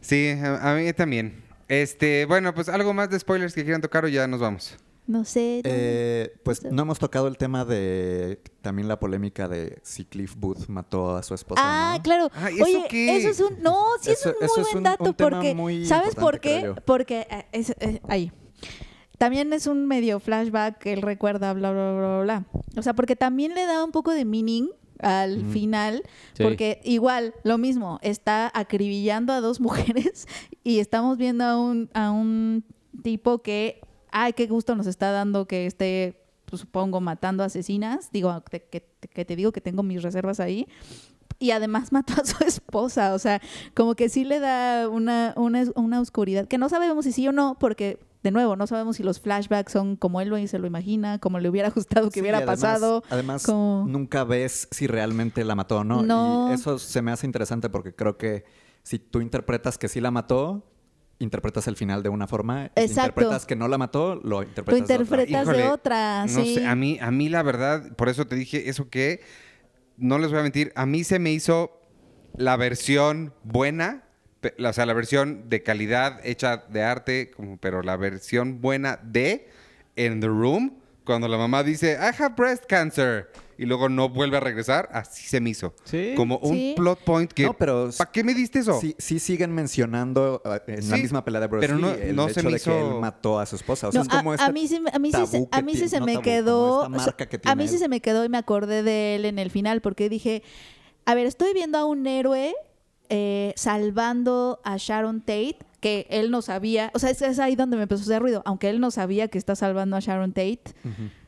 sí, a, a mí también. Este, bueno, pues algo más de spoilers que quieran tocar o ya nos vamos.
No sé. no-
Eh, pues
No sé.
no hemos tocado el tema de también la polémica de si Cliff Booth mató a su esposa.
Ah,
¿no?
claro.
Ay, ¿eso
Oye,
qué?
eso es un. No, sí,
Eso-
es un muy buen
un-
dato
un
porque.
muy
¿Sabes por qué? Porque. eh, es- eh, ahí. También es un medio flashback que él recuerda, bla, bla, bla, bla, bla. O sea, porque también le da un poco de meaning al final,
Sí.
porque igual, lo mismo, está acribillando a dos mujeres y estamos viendo a un, a un tipo que, ay, qué gusto nos está dando que esté, pues, supongo, matando asesinas. Digo, te- que, que te digo que tengo mis reservas ahí. Y además mató a su esposa, o sea, como que sí le da una, una, una oscuridad, que no sabemos si sí o no, porque, de nuevo, no sabemos si los flashbacks son como él lo, se lo imagina, como le hubiera gustado que
Sí,
hubiera
además-
pasado.
Además,
como-
nunca ves si realmente la mató o no.
No.
Y eso se me hace interesante porque creo que si tú interpretas que sí la mató, interpretas el final de una forma. y Si
Exacto.
interpretas que no la mató, lo
Lo
interpretas de otra.
interpretas de
Híjole,
otra,
No
sí.
sé, a mí, a mí la verdad, por eso te dije eso que, no les voy a mentir, a mí se me hizo la versión buena, o sea, la versión de calidad hecha de arte, como, pero la versión buena de In the Room, cuando la mamá dice, I have breast cancer. y luego no vuelve a regresar, así se me hizo.
Sí.
Como un
Sí.
plot point que...
No, pero
¿Para qué me diste eso?
Sí, sí siguen mencionando uh, en la misma pelea de Bruce
pero no-
Lee el
no
hecho
se me
de que
hizo-
él mató a su esposa. O sea,
No,
es como
a,
este
a mí sí, a mí sí, a
que
mí sí se
no
me
tabú,
quedó,
marca que
a mí sí
él.
se me quedó y me acordé de él en el final porque dije, a ver, estoy viendo a un héroe eh, salvando a Sharon Tate que él no sabía, o sea, es, es ahí donde me empezó a hacer ruido, aunque él no sabía que está salvando a Sharon Tate,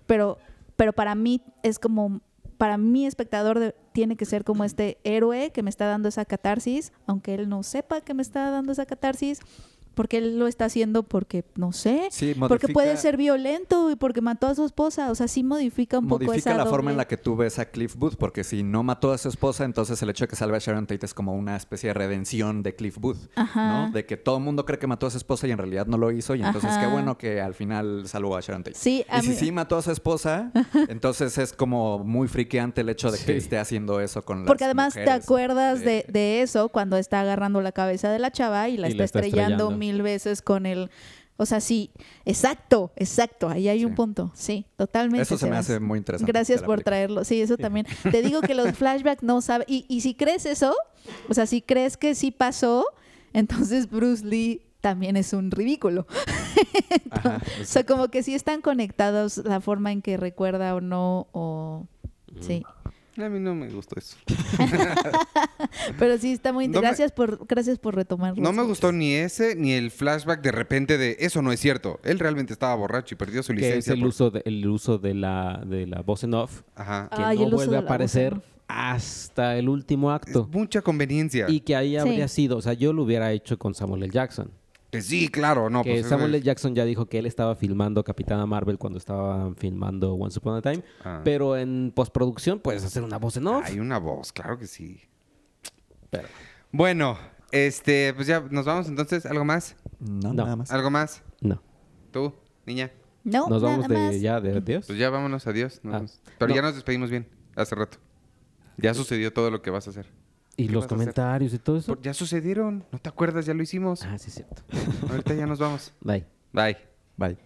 pero, pero para mí es como, para mi espectador de- tiene que ser como este héroe que me está dando esa catarsis, aunque él no sepa que me está dando esa catarsis, porque él lo está haciendo porque, no sé,
Sí,
porque puede ser violento y porque mató a su esposa, o sea, sí modifica un poco
Modifica
esa
la forma en la que tú ves a Cliff Booth, porque si no mató a su esposa, entonces el hecho de que salve a Sharon Tate es como una especie de redención de Cliff Booth,
Ajá.
¿no? De que todo el mundo cree que mató a su esposa y en realidad no lo hizo, y entonces
Ajá.
qué bueno que al final salvó a Sharon Tate.
Sí, a
y si sí mató a su esposa, entonces es como muy friqueante el hecho de que
Sí.
esté haciendo eso con las
Porque además te acuerdas de, de eso cuando está agarrando la cabeza de la chava y la,
Y
está,
la está
estrellando,
estrellando.
Mil veces con el... O sea, sí, exacto, exacto, ahí hay un punto, sí, totalmente.
Eso se me hace muy interesante.
Gracias por
película.
traerlo, sí, eso también. Te digo que los flashbacks no saben, y, y si crees eso, o sea, si crees que sí pasó, entonces Bruce Lee también es un ridículo.
Ajá,
O sea, como que sí están conectados la forma en que recuerda o no, o... Sí.
A mí no me gustó eso.
Pero sí está muy
No me-
gracias por gracias por retomarlo.
No me gustó ni ese ni el flashback de repente de eso no es cierto. Él realmente estaba borracho y perdió su
Que es
licencia.
el
por-
uso, de, el uso de la, de la voz en off,
Ajá.
que
Ay,
no vuelve a aparecer hasta el último acto.
Es mucha conveniencia.
Y que ahí habría
Sí.
sido, o sea, yo lo hubiera hecho con Samuel L. Jackson.
Que sí, claro, no.
que
pues,
Samuel L. Jackson ya dijo que él estaba filmando Capitana Marvel cuando estaban filmando Once Upon a Time.
Ah.
Pero en postproducción puedes hacer una voz en off.
Hay una voz, claro que sí.
Pero-
Bueno, este, pues ya nos vamos entonces. ¿Algo más?
No,
No.
nada más.
¿Algo más?
no.
¿Tú, niña?
No,
Nos vamos
nada
de
más.
ya de adiós.
Pues ya vámonos, adiós. Nos
Ah,
vamos. Pero
no.
ya nos despedimos bien, hace rato. Ya sucedió todo lo que vas a hacer.
Y
¿qué
los comentarios y todo eso.
Por- ya sucedieron, ¿no te acuerdas? Ya lo hicimos.
Ah, sí, es cierto.
Ahorita ya nos vamos.
Bye.
Bye.
Bye.